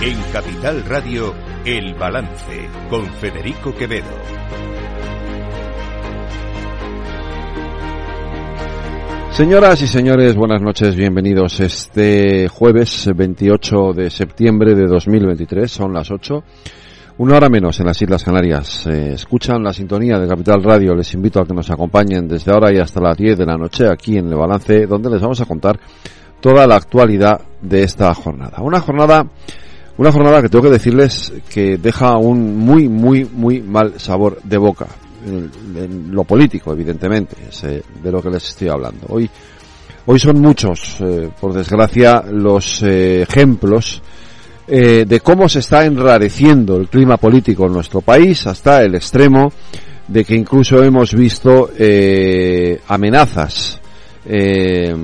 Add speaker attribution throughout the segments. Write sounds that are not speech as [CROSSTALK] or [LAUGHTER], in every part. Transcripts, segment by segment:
Speaker 1: En Capital Radio, El Balance, con Federico Quevedo.
Speaker 2: Señoras y señores, buenas noches, bienvenidos. Este jueves 28 de septiembre de 2023, son las 8. Una hora menos en las Islas Canarias. Eh, escuchan la sintonía de Capital Radio. Les invito a que nos acompañen desde ahora y hasta las 10 de la noche aquí en El Balance, donde les vamos a contar toda la actualidad de esta jornada. Una jornada, una jornada que tengo que decirles que deja un muy, muy, muy mal sabor de boca. En, lo político, evidentemente, eh, de lo que les estoy hablando. Hoy, hoy son muchos, eh, por desgracia, los ejemplos eh, de cómo se está enrareciendo el clima político en nuestro país hasta el extremo de que incluso hemos visto eh, amenazas eh,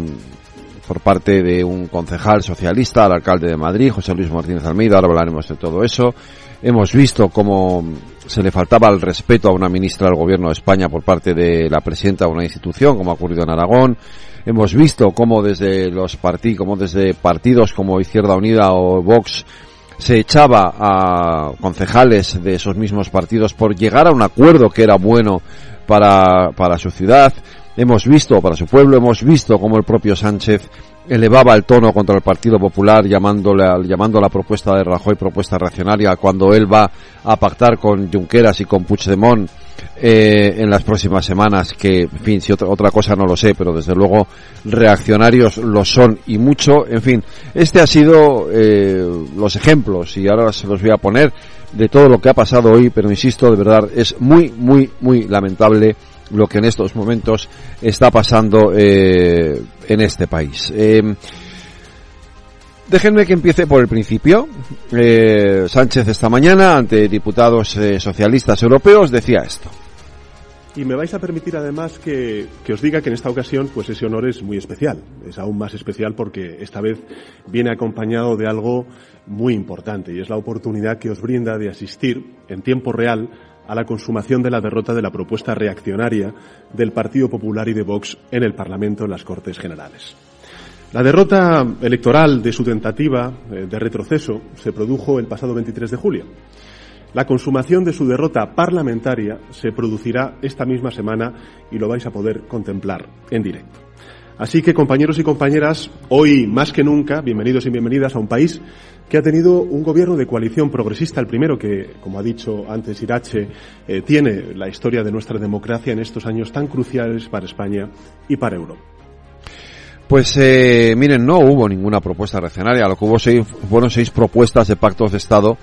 Speaker 2: por parte de un concejal socialista al alcalde de Madrid, José Luis Martínez Almeida, ahora hablaremos de todo eso. Hemos visto cómo se le faltaba el respeto a una ministra del gobierno de España por parte de la presidenta de una institución, como ha ocurrido en Aragón. Hemos visto cómo desde los partidos, como desde partidos como Izquierda Unida o Vox se echaba a concejales de esos mismos partidos por llegar a un acuerdo que era bueno para, para su ciudad. Hemos visto, para su pueblo, hemos visto cómo el propio Sánchez elevaba el tono contra el Partido Popular llamándole, llamando a la propuesta de Rajoy propuesta reaccionaria cuando él va a pactar con Junqueras y con Puigdemont eh, en las próximas semanas, que, en fin, si otra, otra cosa no lo sé, pero desde luego reaccionarios lo son y mucho. En fin, este ha sido eh, los ejemplos y ahora se los voy a poner de todo lo que ha pasado hoy, pero insisto, de verdad, es muy, muy, muy lamentable lo que en estos momentos está pasando eh, en este país. Eh, Déjenme que empiece por el principio. Eh, Sánchez esta mañana, ante diputados eh, socialistas europeos, decía esto.
Speaker 3: Y me vais a permitir además que, que, os diga que en esta ocasión pues ese honor es muy especial. Es aún más especial porque esta vez viene acompañado de algo muy importante y es la oportunidad que os brinda de asistir en tiempo real a la consumación de la derrota de la propuesta reaccionaria del Partido Popular y de Vox en el Parlamento en las Cortes Generales. La derrota electoral de su tentativa eh, de retroceso se produjo el pasado 23 de julio. La consumación de su derrota parlamentaria se producirá esta misma semana y lo vais a poder contemplar en directo. Así que, compañeros y compañeras, hoy más que nunca, bienvenidos y bienvenidas a un país que ha tenido un gobierno de coalición progresista, el primero que, como ha dicho antes Irache, eh, tiene la historia de nuestra democracia en estos años tan cruciales para España y para Europa.
Speaker 2: Pues eh, miren, no hubo ninguna propuesta reaccionaria, lo que hubo seis, fueron seis propuestas de pactos de Estado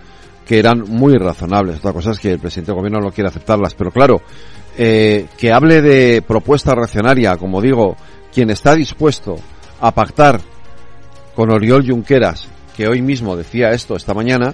Speaker 2: que eran muy razonables. Otra cosa es que el presidente del gobierno no quiere aceptarlas, pero claro, eh, que hable de propuesta reaccionaria, como digo, quien está dispuesto a pactar con Oriol Junqueras, que hoy mismo decía esto esta mañana,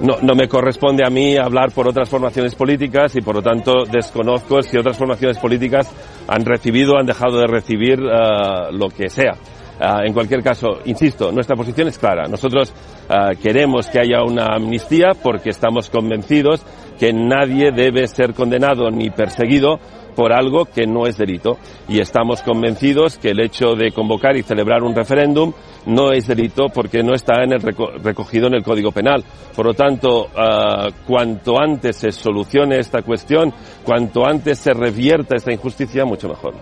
Speaker 4: no, no, me corresponde a mí hablar por otras formaciones políticas y por lo tanto desconozco si otras formaciones políticas han recibido han dejado de recibir uh, lo que sea. Uh, en cualquier caso, insisto, nuestra posición es clara. Nosotros uh, queremos que haya una amnistía porque estamos convencidos que nadie debe ser condenado ni perseguido por algo que no es delito. Y estamos convencidos que el hecho de convocar y celebrar un referéndum no es delito porque no está en el recogido en el Código Penal. Por lo tanto, uh, cuanto antes se solucione esta cuestión, cuanto antes se revierta esta injusticia, mucho mejor.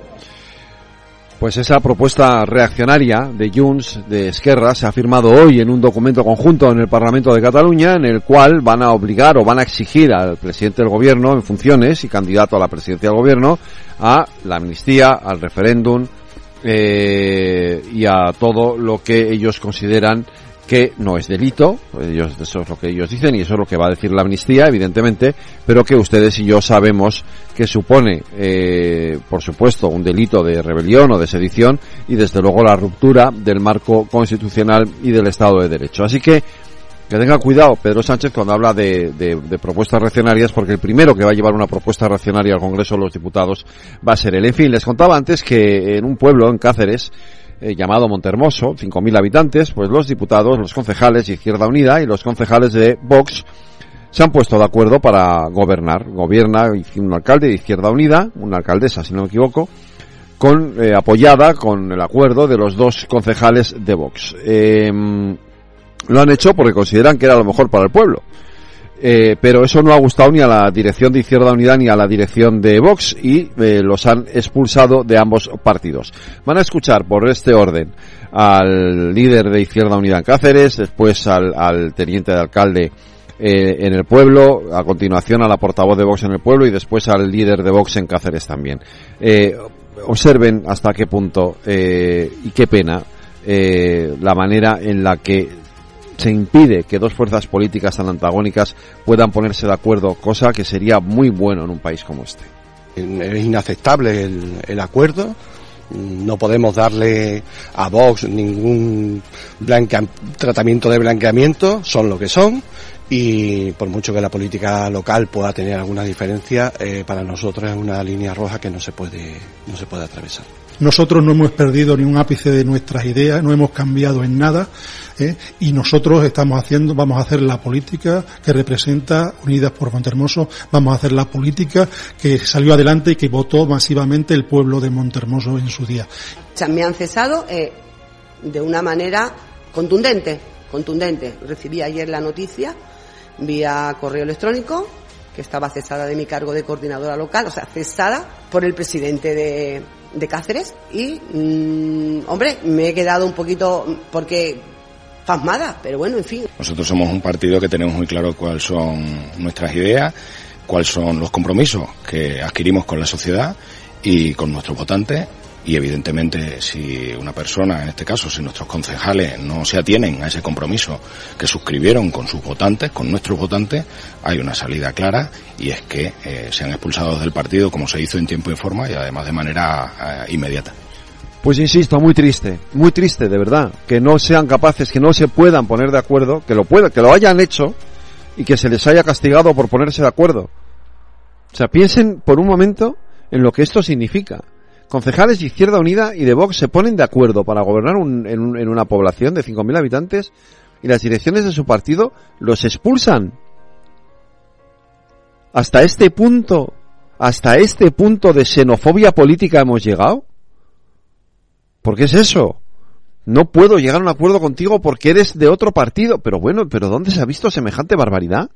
Speaker 2: Pues esa propuesta reaccionaria de Junts, de Esquerra, se ha firmado hoy en un documento conjunto en el Parlamento de Cataluña, en el cual van a obligar o van a exigir al presidente del gobierno en funciones y candidato a la presidencia del gobierno a la amnistía, al referéndum eh, y a todo lo que ellos consideran que no es delito, ellos, eso es lo que ellos dicen y eso es lo que va a decir la amnistía, evidentemente, pero que ustedes y yo sabemos que supone, eh, por supuesto, un delito de rebelión o de sedición y desde luego la ruptura del marco constitucional y del Estado de Derecho. Así que que tenga cuidado Pedro Sánchez cuando habla de, de, de, propuestas reaccionarias, porque el primero que va a llevar una propuesta reaccionaria al Congreso de los Diputados va a ser él. En fin, les contaba antes que en un pueblo, en Cáceres, eh, llamado Montermoso, 5.000 habitantes, pues los diputados, los concejales de Izquierda Unida y los concejales de Vox se han puesto de acuerdo para gobernar. Gobierna un alcalde de Izquierda Unida, una alcaldesa, si no me equivoco, con eh, apoyada con el acuerdo de los dos concejales de Vox. Eh, Lo han hecho porque consideran que era lo mejor para el pueblo. Eh, pero eso no ha gustado ni a la dirección de Izquierda Unida ni a la dirección de Vox y eh, los han expulsado de ambos partidos. Van a escuchar por este orden al líder de Izquierda Unida en Cáceres, después al, teniente de alcalde eh, en el pueblo, a continuación a la portavoz de Vox en el pueblo y después al líder de Vox en Cáceres también. Observen hasta qué punto y qué pena la manera en la que se impide que dos fuerzas políticas tan antagónicas puedan ponerse de acuerdo, cosa que sería muy bueno en un país como este.
Speaker 5: Es inaceptable el, el acuerdo. No podemos darle a Vox ningún blanca, tratamiento de blanqueamiento, son lo que son y por mucho que la política local pueda tener alguna diferencia, eh, para nosotros es una línea roja que no se puede, no se puede atravesar.
Speaker 6: Nosotros no hemos perdido ni un ápice de nuestras ideas, no hemos cambiado en nada ¿eh? y nosotros estamos haciendo, vamos a hacer la política que representa Unidas por Montermoso, vamos a hacer la política que salió adelante y que votó masivamente el pueblo de Montermoso en su día.
Speaker 7: Me han cesado eh, de una manera contundente, contundente. Recibí ayer la noticia vía correo electrónico que estaba cesada de mi cargo de coordinadora local, o sea, cesada por el presidente de, Cáceres y, mmm, hombre, me he quedado un poquito porque pasmada, pero bueno, en fin.
Speaker 8: Nosotros somos un partido que tenemos muy claro cuáles son nuestras ideas, cuáles son los compromisos que adquirimos con la sociedad y con nuestros votantes y evidentemente si una persona, en este caso, si nuestros concejales no se atienen a ese compromiso que suscribieron con sus votantes, con nuestros votantes, hay una salida clara y es que eh, sean expulsados del partido como se hizo en tiempo y forma y además de manera eh, inmediata.
Speaker 2: Pues insisto, muy triste, muy triste, de verdad, que no sean capaces, que no se puedan poner de acuerdo, que lo puedan, que lo hayan hecho y que se les haya castigado por ponerse de acuerdo. O sea, piensen por un momento en lo que esto significa concejales de Izquierda Unida y de Vox se ponen de acuerdo para gobernar un, en, un, en, una población de 5.000 habitantes y las direcciones de su partido los expulsan. Hasta este punto, hasta este punto de xenofobia política hemos llegado. ¿Por qué es eso? No puedo llegar a un acuerdo contigo porque eres de otro partido. Pero bueno, ¿pero dónde se ha visto semejante barbaridad?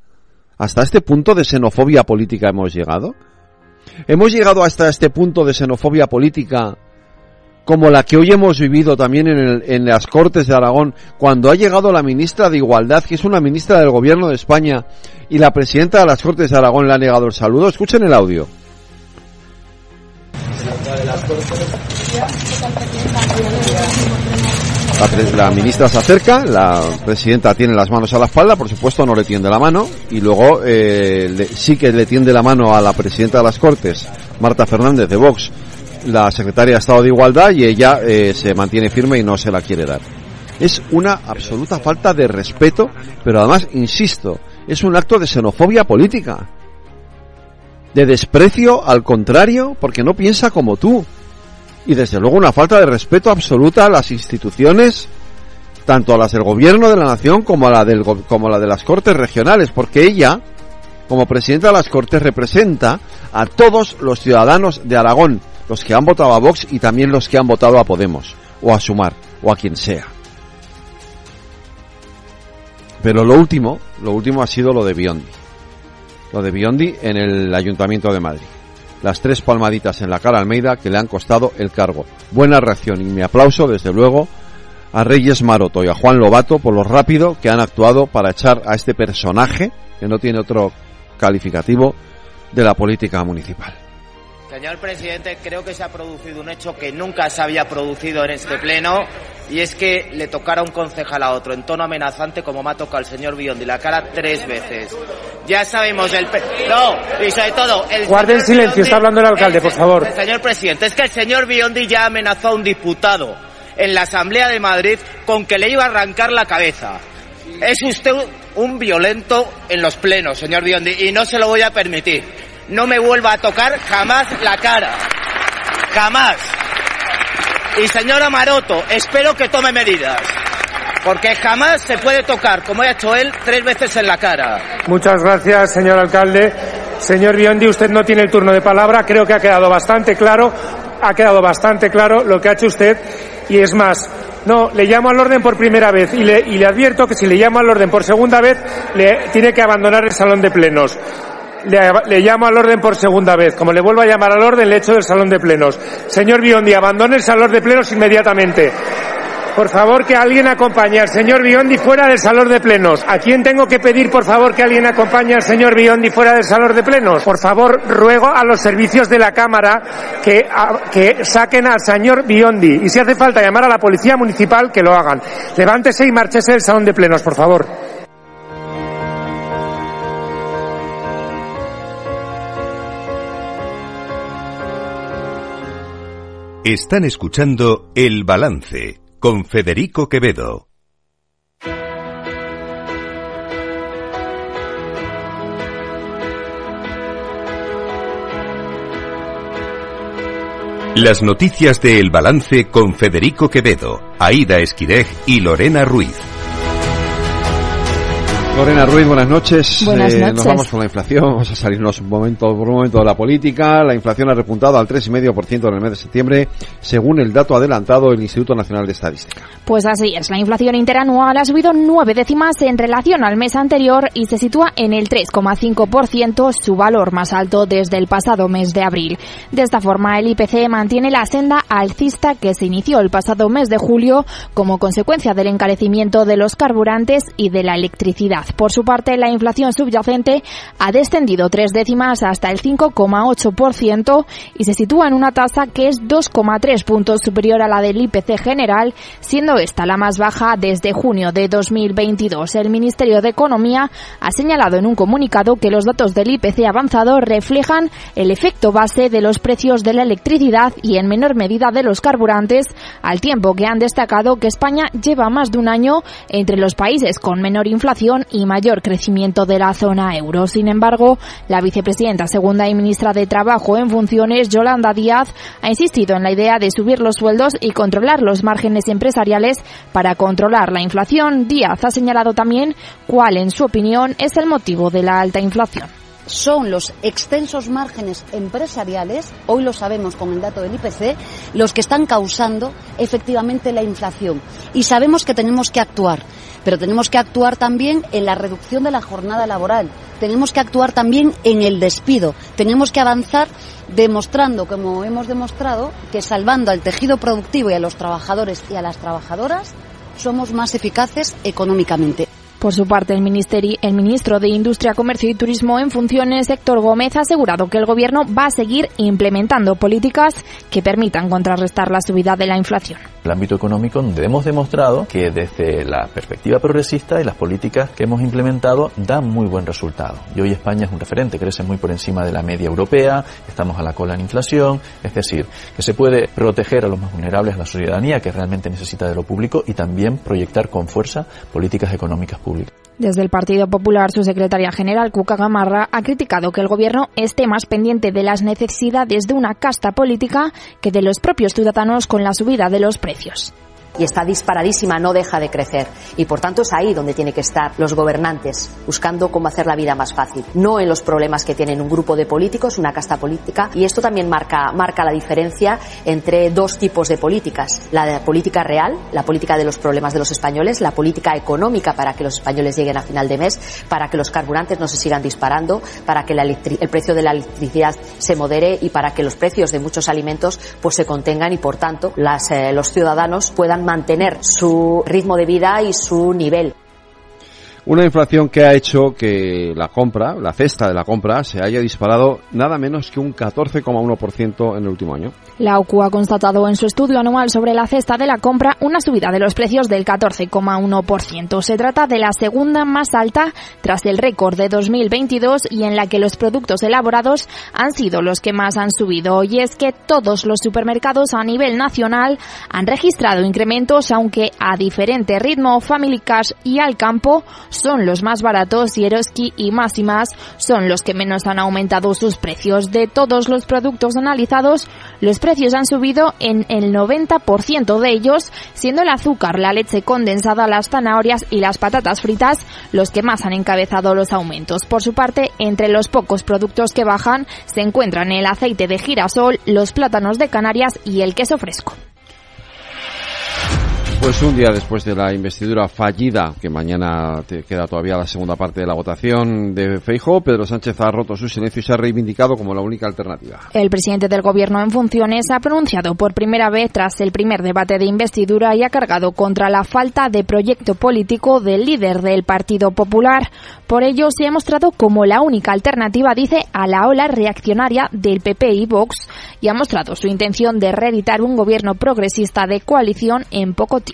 Speaker 2: ¿Hasta este punto de xenofobia política hemos llegado? Hemos llegado hasta este punto de xenofobia política como la que hoy hemos vivido también en, las Cortes de Aragón, cuando ha llegado la ministra de Igualdad, que es una ministra del Gobierno de España, y la presidenta de las Cortes de Aragón le ha negado el saludo. Escuchen el audio. La, ministra se acerca, la presidenta tiene las manos a la espalda, por supuesto no le tiende la mano, y luego eh, sí que le tiende la mano a la presidenta de las Cortes, Marta Fernández de Vox, la secretaria de Estado de Igualdad, y ella eh, se mantiene firme y no se la quiere dar. Es una absoluta falta de respeto, pero además, insisto, es un acto de xenofobia política, de desprecio al contrario, porque no piensa como tú y desde luego una falta de respeto absoluta a las instituciones, tanto a las del gobierno de la nación como a la, del, como a la de las cortes regionales, porque ella, como presidenta de las cortes, representa a todos los ciudadanos de Aragón, los que han votado a Vox y también los que han votado a Podemos, o a Sumar, o a quien sea. Pero lo último, lo último ha sido lo de Biondi. Lo de Biondi en el Ayuntamiento de Madrid las tres palmaditas en la cara Almeida que le han costado el cargo. Buena reacción y mi aplauso, desde luego, a Reyes Maroto y a Juan Lobato por lo rápido que han actuado para echar a este personaje, que no tiene otro calificativo, de la política municipal.
Speaker 9: Señor presidente, creo que se ha producido un hecho que nunca se había producido en este pleno y es que le tocara un concejal a otro en tono amenazante como me ha tocado el señor Biondi la cara tres veces. Ya sabemos el... No, y sobre todo... El
Speaker 10: Guarden silencio, Biondi, está hablando el alcalde,
Speaker 9: el,
Speaker 10: por favor.
Speaker 9: El señor presidente, es que el señor Biondi ya amenazó a un diputado en la Asamblea de Madrid con que le iba a arrancar la cabeza. Es usted un violento en los plenos, señor Biondi, y no se lo voy a permitir no me vuelva a tocar jamás la cara. Jamás. Y señora Maroto, espero que tome medidas. Porque jamás se puede tocar, como ha hecho él, tres veces en la cara.
Speaker 10: Muchas gracias, señor alcalde. Señor Biondi, usted no tiene el turno de palabra. Creo que ha quedado bastante claro, ha quedado bastante claro lo que ha hecho usted. Y es más, No, le llamo al orden por primera vez y le, y le advierto que si le llamo al orden por segunda vez, le tiene que abandonar el salón de plenos. Le, le, llamo al orden por segunda vez. Como le vuelvo a llamar al orden, le echo del salón de plenos. Señor Biondi, abandone el salón de plenos inmediatamente. Por favor, que alguien acompañe al señor Biondi fuera del salón de plenos. ¿A quién tengo que pedir, por favor, que alguien acompañe al señor Biondi fuera del salón de plenos? Por favor, ruego a los servicios de la Cámara que, que saquen al señor Biondi. Y si hace falta llamar a la Policía Municipal, que lo hagan. Levántese y márchese del salón de plenos, por favor.
Speaker 1: Están escuchando El Balance con Federico Quevedo. Las noticias de El Balance con Federico Quevedo, Aida Esquirej y Lorena Ruiz.
Speaker 2: Lorena Ruiz, buenas noches.
Speaker 11: Buenas noches.
Speaker 2: Eh, nos vamos con la inflación, vamos a salirnos un momento, por un momento de la política. La inflación ha repuntado al 3,5% en el mes de septiembre, según el dato adelantado del Instituto Nacional de Estadística.
Speaker 11: Pues así es, la inflación interanual ha subido nueve décimas en relación al mes anterior y se sitúa en el 3,5%, su valor más alto desde el pasado mes de abril. De esta forma, el IPC mantiene la senda alcista que se inició el pasado mes de julio como consecuencia del encarecimiento de los carburantes y de la electricidad. Por su parte, la inflación subyacente ha descendido tres décimas hasta el 5,8% y se sitúa en una tasa que es 2,3 puntos superior a la del IPC general, siendo esta la más baja desde junio de 2022. El Ministerio de Economía ha señalado en un comunicado que los datos del IPC avanzado reflejan el efecto base de los precios de la electricidad y en menor medida de los carburantes, al tiempo que han destacado que España lleva más de un año entre los países con menor inflación y mayor crecimiento de la zona euro. Sin embargo, la vicepresidenta segunda y ministra de Trabajo en funciones, Yolanda Díaz, ha insistido en la idea de subir los sueldos y controlar los márgenes empresariales para controlar la inflación. Díaz ha señalado también cuál, en su opinión, es el motivo de la alta inflación
Speaker 12: son los extensos márgenes empresariales, hoy lo sabemos con el dato del IPC, los que están causando efectivamente la inflación. Y sabemos que tenemos que actuar, pero tenemos que actuar también en la reducción de la jornada laboral, tenemos que actuar también en el despido, tenemos que avanzar demostrando, como hemos demostrado, que salvando al tejido productivo y a los trabajadores y a las trabajadoras, somos más eficaces económicamente.
Speaker 11: Por su parte, el, el, ministro de Industria, Comercio y Turismo en funciones, Héctor Gómez, ha asegurado que el Gobierno va a seguir implementando políticas que permitan contrarrestar la subida de la inflación.
Speaker 13: El ámbito económico donde hemos demostrado que desde la perspectiva progresista y las políticas que hemos implementado dan muy buen resultado. Y hoy España es un referente, crece muy por encima de la media europea, estamos a la cola en inflación, es decir, que se puede proteger a los más vulnerables, a la ciudadanía que realmente necesita de lo público y también proyectar con fuerza políticas económicas públicas.
Speaker 11: Desde el Partido Popular, su secretaria general, Cuca Gamarra, ha criticado que el Gobierno esté más pendiente de las necesidades de una casta política que de los propios ciudadanos con la subida de los precios
Speaker 14: y está disparadísima, no deja de crecer. Y por tanto es ahí donde tienen que estar los gobernantes, buscando cómo hacer la vida más fácil. No en los problemas que tienen un grupo de políticos, una casta política. Y esto también marca, marca la diferencia entre dos tipos de políticas. La de política real, la política de los problemas de los españoles, la política económica para que los españoles lleguen a final de mes, para que los carburantes no se sigan disparando, para que el precio de la electricidad se modere y para que los precios de muchos alimentos pues se contengan y por tanto eh, los ciudadanos puedan mantener su ritmo de vida y su nivel.
Speaker 2: Una inflación que ha hecho que la compra, la cesta de la compra, se haya disparado nada menos que un 14,1% en el último año.
Speaker 11: La OCU ha constatado en su estudio anual sobre la cesta de la compra una subida de los precios del 14,1%. Se trata de la segunda más alta tras el récord de 2022 y en la que los productos elaborados han sido los que más han subido. Y es que todos los supermercados a nivel nacional han registrado incrementos, aunque a diferente ritmo, Family Cash y Al Campo son los más baratos y Eroski y Máximas son los que menos han aumentado sus precios. De todos los productos analizados, los precios han subido en el 90% de ellos, siendo el azúcar, la leche condensada, las zanahorias y las patatas fritas los que más han encabezado los aumentos. Por su parte, entre los pocos productos que bajan se encuentran el aceite de girasol, los plátanos de Canarias y el queso fresco.
Speaker 2: Pues un día después de la investidura fallida, que mañana te queda todavía la segunda parte de la votación de Feijóo, Pedro Sánchez ha roto su silencio y se ha reivindicado como la única alternativa.
Speaker 11: El presidente del gobierno en funciones ha pronunciado por primera vez tras el primer debate de investidura y ha cargado contra la falta de proyecto político del líder del Partido Popular. Por ello se ha mostrado como la única alternativa, dice, a la ola reaccionaria del PP y Vox y ha mostrado su intención de reeditar un gobierno progresista de coalición en poco tiempo.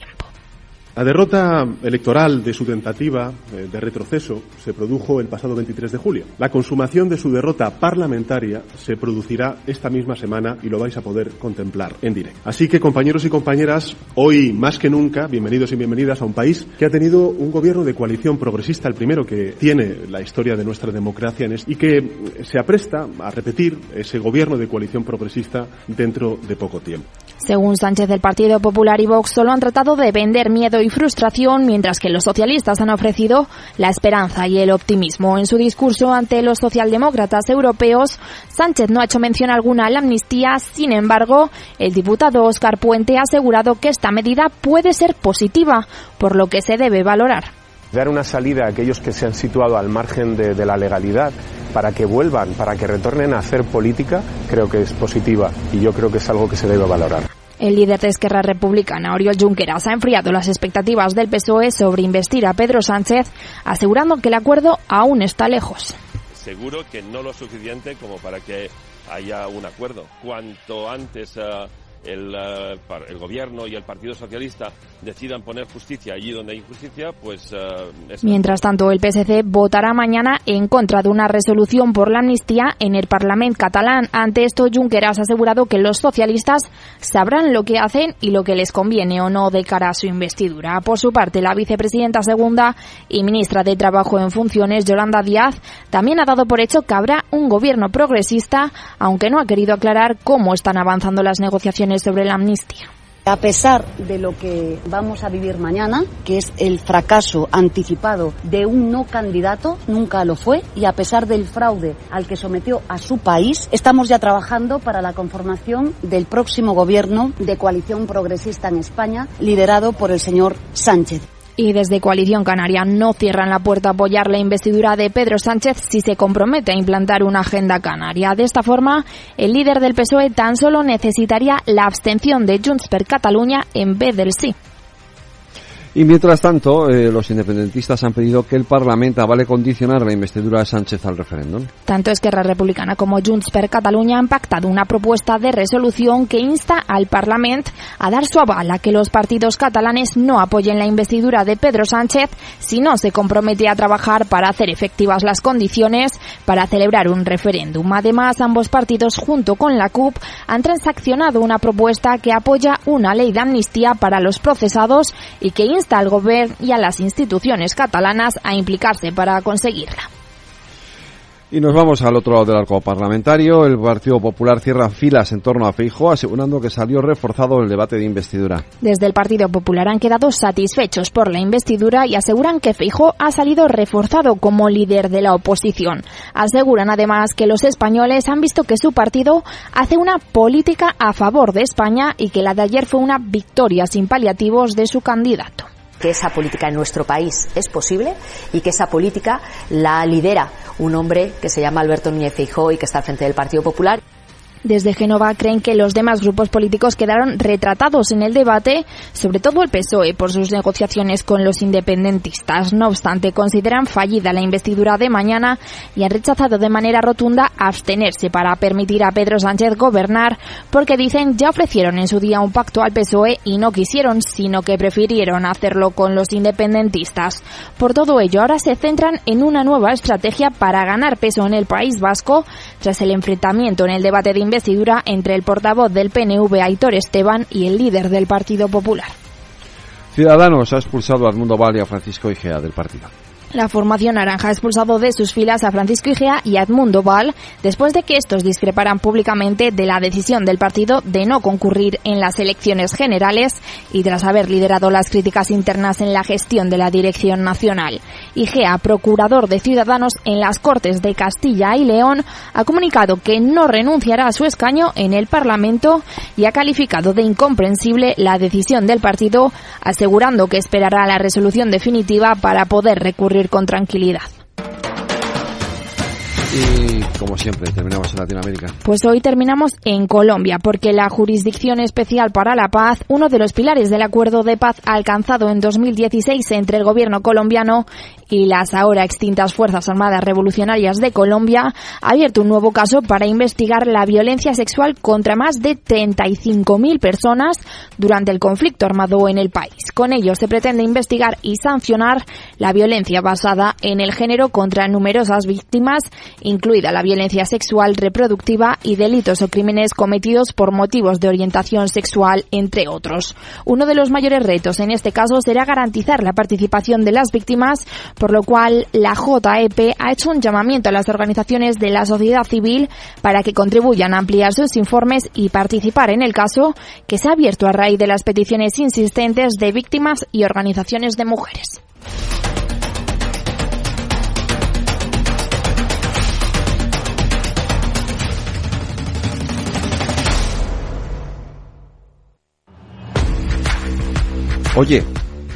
Speaker 3: La derrota electoral de su tentativa eh, de retroceso se produjo el pasado 23 de julio. La consumación de su derrota parlamentaria se producirá esta misma semana y lo vais a poder contemplar en directo. Así que, compañeros y compañeras, hoy más que nunca, bienvenidos y bienvenidas a un país que ha tenido un gobierno de coalición progresista, el primero que tiene la historia de nuestra democracia y que se apresta a repetir ese gobierno de coalición progresista dentro de poco tiempo.
Speaker 11: Según Sánchez, el Partido Popular y Vox solo han tratado de vender miedo y frustración, mientras que los socialistas han ofrecido la esperanza y el optimismo. En su discurso ante los socialdemócratas europeos, Sánchez no ha hecho mención alguna a la amnistía, sin embargo, el diputado Óscar Puente ha asegurado que esta medida puede ser positiva, por lo que se debe valorar.
Speaker 15: Dar una salida a aquellos que se han situado al margen de, de la legalidad para que vuelvan, para que retornen a hacer política, creo que es positiva y yo creo que es algo que se debe valorar.
Speaker 11: El líder de Esquerra Republicana, Oriol Junqueras, ha enfriado las expectativas del PSOE sobre investir a Pedro Sánchez, asegurando que el acuerdo aún está lejos.
Speaker 4: Seguro que no lo suficiente como para que haya un acuerdo. Cuanto antes uh, el, uh, el, gobierno y el Partido Socialista decidan poner justicia allí donde hay injusticia, pues... Uh,
Speaker 11: es... Mientras tanto, el PSC votará mañana en contra de una resolución por la amnistía en el Parlamento catalán. Ante esto, Junqueras ha asegurado que los socialistas sabrán lo que hacen y lo que les conviene o no de cara a su investidura. Por su parte, la vicepresidenta segunda y ministra de Trabajo en funciones, Yolanda Díaz, también ha dado por hecho que habrá un gobierno progresista, aunque no ha querido aclarar cómo están avanzando las negociaciones sobre la amnistía.
Speaker 12: A pesar de lo que vamos a vivir mañana, que es el fracaso anticipado de un no candidato, nunca lo fue, y a pesar del fraude al que sometió a su país, estamos ya trabajando para la conformación del próximo gobierno de coalición progresista en España, liderado por el señor Sánchez
Speaker 11: y desde Coalición Canaria no cierran la puerta a apoyar la investidura de Pedro Sánchez si se compromete a implantar una agenda canaria. De esta forma, el líder del PSOE tan solo necesitaría la abstención de Junts per Cataluña en vez del sí.
Speaker 2: Y mientras tanto, eh, los independentistas han pedido que el Parlamento avale condicionar la investidura de Sánchez al referéndum.
Speaker 11: Tanto Esquerra Republicana como Junts per Cataluña han pactado una propuesta de resolución que insta al Parlamento a dar su aval a que los partidos catalanes no apoyen la investidura de Pedro Sánchez si no se compromete a trabajar para hacer efectivas las condiciones para celebrar un referéndum. Además, ambos partidos, junto con la CUP, han transaccionado una propuesta que apoya una ley de amnistía para los procesados y que insta al gobierno y a las instituciones catalanas a implicarse para conseguirla.
Speaker 2: Y nos vamos al otro lado del arco parlamentario. El Partido Popular cierra filas en torno a Feijóo, asegurando que salió reforzado el debate de investidura.
Speaker 11: Desde el Partido Popular han quedado satisfechos por la investidura y aseguran que Feijóo ha salido reforzado como líder de la oposición. Aseguran además que los españoles han visto que su partido hace una política a favor de España y que la de ayer fue una victoria sin paliativos de su candidato
Speaker 14: que esa política en nuestro país es posible y que esa política la lidera un hombre que se llama Alberto Núñez Feijóo y que está al frente del Partido Popular.
Speaker 11: Desde Génova creen que los demás grupos políticos quedaron retratados en el debate, sobre todo el PSOE, por sus negociaciones con los independentistas. No obstante, consideran fallida la investidura de mañana y han rechazado de manera rotunda abstenerse para permitir a Pedro Sánchez gobernar, porque dicen ya ofrecieron en su día un pacto al PSOE y no quisieron, sino que prefirieron hacerlo con los independentistas. Por todo ello, ahora se centran en una nueva estrategia para ganar peso en el País Vasco tras el enfrentamiento en el debate de investidura entre el portavoz del PNV Aitor Esteban y el líder del Partido Popular.
Speaker 2: Ciudadanos ha expulsado a Edmundo Val y a Francisco Igea del partido.
Speaker 11: La formación naranja ha expulsado de sus filas a Francisco Igea y Edmundo Val después de que estos discreparan públicamente de la decisión del partido de no concurrir en las elecciones generales y tras haber liderado las críticas internas en la gestión de la dirección nacional. Igea, procurador de Ciudadanos en las Cortes de Castilla y León, ha comunicado que no renunciará a su escaño en el Parlamento y ha calificado de incomprensible la decisión del partido, asegurando que esperará la resolución definitiva para poder recurrir con tranquilidad.
Speaker 2: Y como siempre, terminamos en Latinoamérica.
Speaker 11: Pues hoy terminamos en Colombia, porque la Jurisdicción Especial para la Paz, uno de los pilares del acuerdo de paz alcanzado en 2016 entre el gobierno colombiano y las ahora extintas Fuerzas Armadas Revolucionarias de Colombia, ha abierto un nuevo caso para investigar la violencia sexual contra más de 35.000 personas durante el conflicto armado en el país. Con ello se pretende investigar y sancionar la violencia basada en el género contra numerosas víctimas incluida la violencia sexual reproductiva y delitos o crímenes cometidos por motivos de orientación sexual, entre otros. Uno de los mayores retos en este caso será garantizar la participación de las víctimas, por lo cual la JEP ha hecho un llamamiento a las organizaciones de la sociedad civil para que contribuyan a ampliar sus informes y participar en el caso que se ha abierto a raíz de las peticiones insistentes de víctimas y organizaciones de mujeres.
Speaker 2: Oye,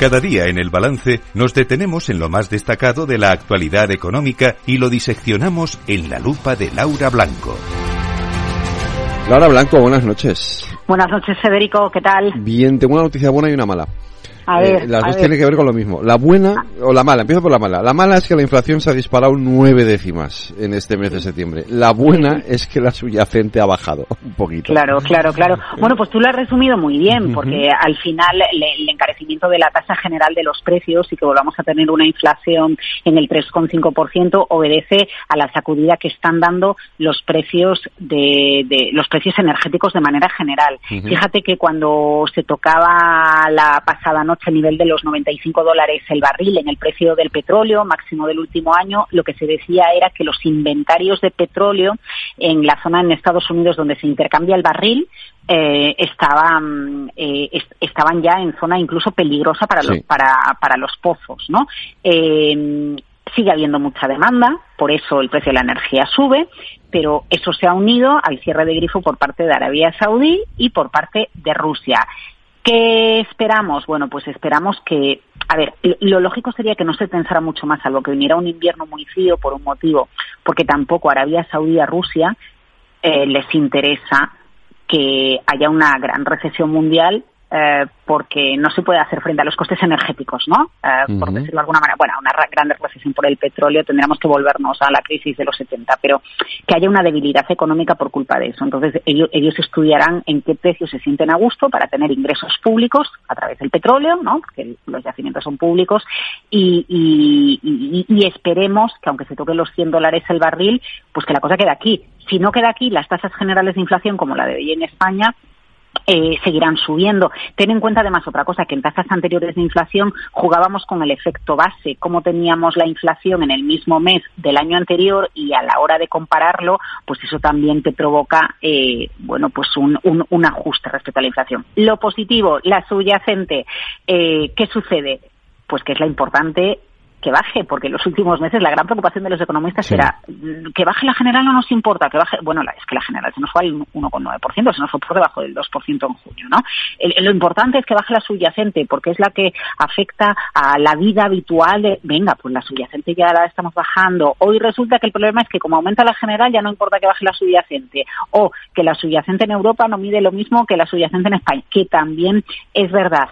Speaker 1: Cada día en el balance nos detenemos en lo más destacado de la actualidad económica y lo diseccionamos en la lupa de Laura Blanco.
Speaker 2: Laura Blanco, buenas noches.
Speaker 16: Buenas noches, Federico, ¿qué tal?
Speaker 2: Bien, tengo una noticia buena y una mala.
Speaker 16: A ver,
Speaker 2: Eh, las
Speaker 16: a
Speaker 2: dos
Speaker 16: ver.
Speaker 2: tienen que ver con lo mismo. La buena o la mala, empiezo por la mala. La mala es que la inflación se ha disparado nueve décimas en este mes de septiembre. La buena es que la subyacente ha bajado [LAUGHS] un poquito.
Speaker 16: Claro, claro, claro. Bueno, pues tú lo has resumido muy bien, porque al final le- el encarecimiento de la tasa general de los precios y que volvamos a tener una inflación en el 3,5% obedece a la sacudida que están dando los precios de, de- los precios energéticos de manera general. Fíjate que cuando se tocaba la pasada noche a nivel de los 95 dólares el barril en el precio del petróleo máximo del último año, lo que se decía era que los inventarios de petróleo en la zona en Estados Unidos donde se intercambia el barril eh, estaban eh, est- estaban ya en zona incluso peligrosa para los
Speaker 17: Sí.
Speaker 16: para, para los pozos, ¿no? Eh, sigue habiendo mucha demanda, por eso el precio de la energía sube, pero eso se ha unido al cierre de grifo por parte de Arabia Saudí y por parte de Rusia. ¿Qué esperamos? Bueno, pues esperamos que, a ver, lo- lógico sería que no se tensara mucho más, salvo que viniera un invierno muy frío por un motivo, porque tampoco Arabia Saudí a Rusia eh, les interesa que haya una gran recesión mundial eh, porque no se puede hacer frente a los costes energéticos, ¿no? Eh, Por decirlo de alguna manera. Bueno, una ra- gran recesión por el petróleo tendríamos que volvernos a la crisis de los 70, pero que haya una debilidad económica por culpa de eso. Entonces, ellos, ellos estudiarán en qué precios se sienten a gusto para tener ingresos públicos a través del petróleo, ¿no? Porque los yacimientos son públicos y, y- y- y esperemos que aunque se toquen los 100 dólares el barril, pues que la cosa quede aquí. Si no queda aquí, las tasas generales de inflación, como la de hoy en España, eh, seguirán subiendo. Ten en cuenta además otra cosa, que en tasas anteriores de inflación jugábamos con el efecto base, cómo teníamos la inflación en el mismo mes del año anterior y a la hora de compararlo, pues eso también te provoca, eh, bueno, pues un, un- un ajuste respecto a la inflación. Lo positivo, la subyacente, eh, ¿qué sucede? Pues que es la importante que baje, porque en los últimos meses la gran preocupación de los economistas era mm, que baje la general no nos importa, que baje, bueno, es que la general se nos fue al 1,9%, se nos fue por debajo del 2% en junio, ¿no? lo importante es que baje la subyacente, porque es la que afecta a la vida habitual de, venga, pues la subyacente ya la estamos bajando. Hoy resulta que el problema es que como aumenta la general ya no importa que baje la subyacente, o que la subyacente en Europa no mide lo mismo que la subyacente en España, que también es verdad.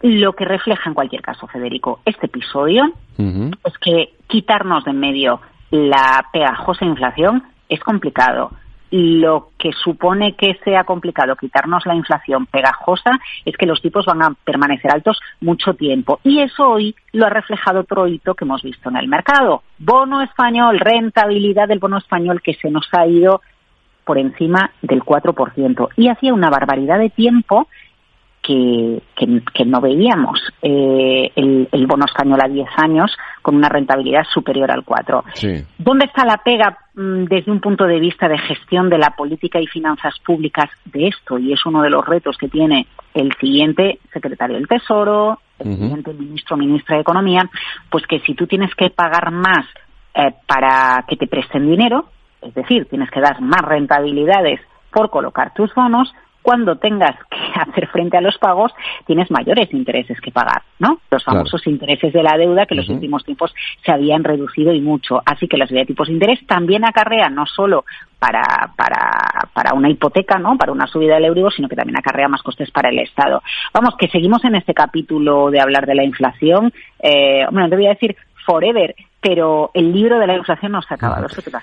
Speaker 16: Lo que refleja en cualquier caso, Federico, este episodio es que quitarnos de en medio la pegajosa inflación es complicado. Lo que supone que sea complicado quitarnos la inflación pegajosa es que los tipos van a permanecer altos mucho tiempo. Y eso hoy lo ha reflejado otro hito que hemos visto en el mercado. Bono español, rentabilidad del bono español que se nos ha ido por encima del 4%. Y hacía una barbaridad de tiempo que, que, no veíamos eh, el, bono español a 10 años con una rentabilidad superior al 4. ¿Dónde está la pega mm, desde un punto de vista de gestión de la política y finanzas públicas de esto? Y es uno de los retos que tiene el siguiente secretario del Tesoro, el siguiente ministro o ministra de Economía, pues que si tú tienes que pagar más eh, para que te presten dinero, es decir, tienes que dar más rentabilidades por colocar tus bonos, cuando tengas [LAUGHS] que hacer frente a los pagos, tienes mayores intereses que pagar, ¿no? Los famosos intereses de la deuda que en los últimos tiempos se habían reducido y mucho. Así que la subida de tipos de interés también acarrea no solo para, para, para una hipoteca, ¿no? Para una subida del euro, sino que también acarrea más costes para el Estado. Vamos, que seguimos en este capítulo de hablar de la inflación. Eh, bueno, te voy a decir forever, pero el libro de la inflación no se ha acabado, eso te lo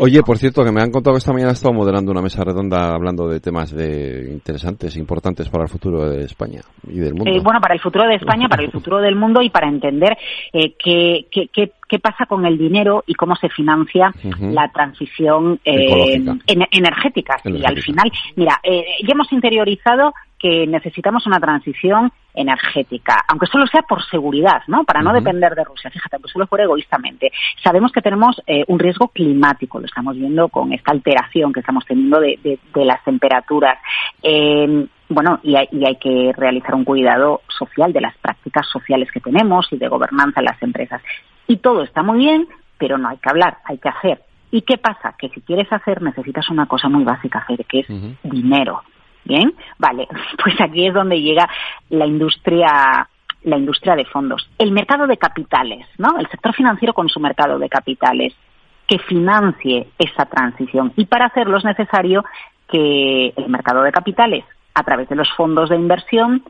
Speaker 2: Oye, por cierto, que me han contado que esta mañana he estado moderando una mesa redonda hablando de temas de interesantes, importantes para el futuro de España y del mundo.
Speaker 16: Eh, bueno, para el futuro de España, para el [LAUGHS] futuro del mundo y para entender eh, qué, qué, qué, qué, pasa con el dinero y cómo se financia la transición eh, energética. Y al final, mira, eh, ya hemos interiorizado que necesitamos una transición energética, aunque solo sea por seguridad, ¿no? Para no depender de Rusia. Fíjate, aunque solo fuera egoístamente. Sabemos que tenemos eh, un riesgo climático, lo estamos viendo con esta alteración que estamos teniendo de, las temperaturas. Eh, bueno, y hay, y hay, que realizar un cuidado social de las prácticas sociales que tenemos y de gobernanza en las empresas. Y todo está muy bien, pero no hay que hablar, hay que hacer. ¿Y qué pasa? Que si quieres hacer necesitas una cosa muy básica, hacer, que es dinero. Bien, vale, [LAUGHS] pues aquí es donde llega la industria la industria de fondos. El mercado de capitales, ¿no? El sector financiero con su mercado de capitales que financie esa transición. Y para hacerlo es necesario que el mercado de capitales, a través de los fondos de inversión,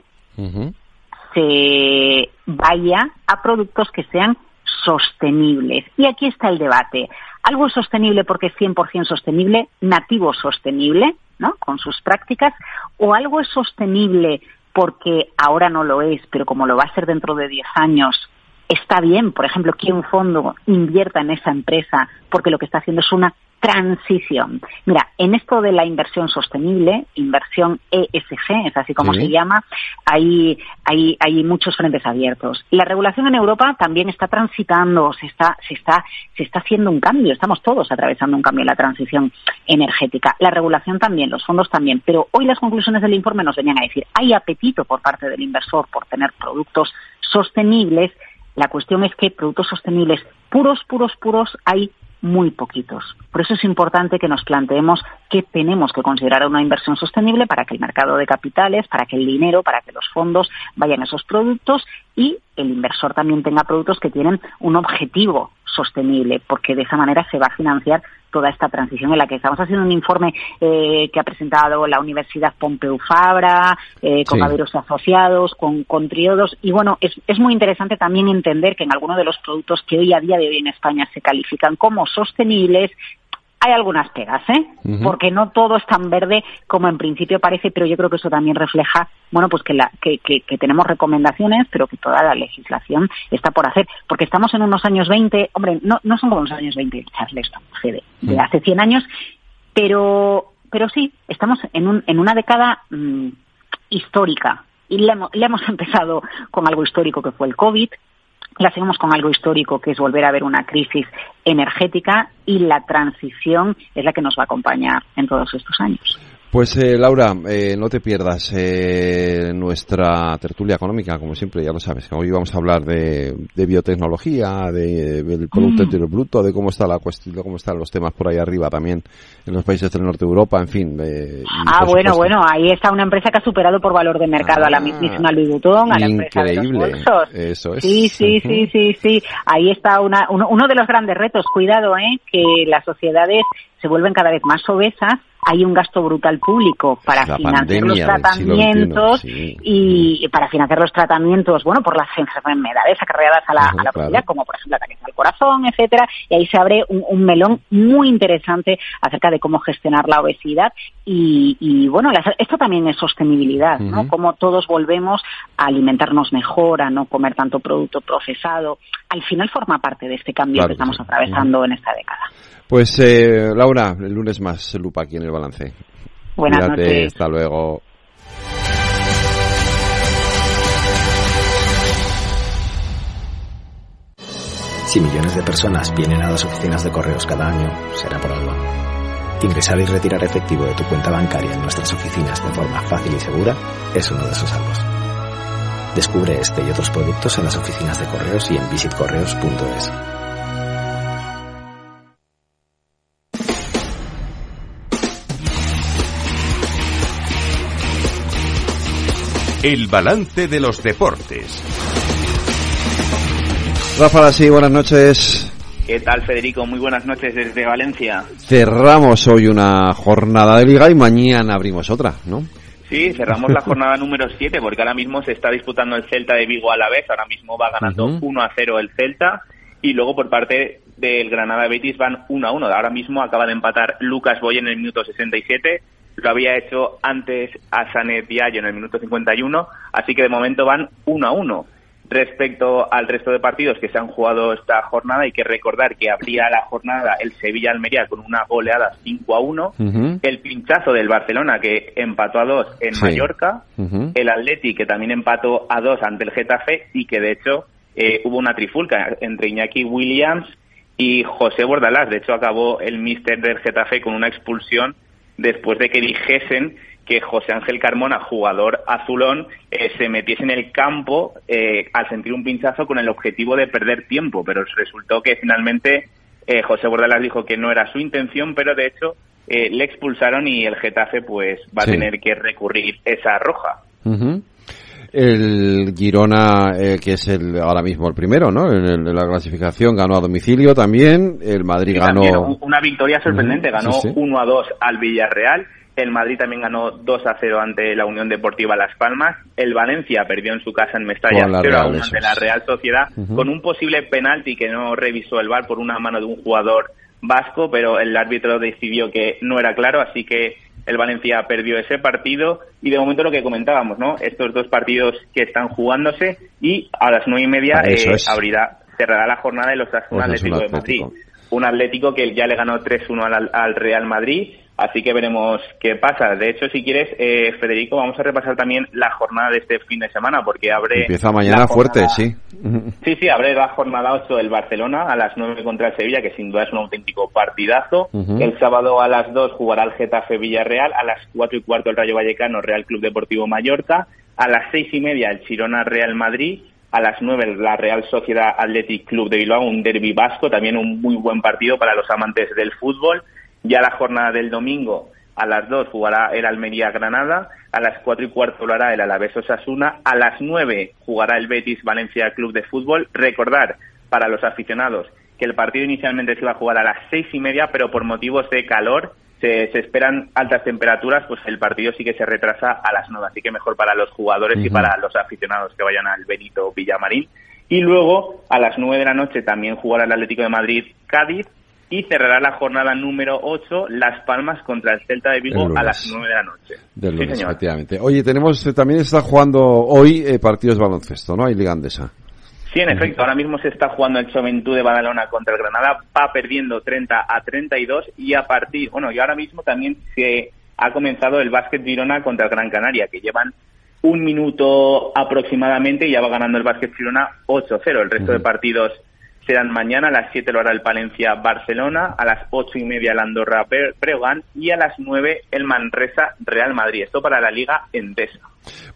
Speaker 16: se vaya a productos que sean sostenibles. Y aquí está el debate. Algo es sostenible porque es 100% sostenible, nativo sostenible, ¿no? Con sus prácticas, o algo es sostenible porque ahora no lo es, pero como lo va a ser dentro de 10 años, está bien, por ejemplo, que un fondo invierta en esa empresa porque lo que está haciendo es una transición. Mira, en esto de la inversión sostenible, inversión ESG, es así como se llama, hay, hay, hay muchos frentes abiertos. La regulación en Europa también está transitando, se está, se está, se está haciendo un cambio, estamos todos atravesando un cambio en la transición energética. La regulación también, los fondos también, pero hoy las conclusiones del informe nos venían a decir, hay apetito por parte del inversor por tener productos sostenibles, la cuestión es que productos sostenibles puros, puros, puros hay muy poquitos. Por eso es importante que nos planteemos que tenemos que considerar una inversión sostenible para que el mercado de capitales, para que el dinero, para que los fondos vayan a esos productos y el inversor también tenga productos que tienen un objetivo sostenible, porque de esa manera se va a financiar toda esta transición en la que estamos haciendo un informe eh, que ha presentado la Universidad Pompeu Fabra, eh, con sí. asociados, con, con triodos. Y bueno, es, es muy interesante también entender que en algunos de los productos que hoy a día de hoy en España se califican como sostenibles, hay algunas pegas, ¿eh? Porque no todo es tan verde como en principio parece, pero yo creo que eso también refleja, bueno, pues que, la, que, que, tenemos recomendaciones, pero que toda la legislación está por hacer. Porque estamos en unos años 20, hombre, no, no son como los años 20, Charles, de, de hace 100 años, pero, pero sí, estamos en, un, en una década mm, histórica. Y le hemos [LAUGHS] empezado con algo histórico que fue el COVID, la seguimos con algo histórico, que es volver a ver una crisis energética y la transición es la que nos va a acompañar en todos estos años.
Speaker 2: Pues eh, Laura, eh, no te pierdas eh, nuestra tertulia económica, como siempre, ya lo sabes. Hoy vamos a hablar de, de biotecnología, de, del Producto
Speaker 16: Mm.
Speaker 2: Interior Bruto, de cómo está la cuestión, de cómo están los temas por ahí arriba también en los países del norte de Europa, en fin.
Speaker 16: Ah, bueno,
Speaker 2: supuesto,
Speaker 16: bueno, ahí está una empresa que ha superado por valor de mercado a la mismísima Louis Vuitton, a la empresa de los bolsos.
Speaker 2: eso es.
Speaker 16: Sí, sí, sí, sí, sí. Ahí está una, uno, uno de los grandes retos. Cuidado, ¿eh? Que las sociedades se vuelven cada vez más obesas. Hay un gasto brutal público para
Speaker 2: La
Speaker 16: financiar los tratamientos
Speaker 2: XXI, sí.
Speaker 16: y para financiar los tratamientos, bueno, por las enfermedades acarreadas a la,
Speaker 2: Ujú,
Speaker 16: a la
Speaker 2: claro.
Speaker 16: obesidad, como por ejemplo ataques al corazón, etcétera. Y ahí se abre un, un melón muy interesante acerca de cómo gestionar la obesidad y, y, bueno, las- esto también es sostenibilidad, ¿no?
Speaker 17: Ujú.
Speaker 16: Cómo todos volvemos a alimentarnos mejor, a no comer tanto producto procesado. Al final forma parte de este cambio
Speaker 2: Claro
Speaker 16: que
Speaker 2: que
Speaker 16: estamos
Speaker 2: sí.
Speaker 16: atravesando en esta década.
Speaker 2: Pues eh, Laura, el lunes más lupa aquí en el balance.
Speaker 16: Buenas
Speaker 2: Cuídate,
Speaker 16: noches.
Speaker 2: hasta luego.
Speaker 17: Si millones de personas vienen a las oficinas de correos cada año, será por algo. Ingresar y retirar efectivo de tu cuenta bancaria en nuestras oficinas de forma fácil y segura es uno de esos algo. Descubre este y otros productos en las oficinas de correos y en visitcorreos.es.
Speaker 1: El balance de los deportes.
Speaker 2: Rafa, sí, buenas noches.
Speaker 18: ¿Qué tal, Federico? Muy buenas noches desde Valencia.
Speaker 2: Cerramos hoy una jornada de liga y mañana abrimos otra, ¿no?
Speaker 18: Sí, cerramos la jornada número 7 porque ahora mismo se está disputando el Celta de Vigo a la vez. Ahora mismo va ganando
Speaker 2: Ujú.
Speaker 18: 1 a 0 el Celta y luego por parte del Granada Betis van 1 a 1. Ahora mismo acaba de empatar Lucas Boy en el minuto 67. Lo había hecho antes a Sanet Diallo en el minuto 51. Así que de momento van 1 a 1. Respecto al resto de partidos que se han jugado esta jornada, hay que recordar que abría la jornada el Sevilla-Almería con una goleada 5 a 1. El pinchazo del Barcelona que empató a 2 en
Speaker 2: Sí.
Speaker 18: Mallorca. El Atleti que también empató a 2 ante el Getafe y que de hecho eh, hubo una trifulca entre Iñaki Williams y José Bordalás. De hecho acabó el míster del Getafe con una expulsión después de que dijesen que José Ángel Carmona, jugador azulón, eh, se metiese en el campo eh, al sentir un pinchazo con el objetivo de perder tiempo, pero resultó que finalmente eh, José Bordalás dijo que no era su intención, pero de hecho eh, le expulsaron y el Getafe pues va
Speaker 2: Sí.
Speaker 18: a tener que recurrir esa roja.
Speaker 2: El Girona, eh, que es el ahora mismo el primero, ¿no? En, el- en la clasificación ganó a domicilio también. El Madrid ganó.
Speaker 18: también una victoria sorprendente, ganó
Speaker 2: sí.
Speaker 18: 1 a 2 al Villarreal. El Madrid también ganó 2 a 0 ante la Unión Deportiva Las Palmas. El Valencia perdió en su casa en Mestalla
Speaker 2: Con la
Speaker 18: 0 a
Speaker 2: Real,
Speaker 18: 1
Speaker 2: eso
Speaker 18: ante la Real Sociedad con un posible penalti que no revisó el VAR por una mano de un jugador vasco, pero el árbitro decidió que no era claro, así que el Valencia perdió ese partido y de momento lo que comentábamos, ¿no? Estos dos partidos que están jugándose y a las nueve y media
Speaker 2: Ah,
Speaker 18: eh, abrirá, cerrará la jornada de los Osasuna
Speaker 2: Osasuna
Speaker 18: Atlético de
Speaker 2: Atlético.
Speaker 18: Madrid un Atlético que ya le ganó 3-1 al, al Real Madrid, así que veremos qué pasa. De hecho, si quieres, eh, Federico, vamos a repasar también la jornada de este fin de semana, porque abre...
Speaker 2: Empieza mañana
Speaker 18: la
Speaker 2: fuerte,
Speaker 18: jornada-
Speaker 2: sí.
Speaker 18: Sí, sí, abre la jornada 8 el Barcelona a las 9 contra el Sevilla, que sin duda es un auténtico partidazo. El sábado a las 2 jugará el Getafe Villarreal, a las 4 y cuarto el Rayo Vallecano Real Club Deportivo Mallorca, a las 6 y media el Girona Real Madrid, a las 9 la Real Sociedad Athletic Club de Bilbao, un derby vasco, también un muy buen partido para los amantes del fútbol. Ya la jornada del domingo a las 2 jugará el Almería Granada, a las 4 y cuarto lo hará el Alavés Osasuna, a las 9 jugará el Betis Valencia Club de Fútbol. Recordar para los aficionados que el partido inicialmente se iba a jugar a las seis y media, pero por motivos de calor se, se esperan altas temperaturas, pues el partido sí que se retrasa a las 9, así que mejor para los jugadores y para los aficionados que vayan al Benito Villamarín. Y luego a las 9 de la noche también jugará el Atlético de Madrid Cádiz y cerrará la jornada número 8 Las Palmas contra el Celta de Vigo a las 9 de la noche.
Speaker 2: Del
Speaker 18: Sí,
Speaker 2: lunes,
Speaker 18: señor.
Speaker 2: efectivamente. Oye, tenemos, eh, también está jugando hoy eh, partidos de baloncesto, ¿no? Hay Liga Andesa.
Speaker 18: Sí, en efecto, ahora mismo se está jugando el Juventud de Badalona contra el Granada, va perdiendo 30 a 32 y a partir, bueno, y ahora mismo también se ha comenzado el Básquet Girona contra el Gran Canaria, que llevan un minuto aproximadamente y ya va ganando el Básquet Girona 8-0. El resto de partidos serán mañana a las 7 lo hará el Palencia Barcelona, a las 8 y media el Andorra Breogán y a las 9 el Manresa Real Madrid. Esto para la Liga Endesa.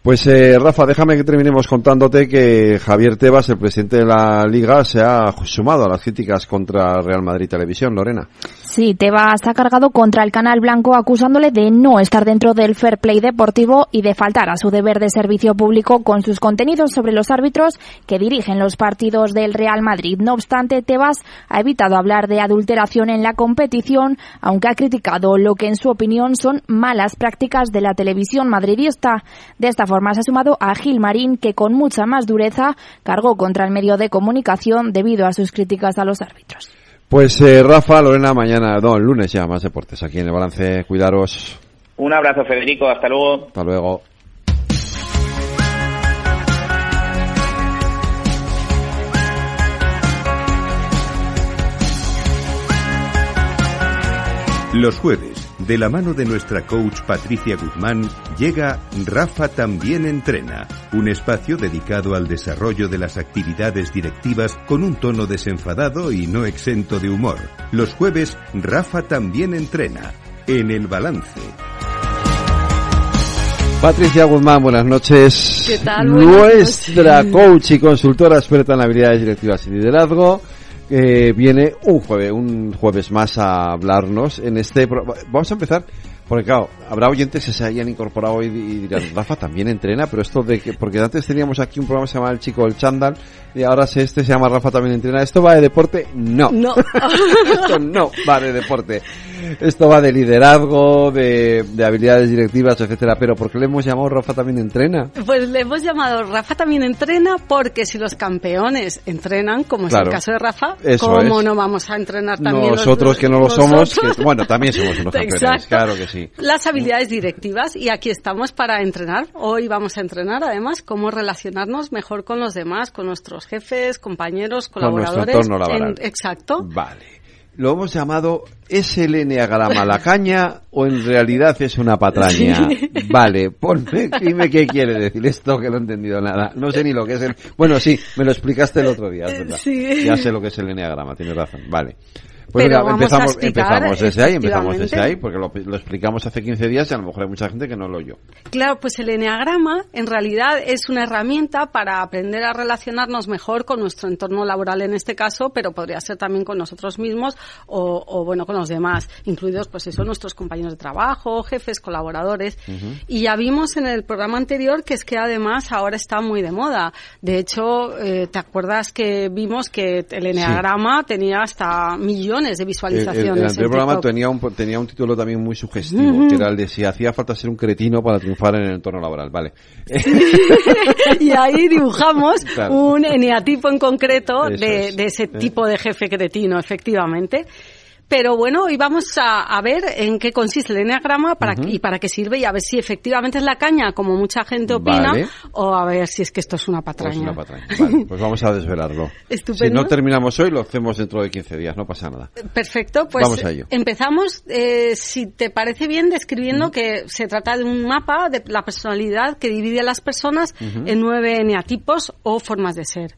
Speaker 2: Pues eh, Rafa, déjame que terminemos contándote que Javier Tebas, el presidente de la Liga, se ha sumado a las críticas contra Real Madrid Televisión, Lorena.
Speaker 11: Sí, Tebas ha cargado contra el Canal Blanco acusándole de no estar dentro del fair play deportivo y de faltar a su deber de servicio público con sus contenidos sobre los árbitros que dirigen los partidos del Real Madrid. No obstante, Tebas ha evitado hablar de adulteración en la competición, aunque ha criticado lo que en su opinión son malas prácticas de la televisión madridista. De esta forma se ha sumado a Gil Marín, que con mucha más dureza cargó contra el medio de comunicación debido a sus críticas a los árbitros.
Speaker 2: Pues eh, Rafa, Lorena, mañana, no, el lunes ya, más deportes aquí en el balance. Cuidaros.
Speaker 18: Un abrazo, Federico. Hasta luego.
Speaker 2: Hasta luego.
Speaker 1: Los jueves, de la mano de nuestra coach Patricia Guzmán, llega Rafa también entrena, un espacio dedicado al desarrollo de las actividades directivas con un tono desenfadado y no exento de humor. Los jueves, Rafa también entrena, en el balance.
Speaker 2: Patricia Guzmán, buenas noches.
Speaker 19: ¿Qué tal?
Speaker 2: Nuestra coach y consultora experta en habilidades directivas y liderazgo eh, viene un jueves, un jueves más a hablarnos en este. Vamos a empezar porque claro, habrá oyentes que se hayan incorporado hoy y dirán, [LAUGHS] Rafa también entrena, pero esto de que, porque antes teníamos aquí un programa que se llama El Chico del Chandal, y ahora este se llama Rafa también entrena. ¿Esto va de deporte? No.
Speaker 19: No. [LAUGHS] [LAUGHS]
Speaker 2: esto no va de deporte. Esto va de liderazgo, de, de habilidades directivas, etcétera. Pero ¿por qué le hemos llamado Rafa también entrena?
Speaker 19: Pues le hemos llamado Rafa también entrena porque si los campeones entrenan, como es el caso de Rafa,
Speaker 2: Eso
Speaker 19: ¿cómo
Speaker 2: es.
Speaker 19: no vamos a entrenar también los-
Speaker 2: Nosotros que no lo somos, que- bueno, también somos unos campeones,
Speaker 19: Exacto.
Speaker 2: claro que sí.
Speaker 19: Las habilidades directivas y aquí estamos para entrenar. Hoy vamos a entrenar además cómo relacionarnos mejor con los demás, con nuestros jefes, compañeros,
Speaker 2: Con nuestro
Speaker 19: colaboradores.
Speaker 2: entorno laboral.
Speaker 19: En- exacto.
Speaker 2: Vale. Lo hemos llamado, ¿es el enneagrama la caña o en realidad es una patraña?
Speaker 19: Sí. [LAUGHS]
Speaker 2: Vale, ponme, dime qué quiere decir esto que no he entendido nada. No sé ni lo que es el... Bueno, sí, me lo explicaste el otro día, es verdad.
Speaker 19: Sí.
Speaker 2: Ya sé lo que es el enneagrama, tienes razón. Vale. Pues
Speaker 19: Pero
Speaker 2: venga, empezamos, empezamos desde ahí, empezamos desde ahí, porque lo, lo explicamos hace 15 días y a lo mejor hay mucha gente que no lo oyó.
Speaker 19: Claro, pues el eneagrama en realidad es una herramienta para aprender a relacionarnos mejor con nuestro entorno laboral en este caso, pero podría ser también con nosotros mismos o, o, bueno, con los demás, incluidos pues eso, nuestros compañeros de trabajo, jefes, colaboradores. Y ya vimos en el programa anterior que es que además ahora está muy de moda. De hecho, eh, ¿te acuerdas que vimos que el eneagrama tenía hasta millones de visualizaciones?
Speaker 2: el- el anterior programa tenía un, tenía un título también muy sugestivo, que era el de si hacía falta ser un cretino para triunfar en el entorno laboral. Vale. [LAUGHS] [LAUGHS]
Speaker 19: y ahí dibujamos
Speaker 2: Claro.
Speaker 19: un eneatipo en concreto de,
Speaker 2: es.
Speaker 19: de ese tipo de jefe cretino, efectivamente. Pero bueno, hoy vamos a, a ver en qué consiste el eneagrama para,
Speaker 2: Ujú.
Speaker 19: y para qué sirve y a ver si efectivamente es la caña, como mucha gente opina,
Speaker 2: Vale.
Speaker 19: o a ver si es que esto es una
Speaker 2: Pues
Speaker 19: patraña.
Speaker 2: una patraña. Vale, [LAUGHS] pues vamos a desvelarlo.
Speaker 19: Estupendo.
Speaker 2: Si no terminamos hoy, lo hacemos dentro de 15 días, no pasa nada.
Speaker 19: Perfecto, pues
Speaker 2: Vamos a ello.
Speaker 19: empezamos, eh, si te parece bien, describiendo que se trata de un mapa de la personalidad que divide a las personas en nueve eneatipos o formas de ser.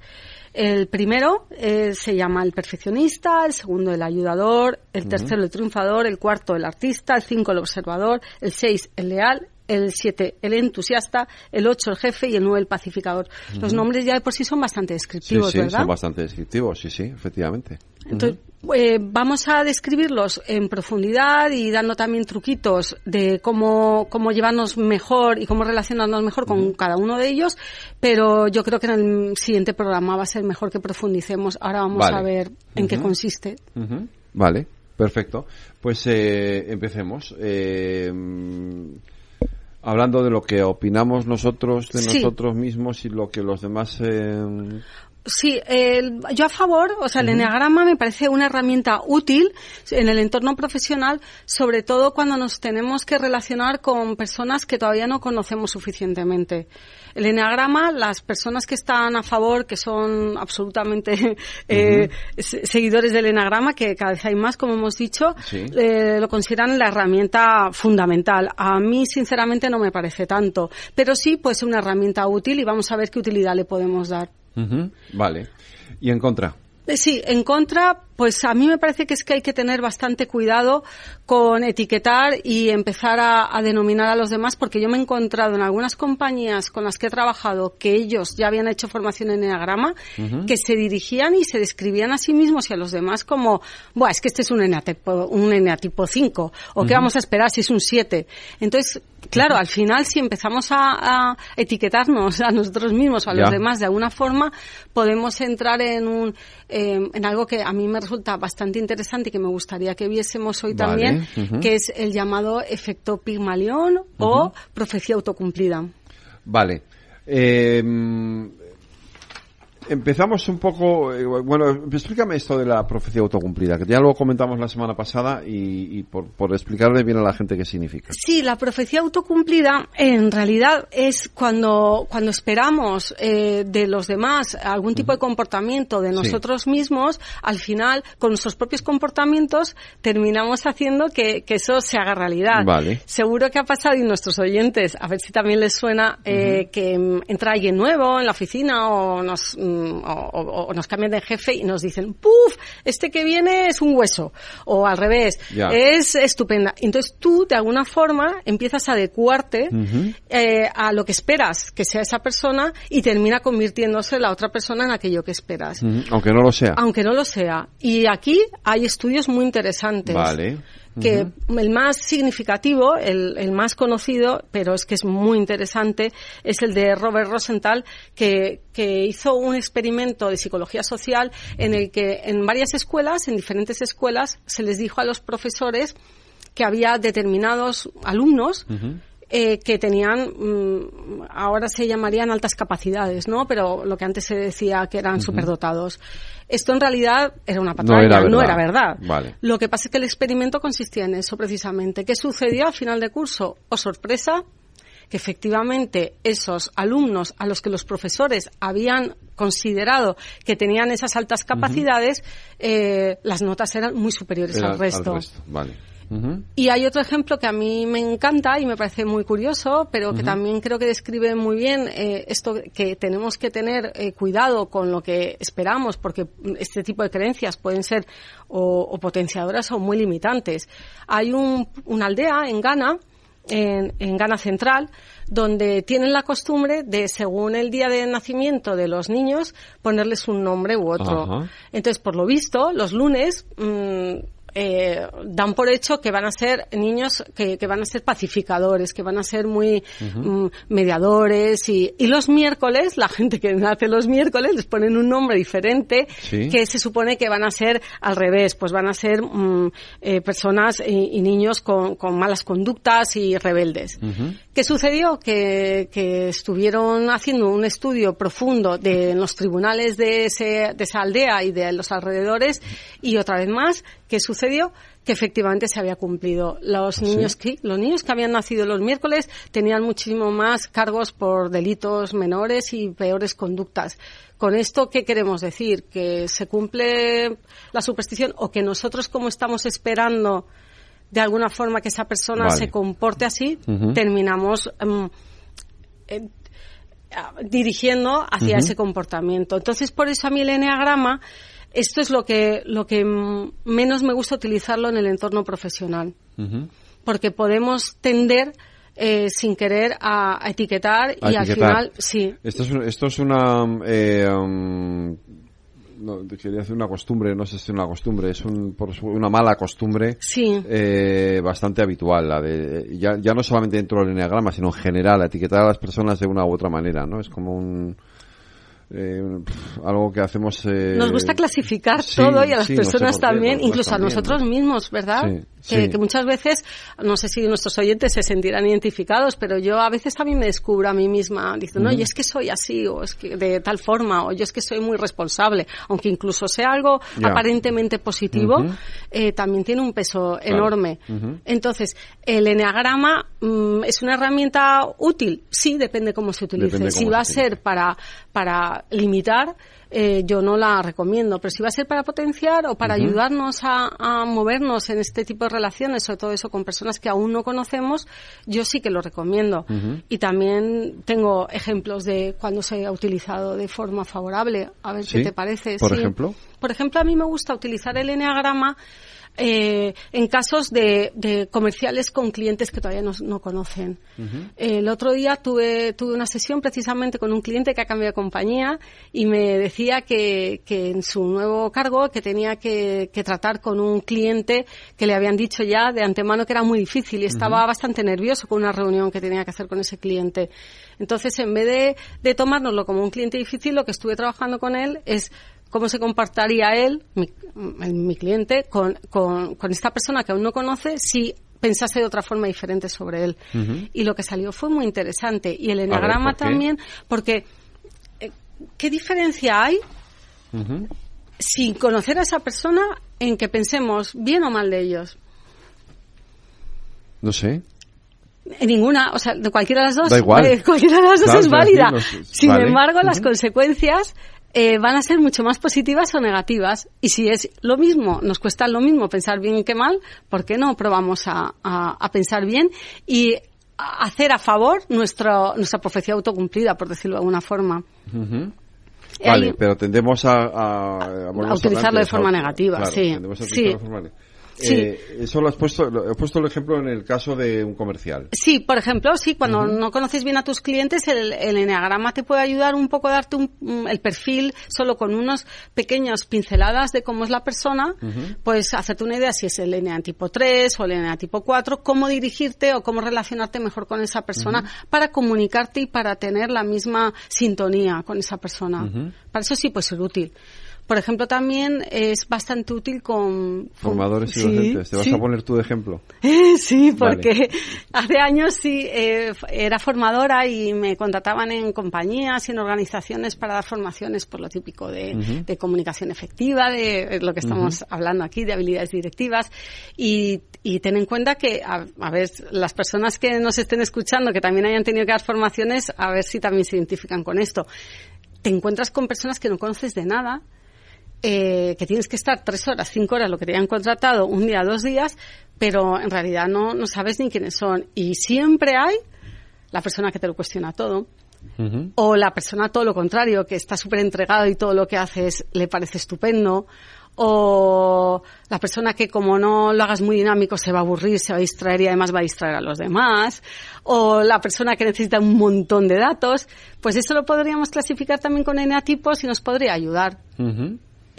Speaker 19: El primero eh, se llama el perfeccionista, el segundo el ayudador, el tercero el triunfador, el cuarto el artista, el cinco el observador, el seis el leal, el siete el entusiasta, el ocho el jefe y el nueve el pacificador. Los nombres ya de por sí son bastante
Speaker 2: Sí,
Speaker 19: descriptivos,
Speaker 2: sí,
Speaker 19: ¿verdad?
Speaker 2: son bastante descriptivos, sí, sí, efectivamente.
Speaker 19: Entonces, eh, vamos a describirlos en profundidad y dando también truquitos de cómo, cómo llevarnos mejor y cómo relacionarnos mejor con cada uno de ellos, pero yo creo que en el siguiente programa va a ser mejor que profundicemos. Ahora vamos
Speaker 2: Vale.
Speaker 19: a ver en qué consiste.
Speaker 2: Vale, perfecto. Pues eh, empecemos. Eh, hablando de lo que opinamos nosotros de
Speaker 19: Sí.
Speaker 2: nosotros mismos y lo que los demás... eh,
Speaker 19: Sí, yo a favor, o sea, el
Speaker 2: Ujú.
Speaker 19: eneagrama me parece una herramienta útil en el entorno profesional, sobre todo cuando nos tenemos que relacionar con personas que todavía no conocemos suficientemente. El eneagrama, las personas que están a favor, que son absolutamente [LAUGHS] eh, se- seguidores del eneagrama, que cada vez hay más, como hemos dicho,
Speaker 20: Sí.
Speaker 19: eh, lo consideran la herramienta fundamental. A mí, sinceramente, no me parece tanto, pero sí puede ser una herramienta útil y vamos a ver qué utilidad le podemos dar.
Speaker 2: Vale. ¿Y en contra?
Speaker 19: Sí, en contra, pues a mí me parece que es que hay que tener bastante cuidado con etiquetar y empezar a, a, denominar a los demás, porque yo me he encontrado en algunas compañías con las que he trabajado que ellos ya habían hecho formación en Enneagrama, uh -huh. que se dirigían y se describían a sí mismos y a los demás como, Buah, es que este es un eneatipo, un eneatipo 5, o uh -huh. qué vamos a esperar si es un 7. Entonces, claro, al final si empezamos a, a etiquetarnos a nosotros mismos o a los demás de alguna forma, podemos entrar en un eh, en algo que a mí me resulta bastante interesante y que me gustaría que viésemos hoy vale. también, uh -huh. que es el llamado efecto Pigmalión uh -huh. o profecía autocumplida.
Speaker 2: Vale. Eh, empezamos un poco, eh, bueno, explícame esto de la profecía autocumplida, que ya lo comentamos la semana pasada y, y por, por, explicarle bien a la gente qué significa.
Speaker 19: Sí, la profecía autocumplida en realidad es cuando, cuando esperamos eh, de los demás algún tipo de comportamiento de nosotros sí. mismos, al final, con nuestros propios comportamientos, terminamos haciendo que, que eso se haga realidad.
Speaker 2: Vale.
Speaker 19: Seguro que ha pasado y nuestros oyentes, a ver si también les suena eh, uh -huh. que entra alguien nuevo en la oficina o nos o, o, nos cambian de jefe y nos dicen, ¡puf! Este que viene es un hueso. O al revés, es estupenda. Entonces tú, de alguna forma, empiezas a adecuarte uh -huh. eh, a lo que esperas que sea esa persona y termina convirtiéndose la otra persona en aquello que esperas.
Speaker 2: Uh -huh. Aunque no lo sea.
Speaker 19: Aunque no lo sea. Y aquí hay estudios muy interesantes.
Speaker 2: Vale
Speaker 19: que uh -huh. el más significativo, el, el, más conocido, pero es que es muy interesante, es el de Robert Rosenthal, que, que, hizo un experimento de psicología social en el que en varias escuelas, en diferentes escuelas, se les dijo a los profesores que había determinados alumnos uh -huh eh, que tenían, mmm, ahora se llamarían altas capacidades, ¿no? Pero lo que antes se decía que eran uh -huh. superdotados. Esto en realidad era una patraña, no era verdad. No era verdad.
Speaker 2: Vale.
Speaker 19: Lo que pasa es que el experimento consistía en eso precisamente. ¿Qué sucedió al final de curso? O oh, sorpresa, que efectivamente esos alumnos a los que los profesores habían considerado que tenían esas altas capacidades, uh -huh. eh, las notas eran muy superiores
Speaker 2: Era
Speaker 19: al resto.
Speaker 2: Al resto. Vale. Uh -huh.
Speaker 19: Y hay otro ejemplo que a mí me encanta y me parece muy curioso, pero que uh -huh. también creo que describe muy bien eh, esto que tenemos que tener eh, cuidado con lo que esperamos, porque este tipo de creencias pueden ser o, o potenciadoras o muy limitantes. Hay un, una aldea en Ghana en, en, Ghana Central, donde tienen la costumbre de, según el día de nacimiento de los niños, ponerles un nombre u otro. Ajá. Entonces, por lo visto, los lunes mmm, eh, dan por hecho que van a ser niños que, que, van a ser pacificadores, que van a ser muy uh -huh. mediadores y, y, los miércoles, la gente que nace los miércoles les ponen un nombre diferente
Speaker 2: ¿Sí?
Speaker 19: que se supone que van a ser al revés, pues van a ser mm, eh, personas y, y, niños con, con, malas conductas y rebeldes.
Speaker 2: Uh -huh.
Speaker 19: ¿Qué sucedió? Que, que, estuvieron haciendo un estudio profundo de los tribunales de, ese, de esa aldea y de los alrededores y otra vez más, ¿qué sucedió? que efectivamente se había cumplido. Los niños, ¿Sí? que, los niños que habían nacido los miércoles tenían muchísimo más cargos por delitos menores y peores conductas. Con esto, ¿qué queremos decir? ¿Que se cumple la superstición o que nosotros, como estamos esperando de alguna forma que esa persona
Speaker 2: vale.
Speaker 19: se comporte así, uh -huh. terminamos um, eh, dirigiendo hacia uh -huh. ese comportamiento. Entonces, por eso a mí el enneagrama esto es lo que, lo que menos me gusta utilizarlo en el entorno profesional.
Speaker 2: Uh -huh.
Speaker 19: Porque podemos tender eh, sin querer a, a etiquetar
Speaker 2: a
Speaker 19: y
Speaker 2: etiquetar.
Speaker 19: al final sí.
Speaker 2: Esto es, esto es una eh, um, no, quería decir una costumbre, no sé si es una costumbre, es un, una mala costumbre
Speaker 19: sí.
Speaker 2: eh, bastante habitual, la de, ya, ya no solamente dentro del enneagrama, sino en general, etiquetar a las personas de una u otra manera, ¿no? Es como un, eh, algo que hacemos. Eh,
Speaker 19: nos gusta clasificar
Speaker 2: sí,
Speaker 19: todo y a las
Speaker 2: sí,
Speaker 19: personas
Speaker 2: no sé
Speaker 19: también,
Speaker 2: qué,
Speaker 19: incluso
Speaker 2: también,
Speaker 19: a nosotros
Speaker 2: ¿no?
Speaker 19: mismos, ¿verdad?
Speaker 2: Sí,
Speaker 19: que, que, muchas veces, no sé si nuestros oyentes se sentirán identificados, pero yo a veces mí me descubro a mí misma diciendo, no, yo es que soy así, o es que de tal forma, o yo es que soy muy responsable, aunque incluso sea algo yeah. aparentemente positivo, uh -huh. eh, también tiene un peso claro. enorme. Uh -huh. Entonces, el eneagrama mm, es una herramienta útil, sí, depende cómo se utilice. Si va a ser para, para limitar, eh, yo no la recomiendo. Pero si va a ser para potenciar o para uh -huh. ayudarnos a, a, movernos en este tipo de relaciones, sobre todo eso con personas que aún no conocemos, yo sí que lo recomiendo. Y también tengo ejemplos de cuando se ha utilizado de forma favorable. A ver qué te parece.
Speaker 2: Por ejemplo.
Speaker 19: Por ejemplo, a mí me gusta utilizar el enneagrama eh, en casos de, comerciales con clientes que todavía no, conocen. El otro día tuve, tuve una sesión precisamente con un cliente que ha cambiado de compañía y me decía que, en su nuevo cargo que tenía que, tratar con un cliente que le habían dicho ya de antemano que era muy difícil y estaba bastante nervioso con una reunión que tenía que hacer con ese cliente. Entonces, en vez de, de tomárnoslo como un cliente difícil, lo que estuve trabajando con él es cómo se comportaría él, mi, mi cliente, con, con, con, esta persona que aún no conoce si pensase de otra forma diferente sobre él. Y lo que salió fue muy interesante. Y el enagrama también, porque eh, ¿qué diferencia hay sin conocer a esa persona en que pensemos bien o mal de ellos?
Speaker 2: No sé.
Speaker 19: Ninguna, o sea, de cualquiera de las dos.
Speaker 2: Da igual. [LAUGHS]
Speaker 19: cualquiera de las dos es válida. Sin embargo, las consecuencias eh, van a ser mucho más positivas o negativas. Y si es lo mismo, nos cuesta lo mismo pensar bien que mal, ¿por qué no probamos a, a, pensar bien y hacer a favor nuestro, nuestra profecía autocumplida, por decirlo de alguna forma?
Speaker 2: Vale, pero tendemos a, a,
Speaker 19: utilizarlo de forma negativa, sí. sí. Sí.
Speaker 2: Eh, eso lo has puesto, he puesto el ejemplo en el caso de un comercial.
Speaker 19: Sí, por ejemplo, sí, cuando no conoces bien a tus clientes, el, el enneagrama te puede ayudar un poco a darte un, el perfil solo con unos pequeños pinceladas de cómo es la persona, pues hacerte una idea si es el enneagrama tipo 3 o el enneagrama tipo 4, cómo dirigirte o cómo relacionarte mejor con esa persona para comunicarte y para tener la misma sintonía con esa persona. Para eso sí puede ser útil. Por ejemplo, también es bastante útil con...
Speaker 2: Formadores y docentes. ¿Te vas a poner tú de ejemplo? [LAUGHS]
Speaker 19: sí, porque hace años sí eh, era formadora y me contrataban en compañías y en organizaciones para dar formaciones por lo típico de, comunicación efectiva, de lo que estamos hablando aquí, de habilidades directivas. Y, y ten en cuenta que, a, a, ver, las personas que nos estén escuchando, que también hayan tenido que dar formaciones, a ver si también se identifican con esto. Te encuentras con personas que no conoces de nada, eh, que tienes que estar tres horas, cinco horas, lo que te hayan contratado, un día, dos días, pero en realidad no, no sabes ni quiénes son. Y siempre hay la persona que te lo cuestiona todo. O la persona todo lo contrario, que está súper entregado y todo lo que haces le parece estupendo. O la persona que como no lo hagas muy dinámico se va a aburrir, se va a distraer y además va a distraer a los demás. O la persona que necesita un montón de datos. Pues eso lo podríamos clasificar también con eneatipos y nos podría ayudar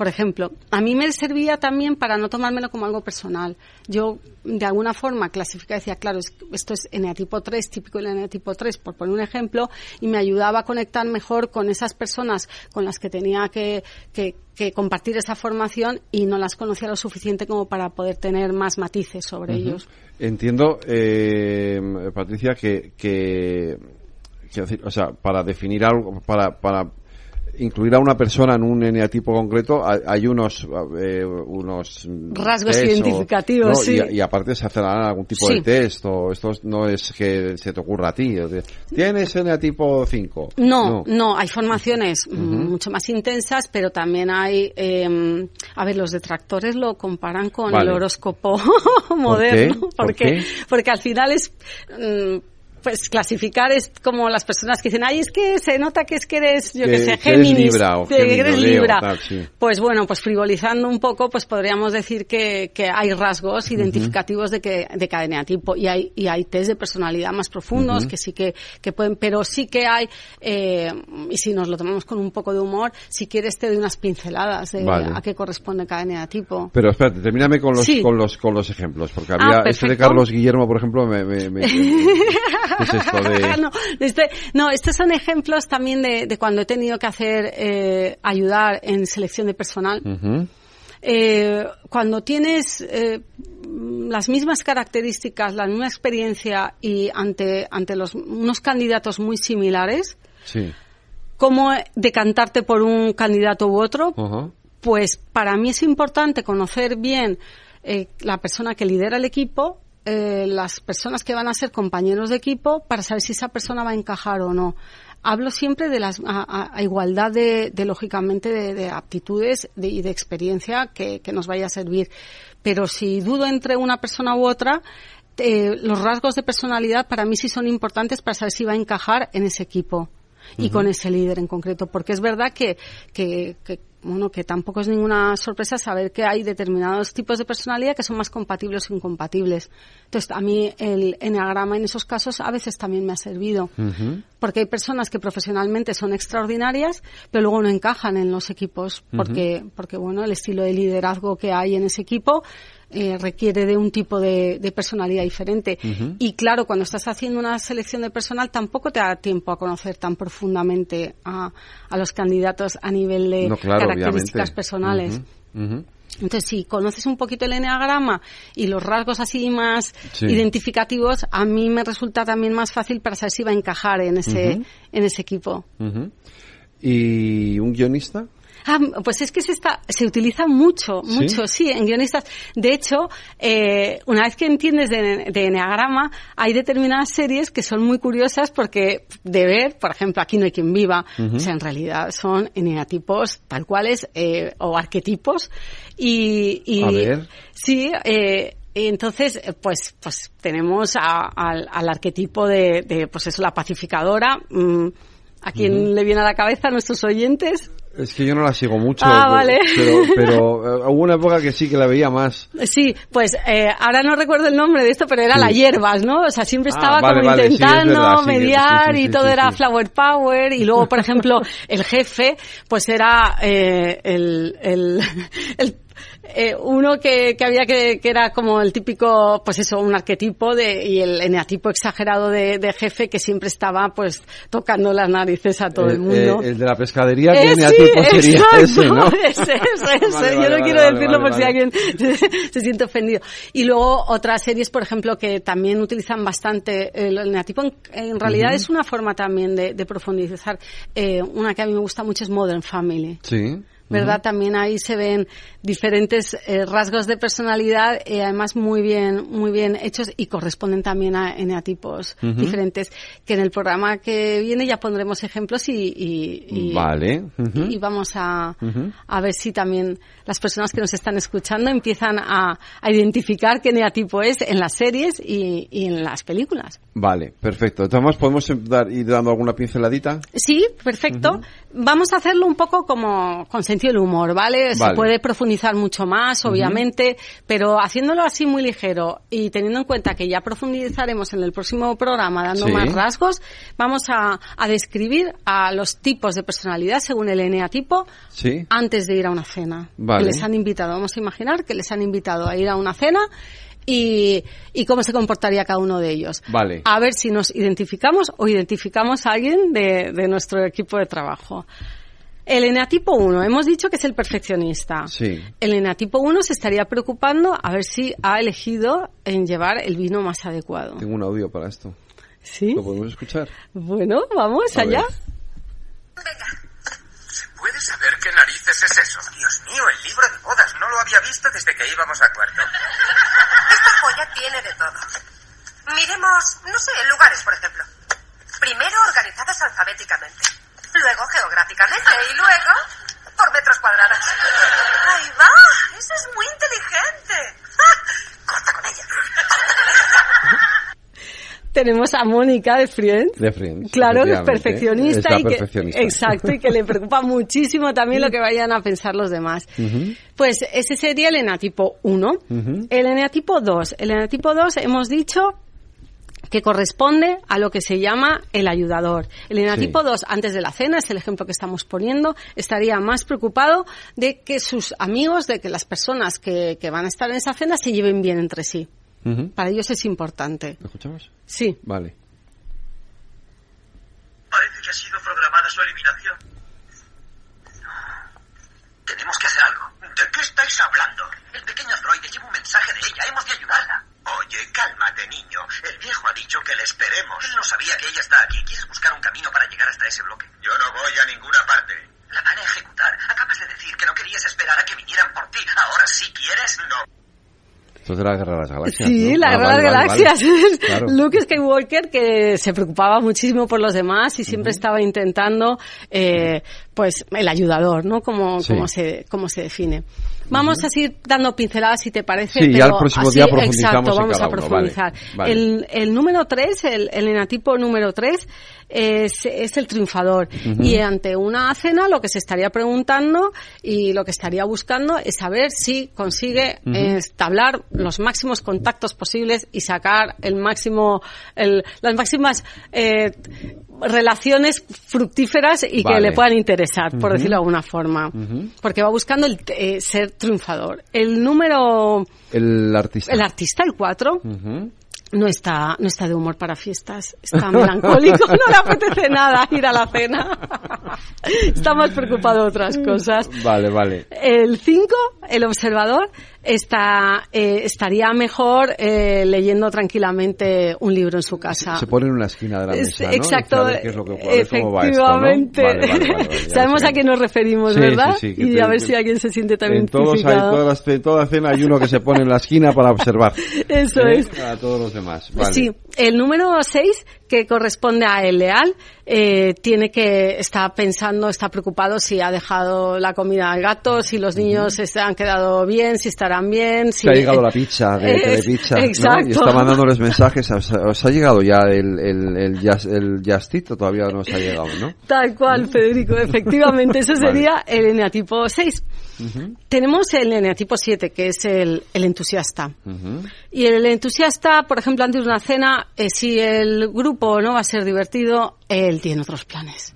Speaker 19: por ejemplo, a mí me servía también para no tomármelo como algo personal. Yo, de alguna forma, clasificaba, decía, claro, esto es eneatipo 3, típico del eneatipo 3, por poner un ejemplo, y me ayudaba a conectar mejor con esas personas con las que tenía que, compartir esa formación y no las conocía lo suficiente como para poder tener más matices sobre ellos.
Speaker 2: Entiendo, eh, Patricia, que, que, o sea, para definir algo, para, para incluir a una persona en un eneatipo concreto hay unos eh, unos
Speaker 19: rasgos identificativos
Speaker 2: y, aparte se hacerá algún tipo de test o esto no es que se te ocurra a ti tienes eneatipo 5
Speaker 19: no, no, hay formaciones mucho más intensas pero también hay em, a ver los detractores lo comparan con el horóscopo [LAUGHS] moderno porque porque al final es mm, pues clasificar es como las personas que dicen, ay, es que se nota que es que eres, yo que, sé, Géminis, que eres Libra. Pues bueno, pues frivolizando un poco, pues podríamos decir que, que hay rasgos identificativos de que de cada tipo y hay y hay test de personalidad más profundos que sí que, que pueden, pero sí que hay eh, y si nos lo tomamos con un poco de humor, si quieres te doy unas pinceladas de a qué corresponde cada tipo.
Speaker 2: Pero espérate, termíname con los con los con los ejemplos, porque había ah, este de Carlos Guillermo, por ejemplo, me, me, me [LAUGHS] [LAUGHS]
Speaker 19: no, este, no, estos son ejemplos también de, cuando he tenido que hacer, eh, ayudar en selección de personal. Eh, cuando tienes eh, las mismas características, la misma experiencia y ante, ante los, unos candidatos muy similares, ¿cómo decantarte por un candidato u otro? Pues para mí es importante conocer bien la persona que lidera el equipo eh, las personas que van a ser compañeros de equipo para saber si esa persona va a encajar o no. hablo siempre de las, igualdad de, lógicamente, de, aptitudes y de experiencia que, que nos vaya a servir. Pero si dudo entre una persona u otra, eh, los rasgos de personalidad para mí sí son importantes para saber si va a encajar en ese equipo y con ese líder en concreto, porque es verdad que, que, que bueno, que tampoco es ninguna sorpresa saber que hay determinados tipos de personalidad que son más compatibles o incompatibles. Entonces, a mí el enneagrama en esos casos a veces también me ha servido. Porque hay personas que profesionalmente son extraordinarias, pero luego no encajan en los equipos, porque, porque bueno, el estilo de liderazgo que hay en ese equipo eh, requiere de un tipo de, personalidad diferente. Y claro, cuando estás haciendo una selección de personal, tampoco te da tiempo a conocer tan profundamente a, los candidatos a nivel de características personales. Entonces, si conoces un poquito el enneagrama y los rasgos así más identificativos, a mí me resulta también más fácil para saber si va a encajar en ese, en ese equipo.
Speaker 2: ¿Y un guionista?
Speaker 19: Ah, pues es que se, está, se utiliza mucho, mucho, ¿Sí? en guionistas. De hecho, eh, una vez que entiendes de, de Enneagrama, hay determinadas series que son muy curiosas porque de ver, por ejemplo, Aquí no hay quien viva, o sea, en realidad son eneatipos tal cuales eh, o arquetipos. Y, y
Speaker 2: A ver.
Speaker 19: Sí, eh, entonces, pues, pues tenemos al, arquetipo de, de, pues eso, la pacificadora. Mm, ¿A quién le viene a la cabeza a nuestros oyentes?
Speaker 2: Es que yo no la sigo mucho.
Speaker 19: Ah, vale.
Speaker 2: Pero, [LAUGHS] pero eh, hubo una época que sí que la veía más.
Speaker 19: Sí, pues eh, ahora no recuerdo el nombre de esto, pero era la hierbas, ¿no? O sea, siempre ah, estaba como intentando mediar y todo era flower power. Y luego, por ejemplo, el jefe, pues era eh, el, el, [LAUGHS] el eh, uno que, que había que, que, era como el típico, pues eso, un arquetipo de, y el eneatipo exagerado de, de jefe que siempre estaba pues tocando las narices a todo el, mundo.
Speaker 2: Eh, el de la pescadería, ¿qué eh, eneatipo sería [LAUGHS] ese, no?
Speaker 19: Ese, ese, ese. Yo no quiero decirlo por si alguien [LAUGHS] se, siente ofendido. Y luego otras series, por ejemplo, que también utilizan bastante el eneatipo, en, en realidad es una forma también de, de profundizar. Eh, una que a mí me gusta mucho es Modern Family.
Speaker 2: Sí.
Speaker 19: ¿Verdad? También ahí se ven diferentes eh, rasgos de personalidad, y eh, además muy bien, muy bien hechos y corresponden también a eneatipos diferentes. Que en el programa que viene ya pondremos ejemplos y, y,
Speaker 2: vale.
Speaker 19: y vamos a, a ver si también las personas que nos están escuchando empiezan a, a identificar qué eneatipo es en las series y, y en las películas.
Speaker 2: Vale, perfecto. Entonces, ¿podemos dar, ir dando alguna pinceladita?
Speaker 19: Sí, perfecto. Vamos a hacerlo un poco como con sentido del humor, ¿vale? Se puede profundizar mucho más, obviamente, pero haciéndolo así muy ligero y teniendo en cuenta que ya profundizaremos en el próximo programa dando más rasgos, vamos a, a, describir a los tipos de personalidad según el eneatipo
Speaker 2: sí.
Speaker 19: antes de ir a una cena. Que les han invitado, vamos a imaginar que les han invitado a ir a una cena y, y, cómo se comportaría cada uno de ellos.
Speaker 2: Vale.
Speaker 19: A ver si nos identificamos o identificamos a alguien de, de nuestro equipo de trabajo. El eneatipo 1, hemos dicho que es el perfeccionista.
Speaker 2: Sí.
Speaker 19: El eneatipo 1 se estaría preocupando a ver si ha elegido en llevar el vino más adecuado.
Speaker 2: Tengo un audio para esto.
Speaker 19: ¿Sí?
Speaker 2: ¿Lo podemos escuchar?
Speaker 19: Bueno, vamos allá.
Speaker 20: Venga. ¿Se puede saber qué narices es eso? Dios mío, el libro de bodas. No lo había visto desde que íbamos a cuarto.
Speaker 21: Esta joya tiene de todo. Miremos, no sé, lugares, por ejemplo. Primero organizadas alfabéticamente, luego geográficamente y luego por metros cuadrados. ¡Ahí va! ¡Eso es muy inteligente! ¡Corta con ella!
Speaker 19: tenemos a Mónica de Friends.
Speaker 2: De Friends.
Speaker 19: Claro, es perfeccionista.
Speaker 2: y
Speaker 19: que, exacto, y que le preocupa [LAUGHS] muchísimo también lo que vayan a pensar los demás. Pues ese sería el enatipo 1. El eneatipo 2. El eneatipo 2 hemos dicho que corresponde a lo que se llama el ayudador. El enatipo 2, antes de la cena, es el ejemplo que estamos poniendo, estaría más preocupado de que sus amigos, de que las personas que, que van a estar en esa cena se lleven bien entre sí. Para ellos es importante.
Speaker 2: ¿Lo escuchamos?
Speaker 19: Sí.
Speaker 2: Vale.
Speaker 20: Parece que ha sido programada su eliminación. Tenemos que hacer algo. ¿De qué estáis hablando? El pequeño androide lleva un mensaje de ella. Hemos de ayudarla. Oye, cálmate, niño. El viejo ha dicho que le esperemos. Él no sabía que ella está aquí. ¿Quieres buscar un camino para llegar hasta ese bloque? Yo no voy a ninguna parte. La van a ejecutar. Acabas de decir que no querías esperar a que vinieran por ti. ¿Ahora sí quieres? No.
Speaker 2: Esto es de la Guerra de las Galaxias.
Speaker 19: Sí,
Speaker 2: ¿no?
Speaker 19: la
Speaker 2: Ah,
Speaker 19: Guerra de
Speaker 2: vale,
Speaker 19: las
Speaker 2: vale, vale.
Speaker 19: Galaxias. [LAUGHS]
Speaker 2: Claro.
Speaker 19: Luke Skywalker que se preocupaba muchísimo por los demás y siempre estaba intentando, eh, pues, el ayudador, ¿no? Como,
Speaker 2: Sí.
Speaker 19: como se, como se define. Vamos a seguir dando pinceladas si te parece.
Speaker 2: Sí, ya
Speaker 19: pero
Speaker 2: el próximo
Speaker 19: así-
Speaker 2: día profundizamos
Speaker 19: Exacto,
Speaker 2: en
Speaker 19: vamos
Speaker 2: cada
Speaker 19: a
Speaker 2: uno,
Speaker 19: profundizar.
Speaker 2: vale, vale.
Speaker 19: El, el número 3, el, el enatipo número 3, es, es el triunfador. Y ante una cena lo que se estaría preguntando y lo que estaría buscando es saber si consigue eh, establar los máximos contactos posibles y sacar el máximo, el- las máximas eh, relaciones fructíferas y que le puedan interesar, por decirlo de alguna forma. Porque va buscando el, eh, ser triunfador. El número,
Speaker 2: El artista.
Speaker 19: el artista, el 4,
Speaker 2: Ujú.
Speaker 19: no está, no está de humor para fiestas, está melancólico, no le apetece nada ir a la cena. [LAUGHS] está más preocupado de otras cosas.
Speaker 2: Vale, vale.
Speaker 19: El 5, el observador, está, eh, estaría mejor eh, leyendo tranquilamente un libro en su casa.
Speaker 2: Se pone en una esquina de la
Speaker 19: Es-
Speaker 2: mesa, ¿no?
Speaker 19: Exacto, efectivamente.
Speaker 2: Vale, vale, vale, vale, [LAUGHS] ya
Speaker 19: Sabemos a qué nos referimos,
Speaker 2: Sí,
Speaker 19: ¿verdad?
Speaker 2: sí, sí,
Speaker 19: y
Speaker 2: te-
Speaker 19: a ver si alguien se siente también
Speaker 2: En todos hay, todas en toda cena hay uno que se pone en la esquina para observar. [LAUGHS]
Speaker 19: Eso
Speaker 2: ¿Eh?
Speaker 19: es.
Speaker 2: A todos los demás.
Speaker 19: Sí, el número 6, que corresponde a el leal, eh, tiene que, está pensando, está preocupado si ha dejado la comida al gato, si los niños se han quedado bien, si estarán bien, si
Speaker 2: ha llegado la pizza de
Speaker 19: Es-
Speaker 2: ¿no?
Speaker 19: exacto.
Speaker 2: Y está mandándoles mensajes. ¿Os, os ha llegado ya el, el, el, el todavía no os ha llegado, no?
Speaker 19: Tal cual, Federico, efectivamente, eso [LAUGHS]
Speaker 2: Vale.
Speaker 19: sería el eneatipo 6. Tenemos el eneatipo 7, que es el, el entusiasta. Y el entusiasta, por ejemplo, antes de una cena, eh, si el grupo no va a ser divertido, él tiene otros planes.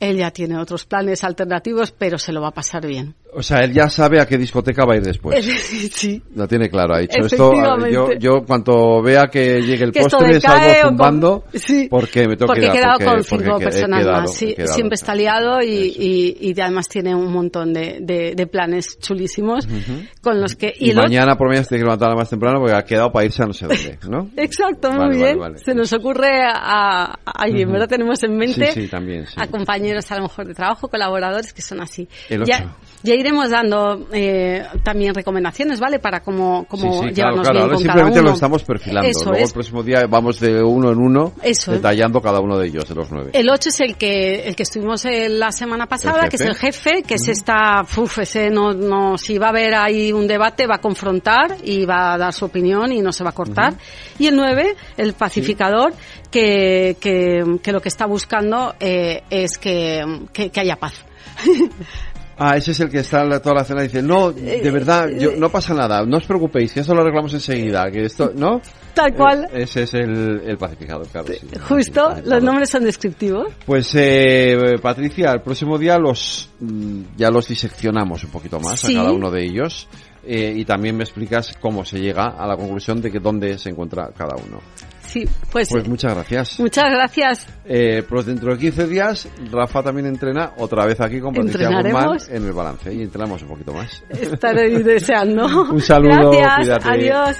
Speaker 19: Él ya tiene otros planes alternativos, pero se lo va a pasar bien.
Speaker 2: O sea, él ya sabe a qué discoteca va a ir después. [LAUGHS]
Speaker 19: sí.
Speaker 2: Lo tiene claro, ha dicho esto. Yo, yo cuanto vea que llegue el
Speaker 19: Que
Speaker 2: postre salgo
Speaker 19: o con-
Speaker 2: zumbando
Speaker 19: Sí.
Speaker 2: porque me tengo
Speaker 19: Porque
Speaker 2: que
Speaker 19: he quedado
Speaker 2: porque-
Speaker 19: con
Speaker 2: porque
Speaker 19: cinco
Speaker 2: he
Speaker 19: personas
Speaker 2: quedado,
Speaker 19: más. Sí,
Speaker 2: quedado.
Speaker 19: siempre está liado y, y, y además tiene un montón de, de, de planes chulísimos
Speaker 2: Ujú.
Speaker 19: con los que...
Speaker 2: Y,
Speaker 19: otro-
Speaker 2: mañana por mañana se tiene que levantar más temprano porque ha quedado para irse a no sé dónde, ¿no? [LAUGHS]
Speaker 19: Exacto, muy
Speaker 2: Vale,
Speaker 19: bien.
Speaker 2: vale, vale.
Speaker 19: Se nos ocurre a, a alguien,
Speaker 2: Ujú.
Speaker 19: ¿verdad? Tenemos en mente
Speaker 2: Sí, sí, también,
Speaker 19: a compañeros a lo mejor de trabajo, colaboradores que son así.
Speaker 2: El
Speaker 19: ya,
Speaker 2: ocho.
Speaker 19: Ya iremos dando eh, también recomendaciones, ¿vale? Para cómo, cómo
Speaker 2: Sí, sí, claro,
Speaker 19: llevarnos
Speaker 2: claro.
Speaker 19: bien
Speaker 2: Ahora
Speaker 19: con cada
Speaker 2: simplemente
Speaker 19: uno.
Speaker 2: lo estamos perfilando.
Speaker 19: Eso
Speaker 2: Luego
Speaker 19: es.
Speaker 2: el próximo día vamos de uno en uno
Speaker 19: Eso es.
Speaker 2: detallando cada uno de ellos, de los nueve.
Speaker 19: El 8 es el que el que estuvimos eh, la semana pasada,
Speaker 2: ¿El
Speaker 19: que es el
Speaker 2: jefe?
Speaker 19: que se está, uf, ese no, no, si va a haber ahí un debate, va a confrontar y va a dar su opinión y no se va a cortar. Y el 9, el pacificador, que, que, que lo que está buscando eh, es que, que, que haya paz. [LAUGHS]
Speaker 2: Ah, ese es el que está en la- toda la cena y dice, no, de verdad, yo, no pasa nada, no os preocupéis, que eso lo arreglamos enseguida, que esto, ¿no?
Speaker 19: Tal cual.
Speaker 2: Eh, Ese es el, el pacificador, claro. sí.
Speaker 19: Justo, los nombres son descriptivos.
Speaker 2: Pues, eh, Patricia, el próximo día los, mm, ya los diseccionamos un poquito más
Speaker 19: Sí.
Speaker 2: a cada uno de ellos. eh, y también me explicas cómo se llega a la conclusión de que dónde se encuentra cada uno.
Speaker 19: Sí, pues,
Speaker 2: Pues muchas gracias.
Speaker 19: muchas gracias.
Speaker 2: Eh, pues dentro de 15 días, Rafa también entrena otra vez aquí con Patricia Guzmán en el balance y entrenamos un poquito más.
Speaker 19: Estaré deseando. [LAUGHS]
Speaker 2: Un saludo,
Speaker 19: Gracias,
Speaker 2: cuídate.
Speaker 19: adiós.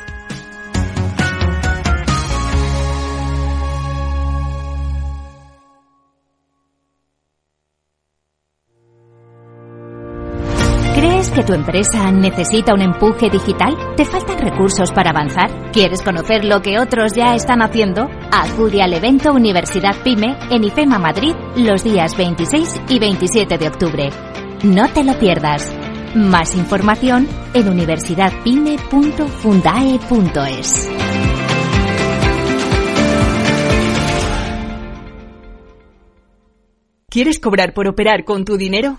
Speaker 22: ¿Crees que tu empresa necesita un empuje digital? ¿Te faltan recursos para avanzar? ¿Quieres conocer lo que otros ya están haciendo? Acude al evento Universidad Pyme en IFEMA Madrid los días 26 y 27 de octubre. No te lo pierdas. Más información en universidadpyme.fundae.es.
Speaker 23: ¿Quieres cobrar por operar con tu dinero?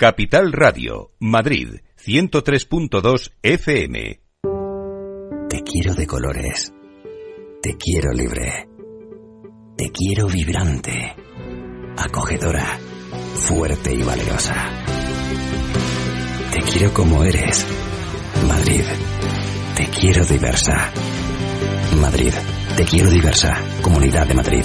Speaker 1: Capital Radio, Madrid, 103.2 FM.
Speaker 24: Te quiero de colores. Te quiero libre. Te quiero vibrante, acogedora, fuerte y valerosa. Te quiero como eres. Madrid. Te quiero diversa. Madrid. Te quiero diversa. Comunidad de Madrid.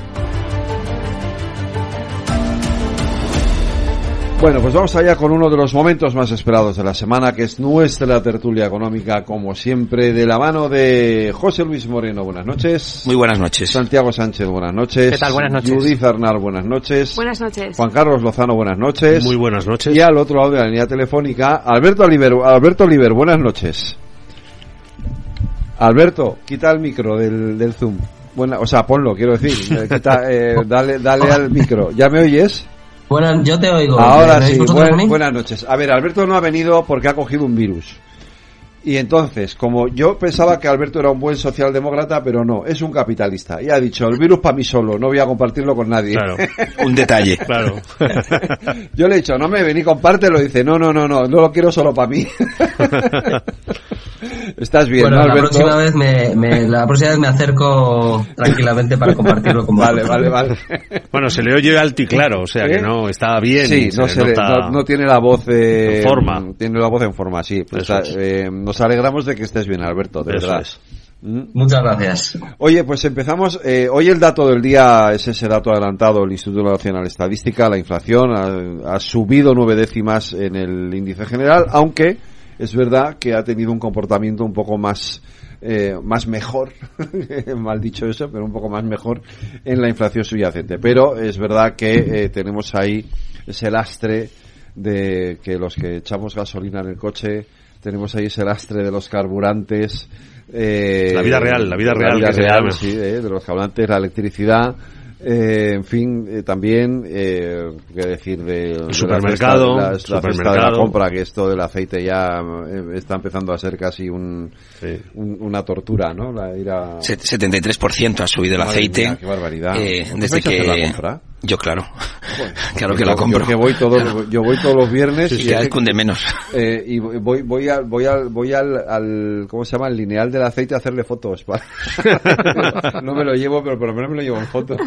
Speaker 2: Bueno, pues vamos allá con uno de los momentos más esperados de la semana, que es nuestra tertulia económica, como siempre, de la mano de José Luis Moreno. Buenas noches.
Speaker 25: Muy buenas noches.
Speaker 2: Santiago Sánchez, buenas noches.
Speaker 25: ¿Qué tal? Buenas noches.
Speaker 2: Judith Arnal, buenas noches.
Speaker 26: Buenas noches.
Speaker 2: Juan Carlos Lozano, buenas noches.
Speaker 3: Muy buenas noches.
Speaker 2: Y al otro lado de la línea telefónica, Alberto Oliver. Alberto Oliver, buenas noches. Alberto, quita el micro del, del Zoom. Buena, o sea, ponlo, quiero decir. Eh, quita, eh, dale, dale al micro. ¿Ya me oyes?
Speaker 27: Buenas, yo te oigo.
Speaker 2: Ahora
Speaker 27: ¿Me
Speaker 2: sí, buen- buenas noches. A ver, Alberto no ha venido porque ha cogido un virus. Y entonces, como yo pensaba que Alberto era un buen socialdemócrata, pero no, es un capitalista. Y ha dicho, el virus para mí solo, no voy a compartirlo con nadie.
Speaker 3: Claro. [LAUGHS]
Speaker 25: Un detalle.
Speaker 3: Claro.
Speaker 2: yo le he dicho, no me vení, compártelo. Dice, no, no, no, no, no lo quiero solo para mí. [LAUGHS] Estás bien,
Speaker 27: bueno,
Speaker 2: ¿no,
Speaker 27: la
Speaker 2: Alberto?
Speaker 27: próxima vez me, me- la próxima vez me acerco tranquilamente para compartirlo con
Speaker 2: Vale,
Speaker 27: vosotros.
Speaker 2: vale, vale.
Speaker 3: Bueno, se le oye alto y claro, o sea que
Speaker 2: ¿Eh?
Speaker 3: no, está bien.
Speaker 2: Sí, no, se le-
Speaker 3: nota-
Speaker 2: no, no tiene la voz eh,
Speaker 3: En forma.
Speaker 2: Tiene la voz en forma, sí. Pues, eh, nos alegramos de que estés bien, Alberto, de
Speaker 3: Eso
Speaker 2: verdad.
Speaker 3: es.
Speaker 2: ¿Mm?
Speaker 27: Muchas gracias.
Speaker 2: Oye, pues empezamos. eh, hoy el dato del día es ese dato adelantado del Instituto Nacional de Estadística. La inflación ha, ha subido nueve décimas en el índice general, aunque es verdad que ha tenido un comportamiento un poco más eh, más mejor, [LAUGHS] mal dicho eso, pero un poco más mejor en la inflación subyacente. Pero es verdad que eh, tenemos ahí ese lastre de que los que echamos gasolina en el coche tenemos ahí ese lastre de los carburantes. eh,
Speaker 3: La vida real, la vida real que se llama.
Speaker 2: sí, eh, de los carburantes, la electricidad. Eh, en fin, eh, también, eh, qué decir de, de la
Speaker 3: supermercado,
Speaker 2: cesta- la, la cesta de la
Speaker 3: supermercado.
Speaker 2: compra, que esto del aceite ya eh, está empezando a ser casi un, un- una tortura, ¿no? La ir a...
Speaker 25: Se- 73% ha subido el aceite.
Speaker 2: mía, qué barbaridad.
Speaker 25: eh,
Speaker 2: ¿Vosotros
Speaker 25: desde
Speaker 2: hacer la
Speaker 25: que.
Speaker 2: compra?
Speaker 25: Yo, claro. [LAUGHS] claro que
Speaker 2: Yo-
Speaker 25: la compro.
Speaker 2: Yo que voy todos, yo voy todos los viernes
Speaker 25: Sí, cada vez cunde menos.
Speaker 2: eh, y voy voy al voy al voy al, al ¿cómo se llama? al lineal del aceite a hacerle fotos. para- [LAUGHS] no me lo llevo, pero por lo menos me lo llevo en foto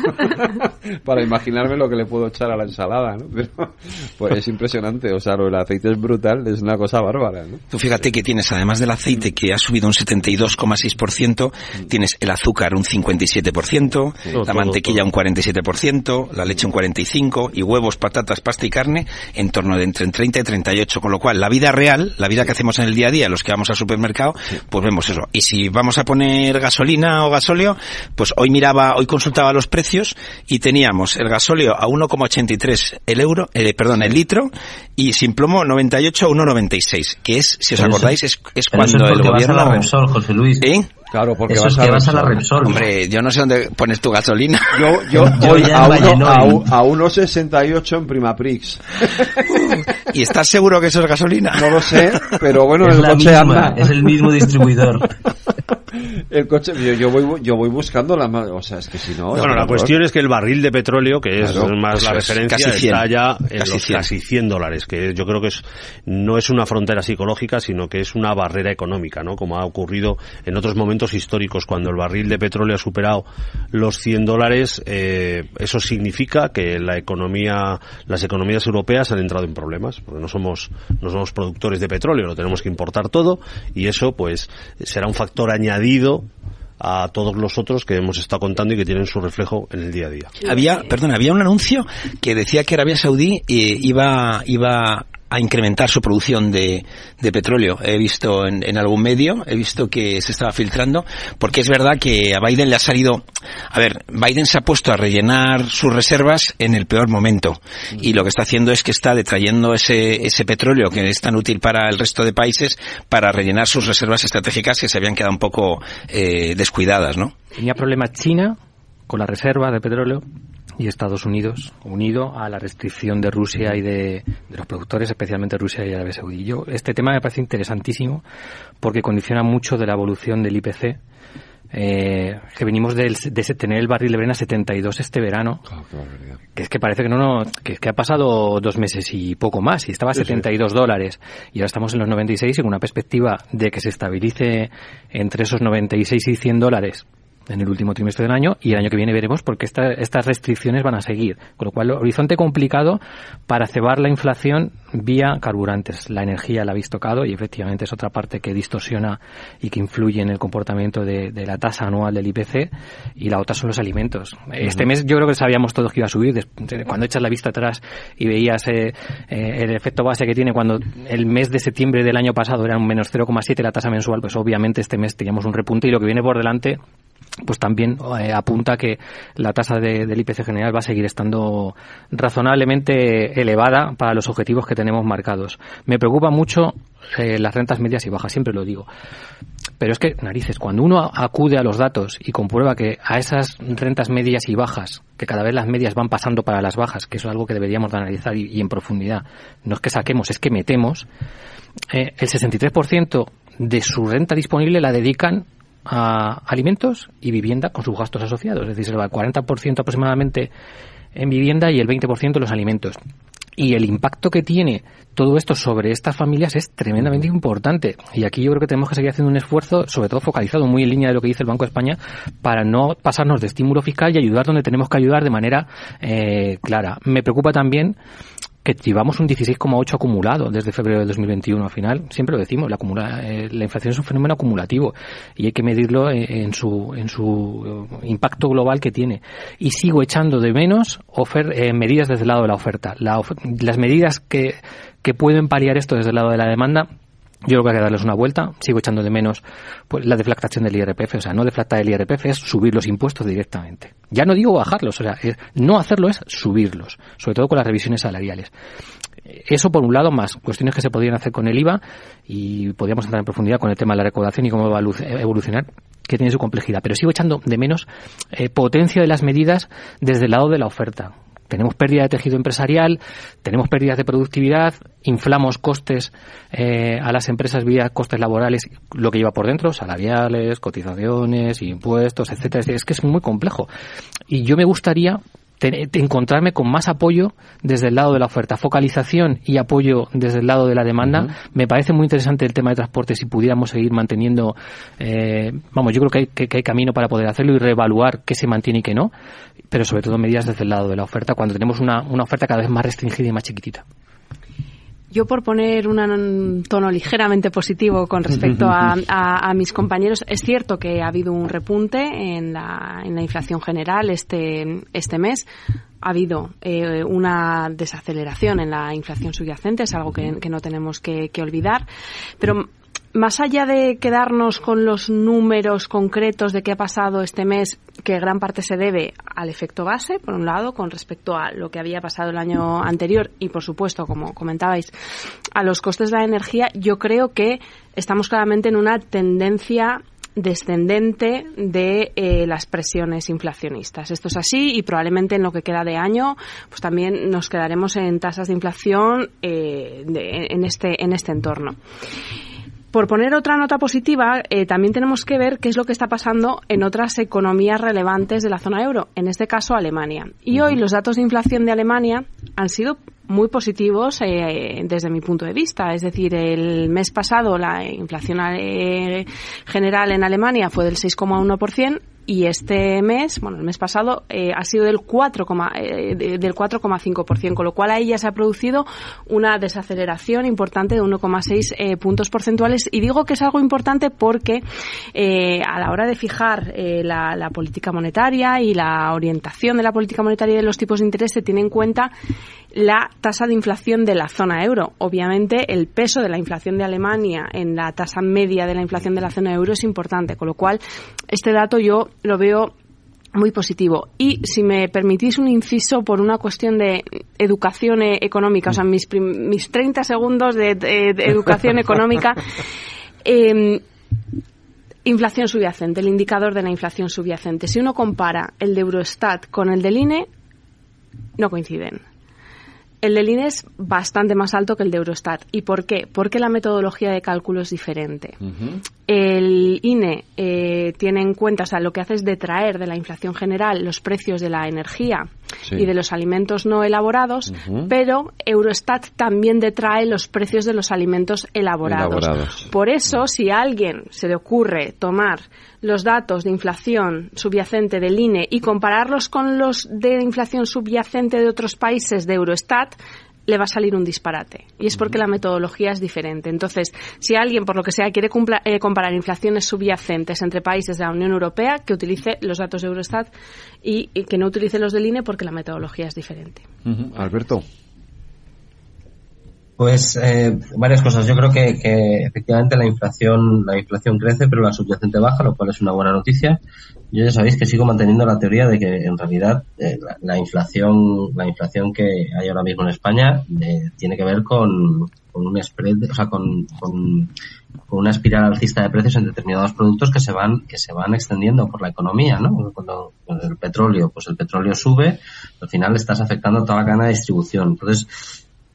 Speaker 2: [LAUGHS] para imaginarme lo que le puedo echar a la ensalada, ¿no? Pero pues es impresionante, o sea, lo del aceite es brutal, es una cosa bárbara, ¿no?
Speaker 25: Tú fíjate que tienes, además del aceite que ha subido un 72,6%, tienes el azúcar un 57%,
Speaker 3: No,
Speaker 25: la
Speaker 3: todo,
Speaker 25: mantequilla un 47%, la leche un 45% y huevos, patatas, pasta y carne en torno de entre 30 y 38. Con lo cual, la vida real, la vida que hacemos en el día a día, los que vamos al supermercado, pues vemos eso. Y si vamos a poner gasolina o gasóleo, pues hoy miraba, hoy consultaba los precios y teníamos el gasóleo a 1,83 el euro, eh, perdón, el litro y sin plomo 98 a 1,96, que es, si os acordáis, es, cuando el
Speaker 27: porque vas a
Speaker 25: gobierno...
Speaker 27: la Repsol, José Luis.
Speaker 25: ¿Eh?
Speaker 2: Claro, porque
Speaker 27: Eso
Speaker 2: vas
Speaker 27: es
Speaker 2: a
Speaker 27: que vas a la
Speaker 2: Repsol.
Speaker 25: Hombre, yo no sé dónde pones tu gasolina.
Speaker 2: Yo, yo [LAUGHS]
Speaker 27: Yo
Speaker 2: voy
Speaker 27: ya
Speaker 2: a, uno, a, un- a 1,68 en Primaprix.
Speaker 25: ¿Y estás seguro que eso es gasolina?
Speaker 2: No lo sé, pero bueno,
Speaker 27: es
Speaker 2: el coche
Speaker 27: misma,
Speaker 2: anda.
Speaker 27: es el mismo distribuidor. [LAUGHS] [LAUGHS]
Speaker 2: el coche, yo, voy, yo voy buscando la o sea, es que si no...
Speaker 28: Bueno, la cuestión es que el barril de petróleo, que es más la referencia, está ya en los casi 100 dólares, que yo creo que es, no es una frontera psicológica, sino que es una barrera económica, ¿no? Como ha ocurrido en otros momentos históricos, cuando el barril de petróleo ha superado los 100 dólares, eh, eso significa que la economía, las economías europeas han entrado en problemas, porque no somos, no somos productores de petróleo, lo tenemos que importar todo, y eso, pues, será un factor añadido a todos los otros que hemos estado contando y que tienen su reflejo en el día a día.
Speaker 25: Había, perdón, había un anuncio que decía que Arabia Saudí eh, iba, iba a incrementar su producción de, de petróleo. He visto en, en, algún medio, he visto que se estaba filtrando, porque es verdad que a Biden le ha salido, a ver, Biden se ha puesto a rellenar sus reservas en el peor momento y lo que está haciendo es que está detrayendo ese, ese petróleo que es tan útil para el resto de países para rellenar sus reservas estratégicas que se habían quedado un poco eh, descuidadas, ¿no?
Speaker 29: Tenía problemas China con la reserva de petróleo y Estados Unidos, unido a la restricción de Rusia y de, los productores, especialmente Rusia y Arabia Saudí. Yo, este tema me parece interesantísimo porque condiciona mucho de la evolución del IPC. Eh, que venimos de, tener el barril de Brena 72 este verano, que es que parece que no, no que, que, ha pasado dos meses y poco más, y estaba a 72 dólares, y ahora estamos en los 96 y con una perspectiva de que se estabilice entre esos 96 y 100 dólares en el último trimestre del año y el año que viene veremos porque estas restricciones van a seguir. Con lo cual, horizonte complicado para cebar la inflación vía carburantes. La energía la habéis tocado y efectivamente es otra parte que distorsiona y que influye en el comportamiento de, la tasa anual del IPC y la otra son los alimentos. Este mes yo creo que sabíamos todos que iba a subir. Cuando echas la vista atrás y veías eh, eh, el efecto base que tiene cuando el mes de septiembre del año pasado era un menos 0,7 la tasa mensual, pues obviamente este mes teníamos un repunte y lo que viene por delante pues también eh, apunta que la tasa de, del IPC general va a seguir estando razonablemente elevada para los objetivos que tenemos marcados. Me preocupa mucho eh, las rentas medias y bajas, siempre lo digo. Pero es que, narices, cuando uno acude a los datos y comprueba que a esas rentas medias y bajas, que cada vez las medias van pasando para las bajas, que eso es algo que deberíamos de analizar y, en profundidad, no es que saquemos, es que metemos, eh, el 63% de su renta disponible la dedican a alimentos y vivienda con sus gastos asociados. Es decir, se va el 40% aproximadamente en vivienda y el 20% en los alimentos. Y el impacto que tiene todo esto sobre estas familias es tremendamente importante. Y aquí yo creo que tenemos que seguir haciendo un esfuerzo, sobre todo focalizado, muy en línea de lo que dice el Banco de España, para no pasarnos de estímulo fiscal y ayudar donde tenemos que ayudar de manera eh, clara. Me preocupa también que llevamos un 16,8 acumulado desde febrero de 2021. Al final, siempre lo decimos, la, acumula, eh, la inflación es un fenómeno acumulativo y hay que medirlo en, su, en su eh, impacto global que tiene. Y sigo echando de menos ofer, eh, medidas desde el lado de la oferta. las medidas que, que pueden paliar esto desde el lado de la demanda yo creo que hay que darles una vuelta. Sigo echando de menos pues, la deflactación del IRPF. O sea, no deflactar el IRPF es subir los impuestos directamente. Ya no digo bajarlos, o sea, no hacerlo es subirlos, sobre todo con las revisiones salariales. Eso por un lado, más cuestiones que se podrían hacer con el IVA y podríamos entrar en profundidad con el tema de la recaudación y cómo va a evolucionar que tiene su complejidad, pero sigo echando de menos eh, potencia de las medidas desde el lado de la oferta tenemos pérdida de tejido empresarial, tenemos pérdidas de productividad, inflamos costes eh, a las empresas vía costes laborales, lo que lleva por dentro, salariales, cotizaciones, impuestos, etcétera. Es que es muy complejo. Y yo me gustaría encontrarme con más apoyo desde el lado de la oferta, focalización y apoyo desde el lado de la demanda. Me parece muy interesante el tema de transporte si pudiéramos seguir manteniendo, eh, vamos, yo creo que hay, que, hay camino para poder hacerlo y reevaluar qué se mantiene y qué no, pero sobre todo medidas desde el lado de la oferta cuando tenemos una, una oferta cada vez más restringida y más chiquitita.
Speaker 19: Yo por poner un tono ligeramente positivo con respecto [LAUGHS] a, mis compañeros, es cierto que ha habido un repunte en la, en la inflación general este, este mes. Ha habido eh, una desaceleración en la inflación subyacente, es algo que, no tenemos que, que olvidar. Pero más allá de quedarnos con los números concretos de qué ha pasado este mes, que gran parte se debe al efecto base, por un lado, con respecto a lo que había pasado el año anterior y, por supuesto, como comentabais, a los costes de la energía, yo creo que estamos claramente en una tendencia descendente de eh, las presiones inflacionistas. Esto es así y probablemente en lo que queda de año pues también nos quedaremos en tasas de inflación eh, en, este, en este entorno.
Speaker 30: Por poner otra nota positiva, eh, también tenemos que ver qué es lo que está pasando en otras economías relevantes de la zona euro, en este caso Alemania. Y hoy los datos de inflación de Alemania han sido muy positivos eh, desde mi punto de vista. Es decir, el mes pasado la inflación eh, general en Alemania fue del 6,1% y este mes, bueno, el mes pasado eh, ha sido del 4, eh, del 4,5%, con lo cual ahí ya se ha producido una desaceleración importante de 1,6 eh, puntos porcentuales y digo que es algo importante porque eh, a la hora de fijar eh, la, la, política monetaria y la orientación de la política monetaria y de los tipos de interés se tiene en cuenta la tasa de inflación de la zona euro. Obviamente, el peso de la inflación de Alemania en la tasa media de la inflación de la zona euro es importante, con lo cual este dato yo lo veo muy positivo. Y si me permitís un inciso por una cuestión de educación e económica, o sea, mis, mis 30 segundos de, de, de educación económica. [LAUGHS] Eh, inflación subyacente, el indicador de la inflación subyacente. Si uno compara el de Eurostat con el del INE, no coinciden el del INE es bastante más alto que el de Eurostat. ¿Y por qué? Porque la metodología de cálculo es diferente. Uh -huh. El INE eh, tiene en cuenta, o sea, lo que hace es detraer de la inflación general los precios de la energía sí. y de los alimentos no elaborados, uh -huh. pero Eurostat también detrae los precios de los alimentos elaborados. elaborados. Por eso, si a alguien se le ocurre tomar los datos de inflación subyacente del INE y compararlos con los de inflación subyacente de otros países de Eurostat, le va a salir un disparate. Y es porque la metodología es diferente. Entonces, si alguien, por lo que sea, quiere eh, comparar inflaciones subyacentes entre países de la Unión Europea, que utilice los datos de Eurostat y, y que no utilice los del INE porque la metodología es diferente.
Speaker 2: Uh -huh. Alberto.
Speaker 27: Pues eh, varias cosas. Yo creo que, que, efectivamente la inflación la inflación crece, pero la subyacente baja, lo cual es una buena noticia. Yo ya sabéis que sigo manteniendo la teoría de que en realidad eh, la, la, inflación la inflación que hay ahora mismo en España eh, tiene que ver con, con un spread, o sea, con, con, una espiral alcista de precios en determinados productos que se van que se van extendiendo por la economía, ¿no? Cuando el petróleo, pues el petróleo sube, al final estás afectando toda la cadena de distribución. Entonces,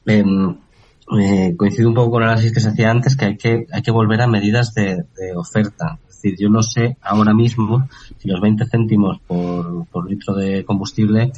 Speaker 27: eh, eh, coincido un poco con el análisis que se hacía antes, que hay que, hay que volver a medidas de, de oferta. Es decir, yo no sé ahora mismo si los 20 céntimos por, por litro de combustible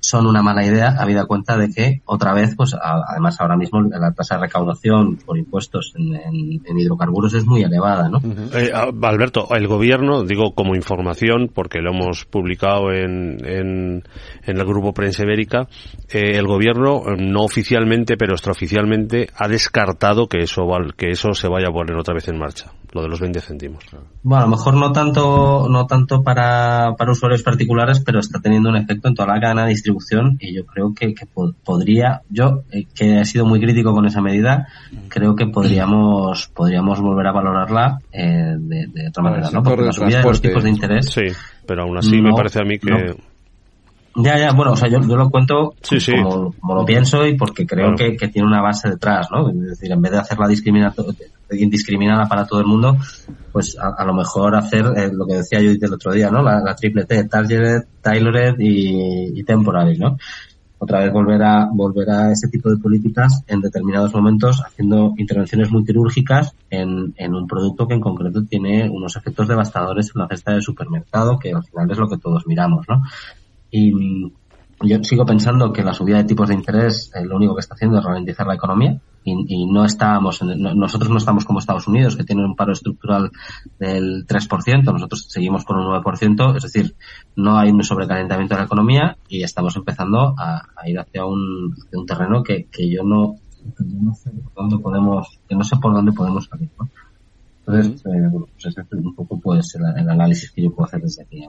Speaker 27: son una mala idea, habida cuenta de que otra vez, pues a, además ahora mismo la tasa de recaudación por impuestos en, en, en hidrocarburos es muy elevada, ¿no? Uh
Speaker 28: -huh. eh, Alberto, el gobierno, digo como información, porque lo hemos publicado en, en, en el grupo Prensa Ibérica, eh, el gobierno no oficialmente, pero extraoficialmente ha descartado que eso, que eso se vaya a poner otra vez en marcha lo de los 20 céntimos.
Speaker 27: Bueno, a lo mejor no tanto, no tanto para, para usuarios particulares, pero está teniendo un efecto en toda la cadena de distribución y yo creo que, que podría, yo eh, que he sido muy crítico con esa medida, creo que podríamos, podríamos volver a valorarla eh, de, de, otra manera, ¿no? Porque la subida de los tipos de interés.
Speaker 28: Sí, pero aún así no, me parece a mí que.
Speaker 27: No. Ya, ya, bueno, o sea, yo, yo lo cuento sí, sí. Como, como, lo pienso y porque creo claro. que, que, tiene una base detrás, ¿no? Es decir, en vez de hacerla indiscriminada para todo el mundo, pues a, lo mejor hacer eh, lo que decía yo el otro día, ¿no? La, triple T, Targeted, Tailored y, y Temporary, ¿no? Otra vez volver a, volver a ese tipo de políticas en determinados momentos haciendo intervenciones muy quirúrgicas en, en un producto que en concreto tiene unos efectos devastadores en la cesta del supermercado, que al final es lo que todos miramos, ¿no? Y yo sigo pensando que la subida de tipos de interés eh, lo único que está haciendo es ralentizar la economía y, y no no, nosotros no estamos como Estados Unidos, que tiene un paro estructural del 3%, nosotros seguimos con un 9%, es decir, no hay un sobrecalentamiento de la economía y estamos empezando a, a ir hacia un, hacia un terreno que, que yo no, que yo no sé por dónde podemos, que no sé por dónde podemos salir, ¿no? Entonces, eh, bueno, pues ese es un poco pues el, el análisis que yo puedo hacer desde aquí.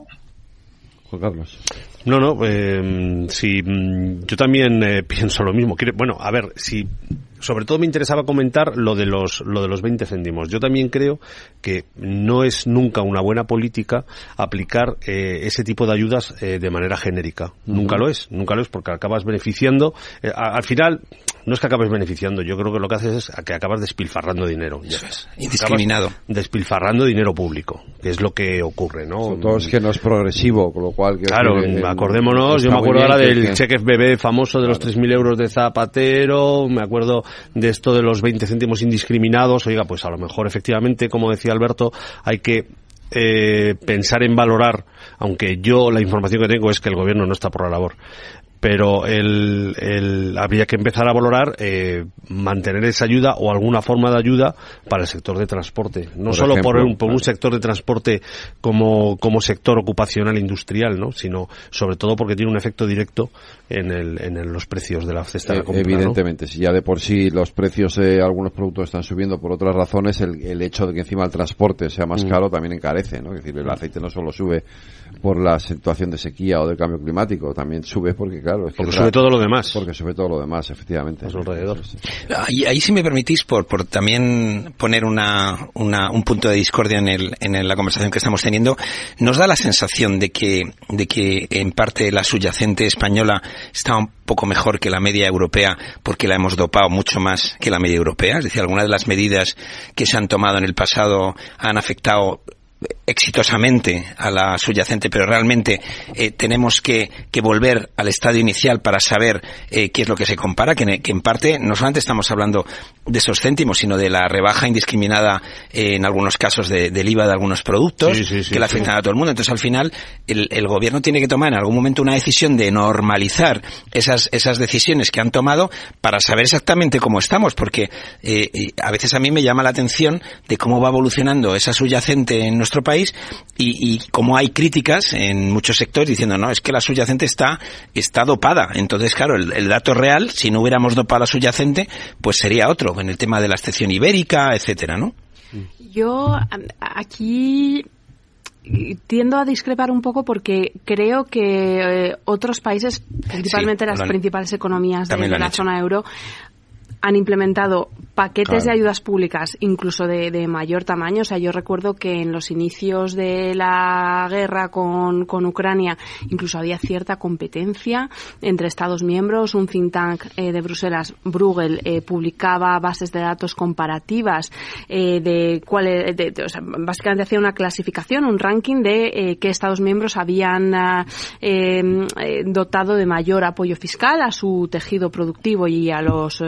Speaker 2: Juan Carlos.
Speaker 28: No, no, eh, si yo también eh, [LAUGHS] pienso lo mismo. Bueno, a ver, si sobre todo me interesaba comentar lo de los lo de los 20 céntimos. Yo también creo que no es nunca una buena política aplicar eh, ese tipo de ayudas eh, de manera genérica. Uh -huh. Nunca lo es, nunca lo es porque acabas beneficiando. Eh, al final no es que acabes beneficiando, yo creo que lo que haces es que acabas despilfarrando dinero.
Speaker 25: Ya ves. Indiscriminado.
Speaker 28: Despilfarrando dinero público, que es lo que ocurre, ¿no?
Speaker 2: Sobre todo es que no es progresivo, con lo cual...
Speaker 28: Claro, que, acordémonos, yo me acuerdo ahora del que... cheque bebé famoso de los claro. 3.000 euros de Zapatero, me acuerdo de esto de los 20 céntimos indiscriminados, oiga, pues a lo mejor efectivamente, como decía Alberto, hay que eh, pensar en valorar, aunque yo la información que tengo es que el gobierno no está por la labor, pero el, el, habría que empezar a valorar eh, mantener esa ayuda o alguna forma de ayuda para el sector de transporte. No solo por, un, por un sector de transporte como, como sector ocupacional industrial, ¿no? sino sobre todo porque tiene un efecto directo en, el, en los precios de la cesta de compra.
Speaker 2: Evidentemente, si ya de por sí los precios de algunos productos están subiendo por otras razones, el, el hecho de que encima el transporte sea más mm. caro también encarece. ¿no? Es decir, el aceite no solo sube por la situación de sequía o de cambio climático, también sube porque claro. Es
Speaker 28: porque sube todo lo demás.
Speaker 2: Porque sube todo lo demás, efectivamente.
Speaker 28: alrededor.
Speaker 25: Ahí, si me permitís, por, por también poner una, una, un punto de discordia en, el, en la conversación que estamos teniendo, nos da la sensación de que, de que en parte la subyacente española está un poco mejor que la media europea porque la hemos dopado mucho más que la media europea. Es decir, algunas de las medidas que se han tomado en el pasado han afectado exitosamente a la subyacente, pero realmente eh, tenemos que, que, volver al estadio inicial para saber eh, qué es lo que se compara, que, en parte no solamente estamos hablando de esos céntimos, sino de la rebaja indiscriminada eh, en algunos casos de, del IVA de algunos productos que la afectan a todo el mundo. Entonces, al final, el, el, gobierno tiene que tomar en algún momento una decisión de normalizar esas, esas decisiones que han tomado para saber exactamente cómo estamos, porque a veces a mí me llama la atención de cómo va evolucionando esa subyacente en nuestro país y, y como hay críticas en muchos sectores diciendo, no, es que la subyacente está, está dopada. Entonces, claro, el, dato real, si no hubiéramos dopado la subyacente, pues sería otro, en el tema de la excepción ibérica, etcétera, ¿no?
Speaker 30: Yo aquí tiendo a discrepar un poco porque creo que eh, otros países, principalmente las principales economías de, la zona euro, han implementado paquetes de ayudas públicas, incluso de, de, mayor tamaño. O sea, yo recuerdo que en los inicios de la guerra con, con Ucrania incluso había cierta competencia entre Estados miembros. Un think tank eh, de Bruselas, Bruegel, eh, publicaba bases de datos comparativas eh, de cuál, de, o sea, básicamente hacía una clasificación, un ranking de eh, qué Estados miembros habían ah, eh, dotado de mayor apoyo fiscal a su tejido productivo y a los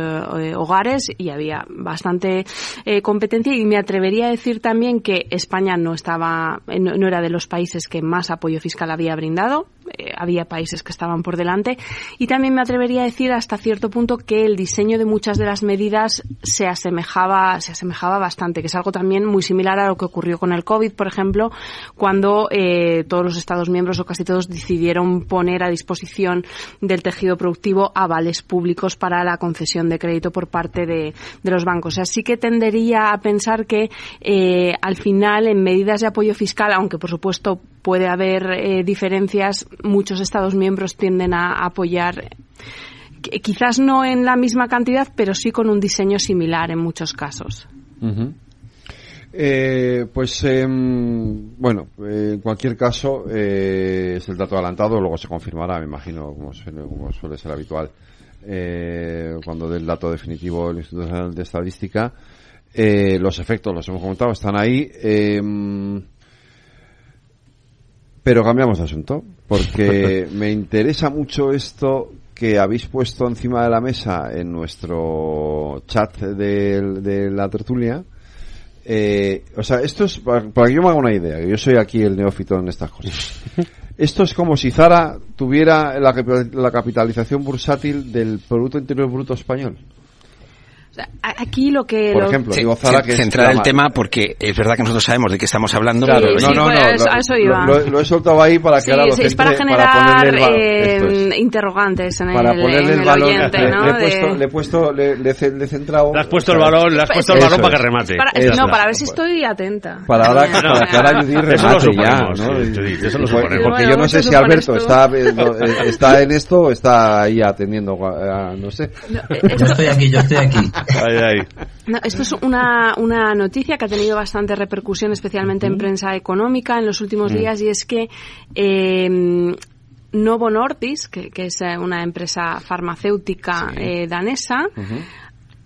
Speaker 30: hogares y había bastante eh, competencia y me atrevería a decir también que España no estaba, no, era de los países que más apoyo fiscal había brindado. Eh, había países que estaban por delante. Y también me atrevería a decir hasta cierto punto que el diseño de muchas de las medidas se asemejaba se asemejaba bastante que es algo también muy similar a lo que ocurrió con el covid por ejemplo cuando eh, todos los estados miembros o casi todos decidieron poner a disposición del tejido productivo avales públicos para la concesión de crédito por parte de, los bancos. Así que tendería a pensar que eh, al final en medidas de apoyo fiscal aunque por supuesto puede haber diferencias muchos Estados miembros tienden a apoyar quizás no en la misma cantidad, pero sí con un diseño similar en muchos casos.
Speaker 2: Eh, pues em, bueno, en cualquier caso eh, es el dato adelantado, luego se confirmará, me imagino, como suele, ser habitual, eh, cuando dé el dato definitivo del Instituto Nacional de Estadística. los efectos, los hemos comentado, están ahí. Pero cambiamos de asunto, porque [LAUGHS] me interesa mucho esto que habéis puesto encima de la mesa en nuestro chat de, la tertulia. Eh, o sea, esto es, para, que yo me haga una idea, que yo soy aquí el neófito en estas cosas. [LAUGHS] Esto es como si Zara tuviera la, la capitalización bursátil del Producto Interior Bruto español
Speaker 30: aquí lo que...
Speaker 25: Por ejemplo, digo Zara que Centrar el tema porque es verdad que nosotros sabemos de qué estamos hablando.
Speaker 2: Claro, no, no, no, eso iba. Lo, he soltado ahí para que ahora lo
Speaker 30: Es para generar eh, interrogantes en
Speaker 2: para
Speaker 30: el,
Speaker 2: ponerle
Speaker 30: el, oyente,
Speaker 2: le,
Speaker 30: ¿no?
Speaker 2: Le, he puesto, le he puesto, le, le, he centrado...
Speaker 28: Le has puesto el balón, le has puesto el balón para que remate.
Speaker 30: no, para ver si estoy atenta.
Speaker 2: Para ahora, [LAUGHS] para que ahora Judith remate ya, ¿no?
Speaker 28: Eso lo suponemos.
Speaker 2: Porque yo no sé si Alberto está está en esto o está ahí atendiendo, no sé.
Speaker 27: Yo estoy aquí, yo estoy aquí. [LAUGHS]
Speaker 28: Ahí, ahí.
Speaker 30: No, esto es una, una noticia que ha tenido bastante repercusión, especialmente en prensa económica en los últimos días, y es que eh, Novo Nordisk, que, es eh, una empresa farmacéutica eh, danesa,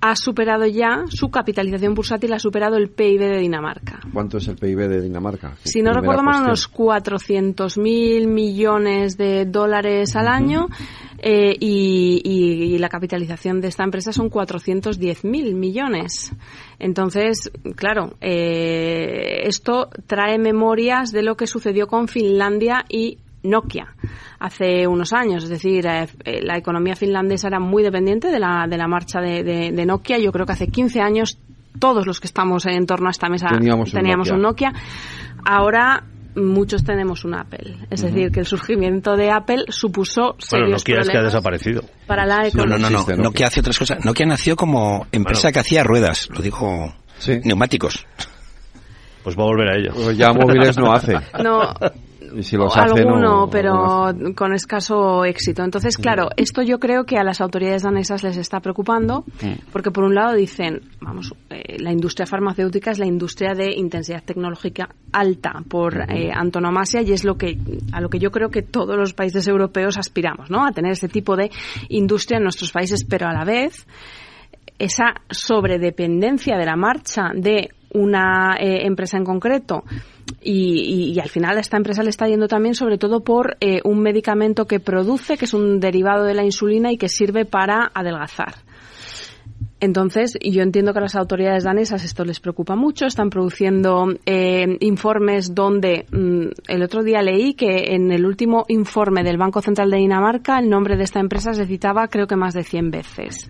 Speaker 30: ha superado ya, su capitalización bursátil ha superado el PIB de Dinamarca.
Speaker 2: ¿Cuánto es el PIB de Dinamarca?
Speaker 30: Si no recuerdo mal, unos 400.000 millones de dólares al año. Eh, y, la capitalización de esta empresa son 410.000 millones. Entonces, claro, eh, esto trae memorias de lo que sucedió con Finlandia y Nokia hace unos años. Es decir, eh, la economía finlandesa era muy dependiente de la, de la marcha de, de, Nokia. Yo creo que hace 15 años todos los que estamos en torno a esta mesa teníamos, un Nokia. Ahora muchos tenemos un Apple. Es decir, que el surgimiento de Apple supuso
Speaker 28: bueno, Nokia es que ha desaparecido.
Speaker 30: Para la
Speaker 25: economía. No, no, no, Nokia hace otras cosas. Nokia nació como empresa que hacía ruedas, lo dijo neumáticos.
Speaker 28: Pues va a volver a ello.
Speaker 2: Pues ya móviles no hace.
Speaker 30: No, Alguno, pero con escaso éxito. Entonces, claro, esto yo creo que a las autoridades danesas les está preocupando, mm. porque por un lado dicen, vamos, eh, la industria farmacéutica es la industria de intensidad tecnológica alta por eh, antonomasia y es lo que a lo que yo creo que todos los países europeos aspiramos, ¿no? A tener ese tipo de industria en nuestros países, pero a la vez esa sobredependencia de la marcha de una eh, empresa en concreto y, al final a esta empresa le está yendo también sobre todo por eh, un medicamento que produce, que es un derivado de la insulina y que sirve para adelgazar. Entonces, yo entiendo que a las autoridades danesas esto les preocupa mucho. Están produciendo eh, informes donde mm, el otro día leí que en el último informe del Banco Central de Dinamarca el nombre de esta empresa se citaba creo que más de 100 veces.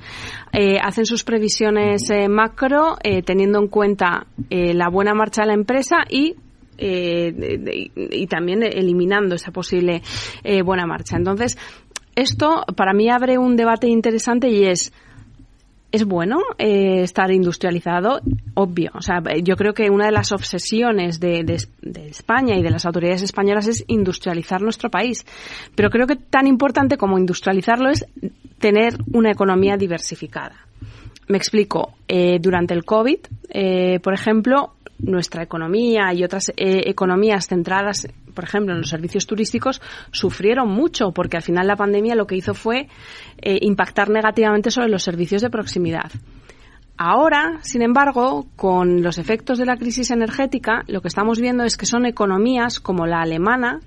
Speaker 30: Eh, hacen sus previsiones macro teniendo en cuenta la buena marcha de la empresa y eh, y también eliminando esa posible eh, buena marcha. Entonces, esto para mí abre un debate interesante y es es bueno eh, estar industrializado, obvio. O sea, yo creo que una de las obsesiones de, España y de las autoridades españolas es industrializar nuestro país. Pero creo que tan importante como industrializarlo es tener una economía diversificada. Me explico. durante el COVID, por ejemplo, nuestra economía y otras eh, economías centradas, por ejemplo, en los servicios turísticos, sufrieron mucho porque al final la pandemia lo que hizo fue eh, impactar negativamente sobre los servicios de proximidad. Ahora, sin embargo, con los efectos de la crisis energética, lo que estamos viendo es que son economías como la alemana,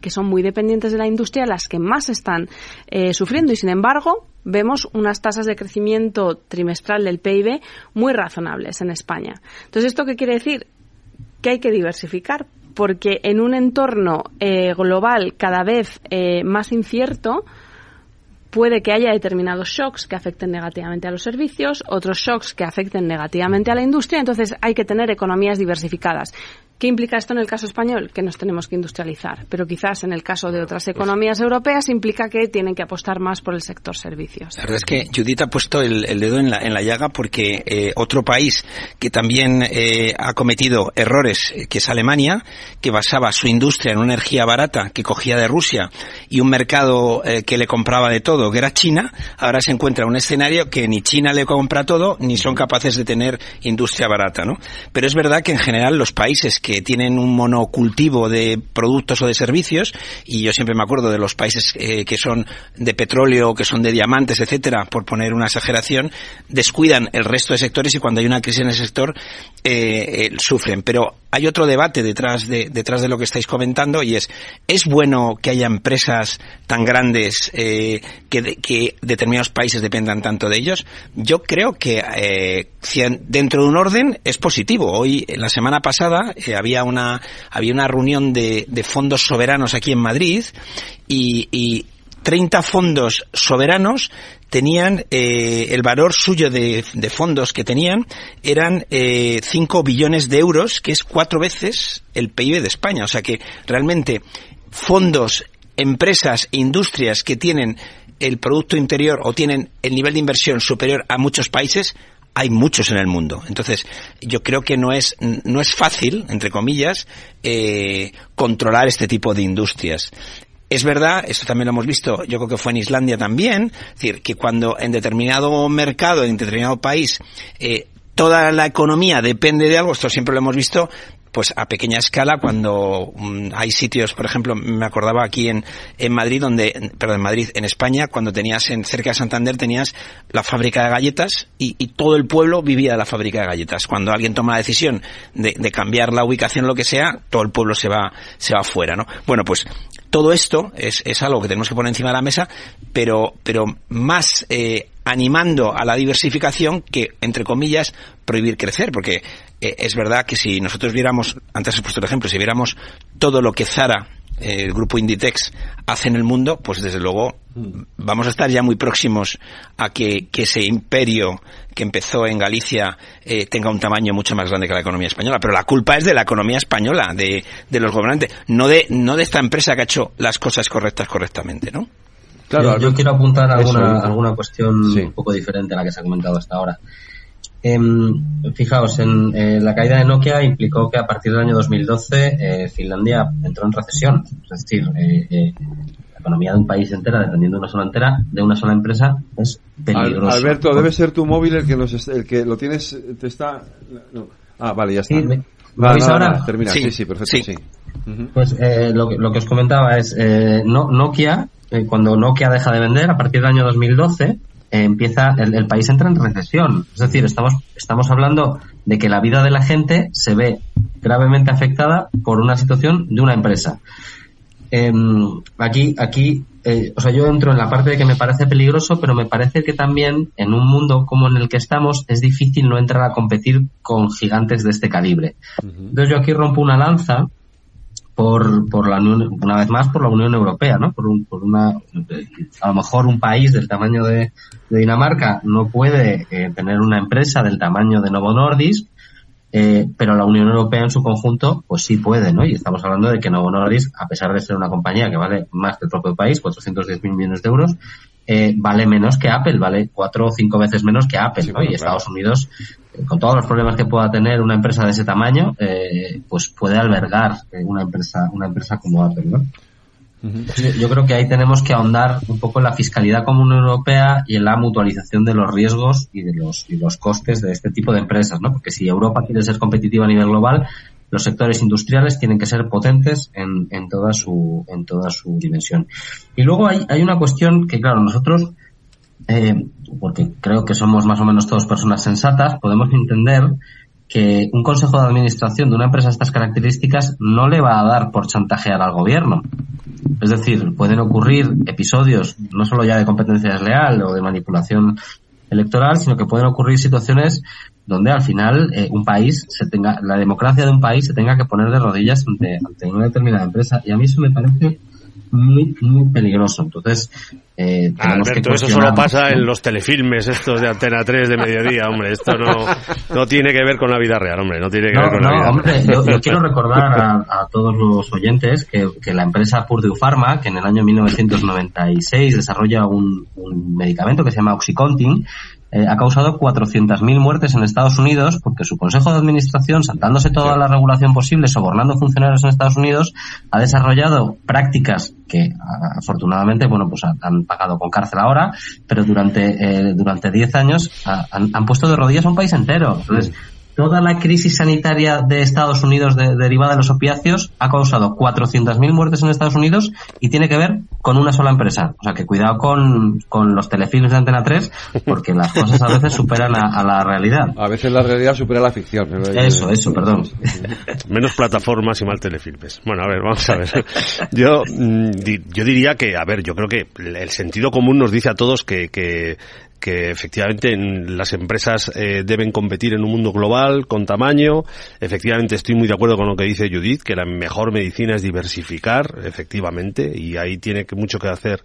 Speaker 30: que son muy dependientes de la industria, las que más están eh, sufriendo. Y sin embargo, vemos unas tasas de crecimiento trimestral del PIB muy razonables en España. Entonces, ¿esto qué quiere decir? Que hay que diversificar, porque en un entorno eh, global cada vez eh, más incierto, puede que haya determinados shocks que afecten negativamente a los servicios, otros shocks que afecten negativamente a la industria, entonces hay que tener economías diversificadas. ¿Qué implica esto en el caso español? Que nos tenemos que industrializar. Pero quizás en el caso de otras economías europeas implica que tienen que apostar más por el sector servicios.
Speaker 25: La verdad es que Judith ha puesto el, dedo en la, en la, llaga porque eh, otro país que también eh, ha cometido errores, eh, que es Alemania, que basaba su industria en una energía barata que cogía de Rusia y un mercado que le compraba de todo, que era China, ahora se encuentra en un escenario que ni China le compra todo ni son capaces de tener industria barata. ¿no? Pero es verdad que en general los países que tienen un monocultivo de productos o de servicios, y yo siempre me acuerdo de los países eh, que son de petróleo, que son de diamantes, etcétera, por poner una exageración, descuidan el resto de sectores y cuando hay una crisis en el sector eh, eh, sufren. Pero hay otro debate detrás de, detrás de lo que estáis comentando y es, ¿es bueno que haya empresas tan grandes que, que determinados países dependan tanto de ellos? Yo creo que dentro de un orden es positivo. Hoy, la semana pasada, había una, había una reunión de, fondos soberanos aquí en Madrid y, y 30 fondos soberanos tenían eh, el valor suyo de, fondos que tenían eran eh, 5 billones de euros, que es cuatro veces el PIB de España. O sea que realmente fondos, empresas e industrias que tienen el Producto Interior o tienen el nivel de inversión superior a muchos países hay muchos en el mundo. Entonces, yo creo que no es, no es fácil, entre comillas, eh, controlar este tipo de industrias. Es verdad, esto también lo hemos visto, yo creo que fue en Islandia también, es decir, que cuando en determinado mercado, en determinado país, eh, toda la economía depende de algo, esto siempre lo hemos visto, pues a pequeña escala cuando mm, hay sitios, por ejemplo, me acordaba aquí en, en Madrid, donde, perdón, en Madrid, en España, cuando tenías en cerca de Santander tenías la fábrica de galletas y, todo el pueblo vivía de la fábrica de galletas. Cuando alguien toma la decisión de, de cambiar la ubicación lo que sea, todo el pueblo se va, se va afuera, ¿no? Bueno, pues todo esto es, es algo que tenemos que poner encima de la mesa, pero, pero más eh, animando a la diversificación que, entre comillas, prohibir crecer, porque eh, es verdad que si nosotros viéramos, antes he puesto el ejemplo, si viéramos todo lo que Zara el grupo Inditex hace en el mundo, pues desde luego vamos a estar ya muy próximos a que, ese imperio que empezó en Galicia eh, tenga un tamaño mucho más grande que la economía española. Pero la culpa es de la economía española, de, de los gobernantes, no de, no de esta empresa que ha hecho las cosas correctas correctamente, ¿no?
Speaker 27: Claro, yo, quiero apuntar alguna, alguna cuestión un poco diferente a la que se ha comentado hasta ahora. Em, fijaos, en eh, la caída de Nokia implicó que a partir del año 2012 eh, Finlandia entró en recesión. Es decir, eh, la economía de un país entera, dependiendo de una sola entera, de una sola empresa, es peligrosa.
Speaker 2: Alberto, debe ser tu móvil el que, el que lo tienes, te está... Ah, vale, ya está.
Speaker 27: ¿Me, ahora?
Speaker 2: termina. Sí, sí, perfecto, sí.
Speaker 27: Pues lo, lo, que os comentaba es, no, Nokia, cuando Nokia deja de vender, a partir del año 2012, empieza, el, país entra en recesión. Es decir, estamos, estamos hablando de que la vida de la gente se ve gravemente afectada por una situación de una empresa. Em, aquí, aquí, eh, o sea, yo entro en la parte de que me parece peligroso, pero me parece que también en un mundo como en el que estamos es difícil no entrar a competir con gigantes de este calibre. Entonces yo aquí rompo una lanza por, por la Unión, una vez más por la Unión Europea, ¿no? Por, un, por una, a lo mejor un país del tamaño de, Dinamarca no puede eh, tener una empresa del tamaño de Novo Nordisk, eh, pero la Unión Europea en su conjunto, pues sí puede, ¿no? Y estamos hablando de que Novo Nordisk, a pesar de ser una compañía que vale más que el propio país, 410 mil millones de euros, eh, vale menos que Apple, vale cuatro o cinco veces menos que Apple, ¿no? y Estados Unidos, eh, con todos los problemas que pueda tener una empresa de ese tamaño, eh, pues puede albergar eh, una empresa, una empresa como Apple, ¿no? Yo creo que ahí tenemos que ahondar un poco en la fiscalidad común europea y en la mutualización de los riesgos y de los, y los costes de este tipo de empresas, ¿no? Porque si Europa quiere ser competitiva a nivel global, los sectores industriales tienen que ser potentes en, en toda su en toda su dimensión. Y luego hay, hay una cuestión que, claro, nosotros, eh, porque creo que somos más o menos todos personas sensatas, podemos entender que un consejo de administración de una empresa de estas características no le va a dar por chantajear al gobierno. Es decir, pueden ocurrir episodios no solo ya de competencia desleal o de manipulación electoral, sino que pueden ocurrir situaciones donde al final eh, un país se tenga, la democracia de un país se tenga que poner de rodillas ante, ante una determinada empresa. Y a mí eso me parece muy, muy peligroso. Entonces,
Speaker 28: eh, Alberto, eso solo pasa en los telefilmes estos de Antena 3 de mediodía, hombre. Esto no, no tiene que ver con la vida real, hombre. No tiene que ver con la vida
Speaker 27: hombre, Yo, yo, quiero recordar a, a, todos los oyentes que, que, la empresa Purdue Pharma, que en el año 1996 desarrolla un, un medicamento que se llama Oxycontin, eh, ha causado 400.000 muertes en Estados Unidos porque su Consejo de Administración, saltándose toda la regulación posible, sobornando funcionarios en Estados Unidos, ha desarrollado prácticas que afortunadamente, bueno, pues han, pagado con cárcel ahora, pero durante, eh, durante 10 años han, han, puesto de rodillas a un país entero. Entonces, toda la crisis sanitaria de Estados Unidos derivada de los opiáceos ha causado 400.000 muertes en Estados Unidos y tiene que ver con una sola empresa. O sea que cuidado con, con los telefilms de Antena 3 porque las cosas a veces superan a, la realidad.
Speaker 2: A veces la realidad supera la ficción.
Speaker 27: Eso, eso, perdón.
Speaker 28: Menos plataformas y mal telefilmes. Bueno, a ver, vamos a ver. Yo, mm, yo diría que, a ver, yo creo que el sentido común nos dice a todos que, que que efectivamente las empresas eh, deben competir en un mundo global con tamaño. Efectivamente estoy muy de acuerdo con lo que dice Judith, que la mejor medicina es diversificar, efectivamente, y ahí tiene mucho que hacer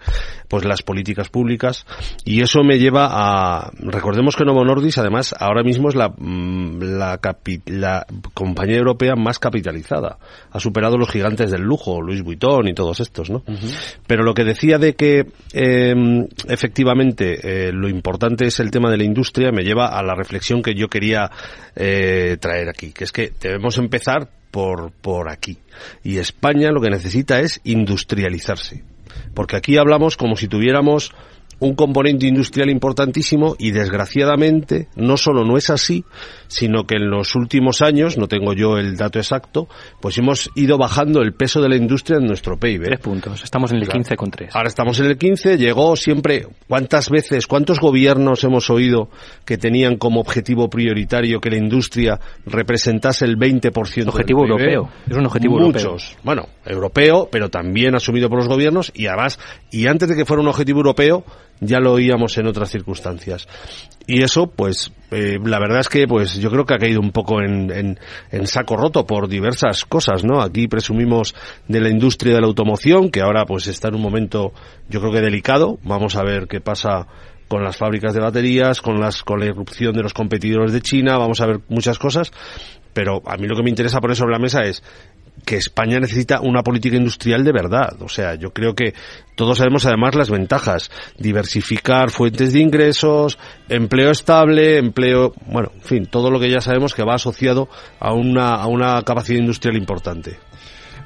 Speaker 28: pues las políticas públicas. Y eso me lleva a recordemos que Novo Nordisk además ahora mismo es la mm, la, la compañía europea más capitalizada. Ha superado los gigantes del lujo, Louis Vuitton y todos estos, ¿no? Pero lo que decía de que eh, efectivamente eh, lo importante es el tema de la industria, me lleva a la reflexión que yo quería eh, traer aquí, que es que debemos empezar por, por aquí. Y España lo que necesita es industrializarse. Porque aquí hablamos como si tuviéramos un componente industrial importantísimo y desgraciadamente no solo no es así, sino que en los últimos años, no tengo yo el dato exacto, pues hemos ido bajando el peso de la industria en nuestro PIB.
Speaker 29: Tres puntos, estamos en el con 15,3.
Speaker 28: Ahora estamos en el 15, llegó siempre, ¿Cuántas veces, cuántos gobiernos hemos oído que tenían como objetivo prioritario que la industria representase el 20%
Speaker 29: objetivo
Speaker 28: del
Speaker 29: europeo. Es un objetivo
Speaker 28: Muchos.
Speaker 29: europeo.
Speaker 28: Bueno, europeo, pero también asumido por los gobiernos y además, y antes de que fuera un objetivo europeo, ya lo oíamos en otras circunstancias. Y eso, pues, eh, la verdad es que, pues, yo creo que ha caído un poco en, en, saco roto por diversas cosas, ¿no? Aquí presumimos de la industria de la automoción, que ahora, pues, está en un momento, yo creo que delicado. Vamos a ver qué pasa con las fábricas de baterías, con las, con la irrupción de los competidores de China, vamos a ver muchas cosas. Pero a mí lo que me interesa poner sobre la mesa es que España necesita una política industrial de verdad. O sea, yo creo que todos sabemos además las ventajas. Diversificar fuentes de ingresos, empleo estable, empleo, bueno, en fin, todo lo que ya sabemos que va asociado a una, a una capacidad industrial importante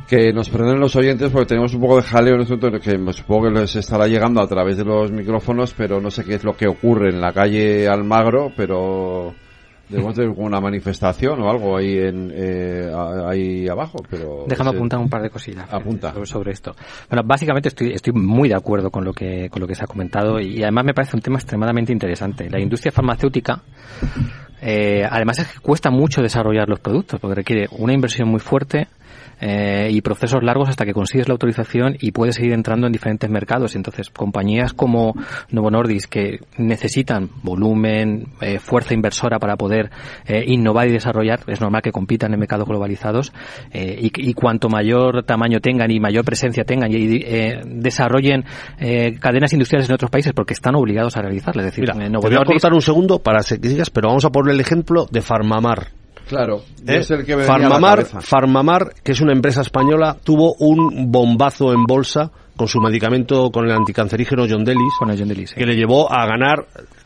Speaker 2: que nos perdonen los oyentes porque tenemos un poco de jaleo momento que supongo que les estará llegando a través de los micrófonos, pero no sé qué es lo que ocurre en la calle Almagro, pero Debemos tener una manifestación o algo ahí en eh, ahí abajo, pero
Speaker 29: déjame apuntar un par de cosillas
Speaker 2: Apunta.
Speaker 29: Sobre, esto. Bueno, básicamente estoy estoy muy de acuerdo con lo que con lo que se ha comentado y, además me parece un tema extremadamente interesante. La industria farmacéutica eh, además es que cuesta mucho desarrollar los productos porque requiere una inversión muy fuerte eh, y procesos largos hasta que consigues la autorización y puedes seguir entrando en diferentes mercados. Entonces, compañías como Novo Nordisk que necesitan volumen, eh, fuerza inversora para poder eh, innovar y desarrollar, es normal que compitan en mercados globalizados y, y, cuanto mayor tamaño tengan y mayor presencia tengan y desarrollen cadenas industriales en otros países porque están obligados a realizarlas. Es decir,
Speaker 28: Mira, Novo te voy a cortar un segundo para que sigas, pero vamos a poner el ejemplo de Farmamar.
Speaker 2: Claro,
Speaker 28: ¿Eh? es el que Farmamar, Farmamar, que es una empresa española, tuvo un bombazo en bolsa con su medicamento, con el anticancerígeno John Delis,
Speaker 29: con el John Delis
Speaker 28: que le llevó a ganar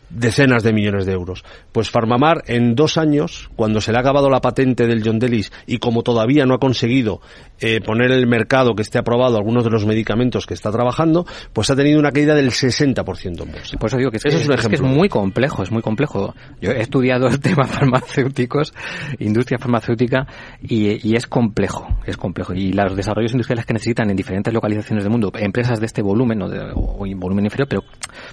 Speaker 28: decenas de millones de euros. Pues Farmamar en dos años, cuando se le ha acabado la patente del John Delis y como todavía no ha conseguido eh, poner en el mercado que esté aprobado algunos de los medicamentos que está trabajando, pues ha tenido una caída del 60% en bolsa.
Speaker 29: Por eso digo que es, es, un ejemplo. es muy complejo, es muy complejo. Yo he estudiado el [LAUGHS] tema farmacéuticos, industria farmacéutica, y, y es complejo, es complejo. Y los desarrollos industriales que necesitan en diferentes localizaciones del mundo, empresas de este volumen o, de, o volumen inferior, pero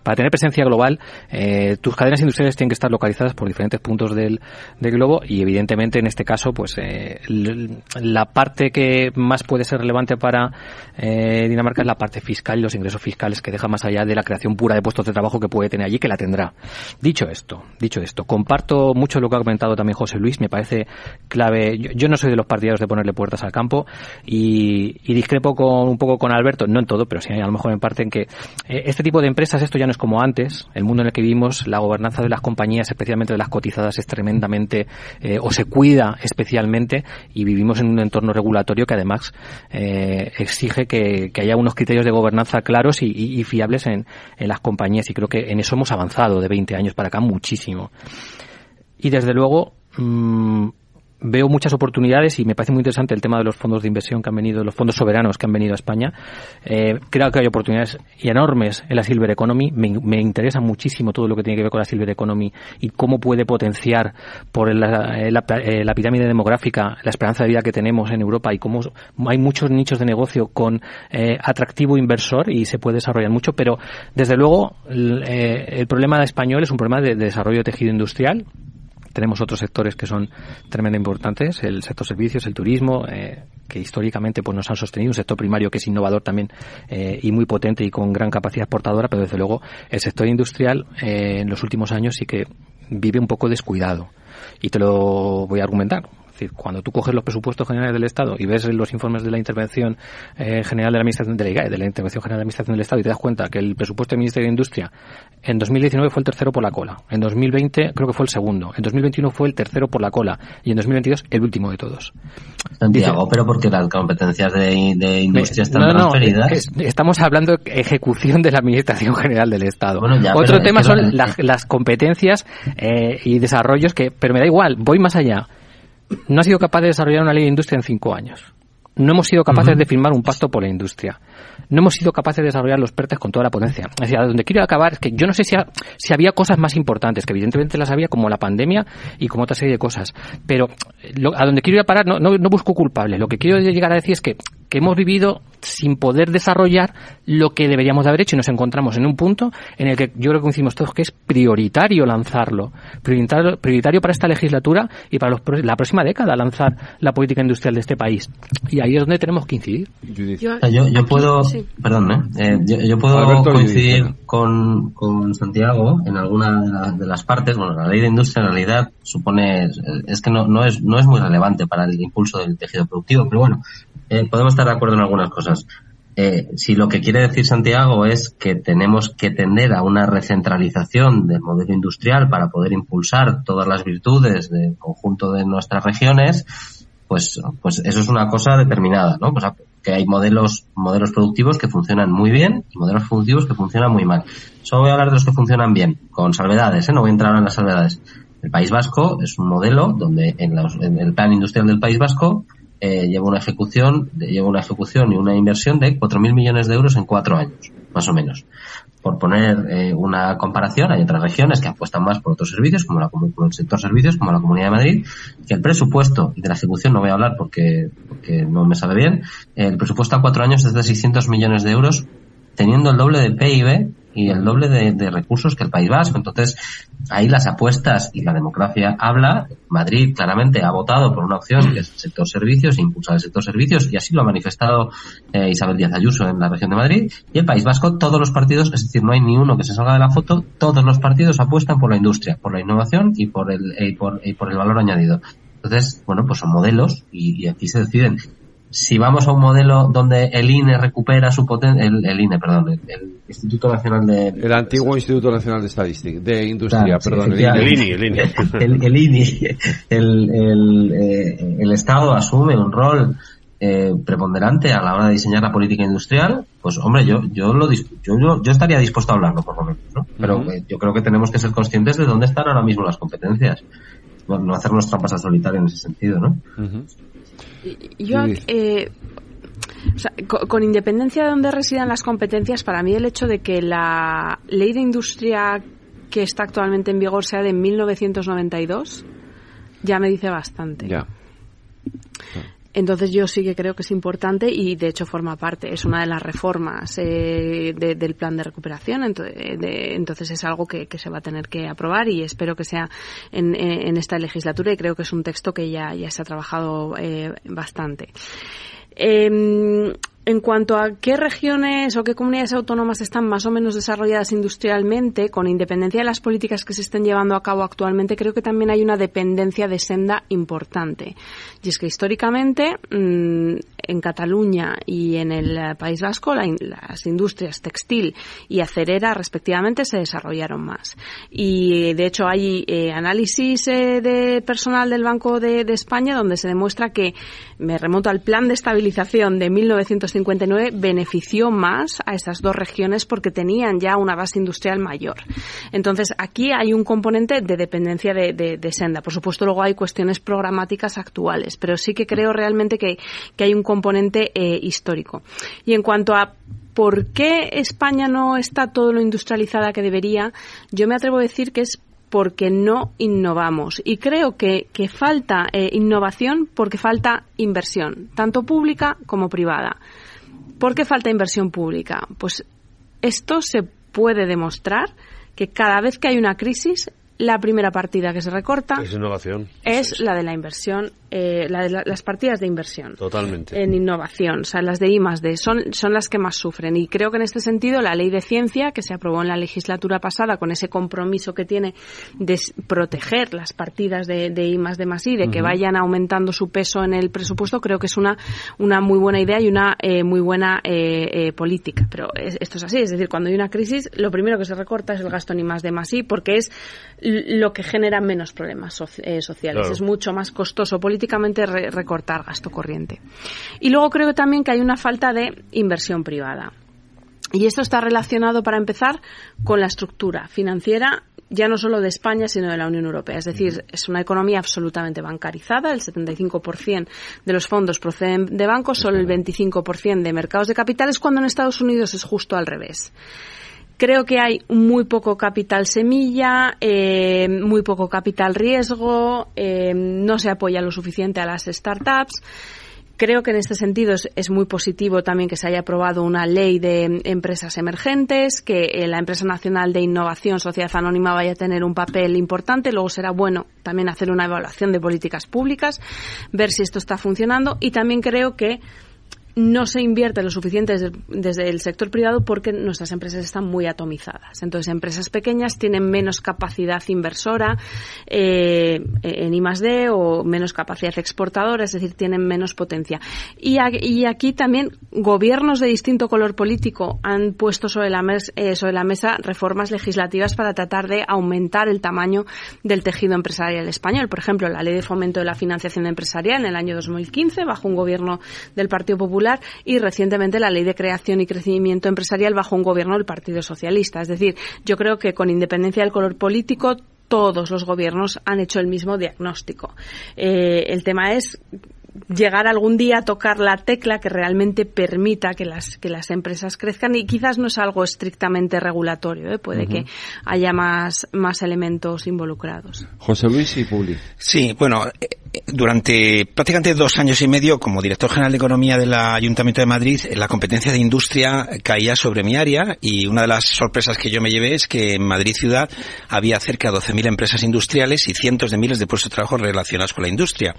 Speaker 29: para tener presencia global, eh, eh, tus cadenas industriales tienen que estar localizadas por diferentes puntos del, del globo y evidentemente en este caso pues eh, la parte que más puede ser relevante para eh, Dinamarca es la parte fiscal y los ingresos fiscales que deja más allá de la creación pura de puestos de trabajo que puede tener allí que la tendrá. Dicho esto, dicho esto, comparto mucho lo que ha comentado también José Luis, me parece clave. Yo, no soy de los partidarios de ponerle puertas al campo y, discrepo con un poco con Alberto, no en todo, pero sí a lo mejor en parte en que este tipo de empresas esto ya no es como antes, el mundo en el que vivimos la gobernanza de las compañías, especialmente de las cotizadas, es tremendamente eh, o se cuida especialmente y vivimos en un entorno regulatorio que además eh, exige que, haya unos criterios de gobernanza claros y, fiables en, las compañías y creo que en eso hemos avanzado de 20 años para acá muchísimo. Y desde luego, mm, veo muchas oportunidades y me parece muy interesante el tema de los fondos de inversión que han venido, los fondos soberanos que han venido a España. Eh, creo que hay oportunidades enormes en la Silver Economy. Me, interesa muchísimo todo lo que tiene que ver con la Silver Economy y cómo puede potenciar por la, eh, eh, la, pirámide demográfica la esperanza de vida que tenemos en Europa y cómo hay muchos nichos de negocio con atractivo inversor y se puede desarrollar mucho, pero desde luego el, problema español es un problema de desarrollo de tejido industrial tenemos otros sectores que son tremendamente importantes, el sector servicios, el turismo, eh, que históricamente pues nos han sostenido, un sector primario que es innovador también eh, y muy potente y con gran capacidad exportadora, pero desde luego el sector industrial eh, en los últimos años sí que vive un poco descuidado. Y te lo voy a argumentar decir, cuando tú coges los presupuestos generales del Estado y ves los informes de la intervención eh, general de la Administración de la IGAE, de la intervención general de la Administración del Estado, y te das cuenta que el presupuesto del Ministerio de Industria en 2019 fue el tercero por la cola, en 2020 creo que fue el segundo, en 2021 fue el tercero por la cola y en 2022 el último de todos.
Speaker 27: Santiago, pero porque las competencias de, industria están transferidas.
Speaker 29: estamos hablando de ejecución de la Administración General del Estado. Otro tema son las, competencias eh, y desarrollos que, pero me da igual, voy más allá no ha sido capaz de desarrollar una ley de industria en cinco años. No hemos sido capaces de firmar un pacto por la industria. No hemos sido capaces de desarrollar los PERTES con toda la potencia. Es decir, a donde quiero acabar es que yo no sé si, si había cosas más importantes, que evidentemente las había, como la pandemia y como otra serie de cosas. Pero a donde quiero ir a parar no, no, busco culpables. Lo que quiero llegar a decir es que, que hemos vivido sin poder desarrollar lo que deberíamos de haber hecho y nos encontramos en un punto en el que yo creo que coincidimos todos que es prioritario lanzarlo, prioritario, prioritario para esta legislatura y para la próxima década lanzar la política industrial de este país. Y ahí es donde tenemos que incidir.
Speaker 27: Yo, yo, puedo, perdón, ¿eh? eh yo, puedo coincidir con, con Santiago en alguna de las partes. Bueno, la ley de industria en realidad supone, es que no, no, es, no es muy relevante para el impulso del tejido productivo, pero bueno, eh, podemos estar de acuerdo en algunas cosas. Eh, si lo que quiere decir Santiago es que tenemos que tender a una recentralización del modelo industrial para poder impulsar todas las virtudes del conjunto de nuestras regiones, pues, pues eso es una cosa determinada, ¿no? Pues que hay modelos, modelos productivos que funcionan muy bien y modelos productivos que funcionan muy mal. Solo voy a hablar de los que funcionan bien, con salvedades, ¿eh? No voy a entrar en las salvedades. El País Vasco es un modelo donde en, en el plan industrial del País Vasco eh, lleva una ejecución, lleva una ejecución y una inversión de 4.000 millones de euros en cuatro años, más o menos. Por poner eh, una comparación, hay otras regiones que apuestan más por otros servicios, como, la, como el sector servicios, como la Comunidad de Madrid, que el presupuesto, y de la ejecución no voy a hablar porque, porque no me sabe bien, el presupuesto a cuatro años es de 600 millones de euros, teniendo el doble de PIB y el doble de, recursos que el País Vasco. Entonces, ahí las apuestas y la democracia habla. Madrid claramente ha votado por una opción que es el sector servicios, impulsar el sector servicios, y así lo ha manifestado eh, Isabel Díaz Ayuso en la región de Madrid. Y el País Vasco, todos los partidos, es decir, no hay ni uno que se salga de la foto, todos los partidos apuestan por la industria, por la innovación y por el, y por, por el valor añadido. Entonces, bueno, pues son modelos y, y aquí se deciden si vamos a un modelo donde el INE recupera su potencia, el, INE, perdón, el, Instituto Nacional de...
Speaker 2: El antiguo Instituto Nacional de Estadística, de Industria, perdón,
Speaker 28: el, INE. El INE,
Speaker 27: el, INE. [LAUGHS] El, eh, el, Estado asume un rol eh, preponderante a la hora de diseñar la política industrial, pues hombre, yo yo lo yo, yo, estaría dispuesto a hablarlo por lo menos, ¿no? Pero eh, yo creo que tenemos que ser conscientes de dónde están ahora mismo las competencias. No, no hacernos trampas a solitario en ese sentido, ¿no?
Speaker 30: Yo, eh, con, independencia de dónde residan las competencias, para mí el hecho de que la ley de industria que está actualmente en vigor sea de 1992 ya me dice bastante. Ya. Entonces yo sí que creo que es importante y de hecho forma parte, es una de las reformas eh, del plan de recuperación, entonces, es algo que, se va a tener que aprobar y espero que sea en, esta legislatura y creo que es un texto que ya, ya se ha trabajado eh, bastante. Em, en cuanto a qué regiones o qué comunidades autónomas están más o menos desarrolladas industrialmente, con independencia de las políticas que se estén llevando a cabo actualmente, creo que también hay una dependencia de senda importante. Y es que históricamente mm, en Cataluña y en el País Vasco las industrias textil y acerera respectivamente se desarrollaron más. Y de hecho hay eh, análisis eh, de personal del Banco de, de España donde se demuestra que, me remonto al plan de estabilización de 1950, 59 benefició más a esas dos regiones porque tenían ya una base industrial mayor. Entonces, aquí hay un componente de dependencia de, senda. Por supuesto, luego hay cuestiones programáticas actuales, pero sí que creo realmente que, hay un componente eh, histórico. Y en cuanto a por qué España no está todo lo industrializada que debería, yo me atrevo a decir que es porque no innovamos. Y creo que, falta eh, innovación porque falta inversión, tanto pública como privada. ¿Por qué falta inversión pública? Pues esto se puede demostrar que cada vez que hay una crisis, la primera partida que se recorta
Speaker 28: es innovación.
Speaker 30: Es la de la inversión eh, las partidas de inversión.
Speaker 28: Totalmente.
Speaker 30: En innovación, o sea, las de I más D, son, son las que más sufren. Y creo que en este sentido la ley de ciencia, que se aprobó en la legislatura pasada con ese compromiso que tiene de proteger las partidas de, de I más D más I, de que vayan aumentando su peso en el presupuesto, creo que es una, una muy buena idea y una eh, muy buena eh, política. Pero esto es así, es decir, cuando hay una crisis, lo primero que se recorta es el gasto en I más D más I, porque es lo que genera menos problemas sociales. Es mucho más costoso políticamente políticamente recortar gasto corriente. Y luego creo también que hay una falta de inversión privada. Y esto está relacionado, para empezar, con la estructura financiera ya no solo de España, sino de la Unión Europea. Es decir, es una economía absolutamente bancarizada. El 75% de los fondos proceden de bancos, solo el 25% de mercados de capitales, cuando en Estados Unidos es justo al revés. Creo que hay muy poco capital semilla, eh, muy poco capital riesgo, eh, no se apoya lo suficiente a las startups Creo que en este sentido es, muy positivo también que se haya aprobado una ley de empresas emergentes, que eh, la empresa nacional de innovación Sociedad Anónima vaya a tener un papel importante. Luego será bueno también hacer una evaluación de políticas públicas, ver si esto está funcionando y también creo que no se invierte lo suficiente desde, el sector privado porque nuestras empresas están muy atomizadas. Entonces, empresas pequeñas tienen menos capacidad inversora eh, en I+D o menos capacidad exportadora, es decir, tienen menos potencia. Y, aquí también gobiernos de distinto color político han puesto sobre la, eh, sobre la mesa reformas legislativas para tratar de aumentar el tamaño del tejido empresarial español. Por ejemplo, la Ley de Fomento de la Financiación Empresarial en el año 2015, bajo un gobierno del Partido Popular, y recientemente la Ley de Creación y Crecimiento Empresarial bajo un gobierno del Partido Socialista. Es decir, yo creo que con independencia del color político todos los gobiernos han hecho el mismo diagnóstico. Eh, el tema es llegar algún día a tocar la tecla que realmente permita que las que las empresas crezcan. Y quizás no es algo estrictamente regulatorio ¿eh? puede que haya más más elementos involucrados.
Speaker 2: José Luis y Publi.
Speaker 25: Sí bueno eh, durante prácticamente dos años y medio como director general de economía del Ayuntamiento de Madrid la competencia de industria caía sobre mi área y una de las sorpresas que yo me llevé es que en Madrid ciudad había cerca de 12.000 empresas industriales y cientos de miles de puestos de trabajo relacionados con la industria.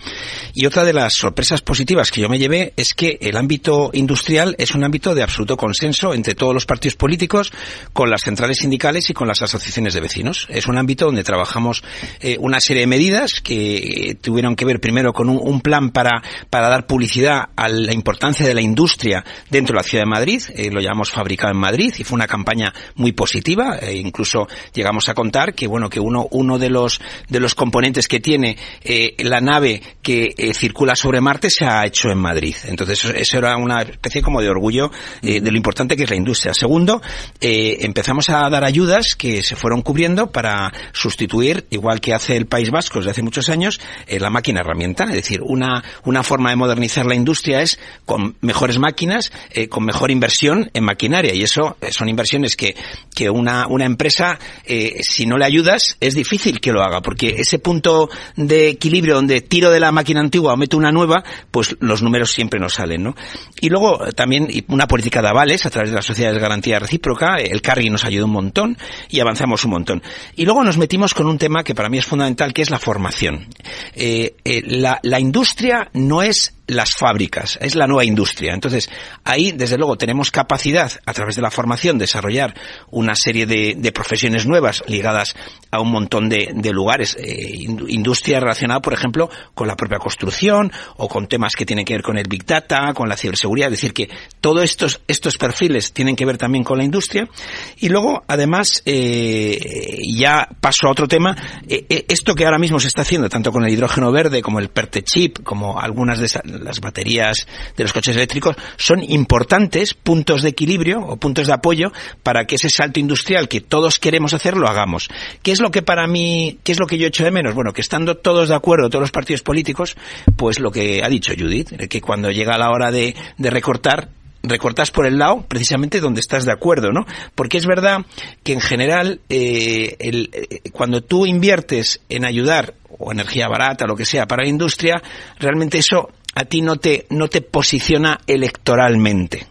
Speaker 25: Y otra de las sorpresas positivas que yo me llevé es que el ámbito industrial es un ámbito de absoluto consenso entre todos los partidos políticos, con las centrales sindicales y con las asociaciones de vecinos. Es un ámbito donde trabajamos eh, una serie de medidas que tuvieron que ver primero con un, plan para, para dar publicidad a la importancia de la industria dentro de la ciudad de Madrid. Eh, lo llamamos Fabricado en Madrid y fue una campaña muy positiva. E incluso llegamos a contar que bueno que uno uno de los de los componentes que tiene eh, la nave que circula sobre Marte se ha hecho en Madrid. Entonces, eso era una especie como de orgullo eh, de lo importante que es la industria. Segundo, eh, empezamos a dar ayudas que se fueron cubriendo para sustituir, igual que hace el País Vasco desde hace muchos años, eh, la máquina herramienta. Es decir, una, una forma de modernizar la industria es con mejores máquinas, con mejor inversión en maquinaria. Y eso son inversiones que, que una, una empresa, si no le ayudas, es difícil que lo haga, porque ese punto de equilibrio donde tiro de la máquina antigua o meto una nueva, pues los números siempre nos salen, ¿no? Y luego eh, también una política de avales a través de las sociedades de garantía recíproca, el carry nos ayudó un montón y avanzamos un montón. Y luego nos metimos con un tema que para mí es fundamental, que es la formación. Eh, eh, la, la industria no es las fábricas, es la nueva industria. Entonces, ahí, desde luego, tenemos capacidad, a través de la formación, desarrollar una serie de, profesiones nuevas ligadas a un montón de, de lugares. Eh, industria relacionada, por ejemplo, con la propia construcción o con temas que tienen que ver con el Big Data, con la ciberseguridad. Es decir, que todos estos, estos perfiles tienen que ver también con la industria. Y luego, además, eh, ya paso a otro tema, eh, eh esto que ahora mismo se está haciendo, tanto con el hidrógeno verde como el PERTE chip, como algunas de esas las baterías de los coches eléctricos, son importantes puntos de equilibrio o puntos de apoyo para que ese salto industrial que todos queremos hacer lo hagamos. ¿Qué es lo que para mí, qué es lo que yo echo de menos? Bueno, que estando todos de acuerdo, todos los partidos políticos, pues lo que ha dicho Judith, que cuando llega la hora de, de recortar, recortas por el lado precisamente donde estás de acuerdo, ¿no? Porque es verdad que en general eh, el, eh, cuando tú inviertes en ayudar o energía barata, lo que sea, para la industria, realmente eso a ti no te, no te posiciona electoralmente.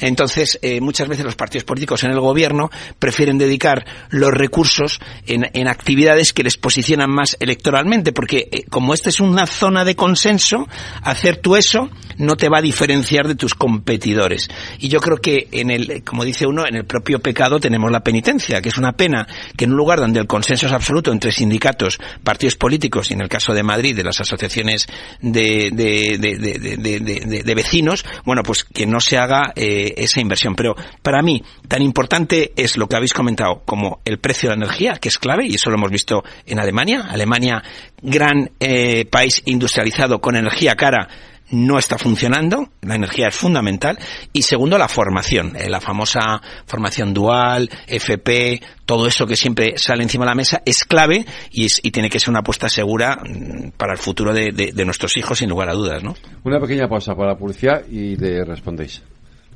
Speaker 25: Entonces, eh, muchas veces los partidos políticos en el gobierno prefieren dedicar los recursos en, actividades que les posicionan más electoralmente, porque eh, como esta es una zona de consenso, hacer tú eso no te va a diferenciar de tus competidores. Y yo creo que en el, como dice uno, en el propio pecado tenemos la penitencia, que es una pena que en un lugar donde el consenso es absoluto entre sindicatos, partidos políticos y en el caso de Madrid de las asociaciones de, de vecinos, bueno, pues que no se haga eh, esa inversión. Pero para mí, tan importante es lo que habéis comentado como el precio de la energía, que es clave, y eso lo hemos visto en Alemania. Alemania, gran eh, país industrializado con energía cara, no está funcionando, la energía es fundamental, y segundo, la formación, eh, la famosa formación dual, FP, todo eso que siempre sale encima de la mesa es clave y, es, y tiene que ser una apuesta segura mm, para el futuro de, de, nuestros hijos, sin lugar a dudas. ¿no?
Speaker 2: Una pequeña pausa para la publicidad y le respondéis.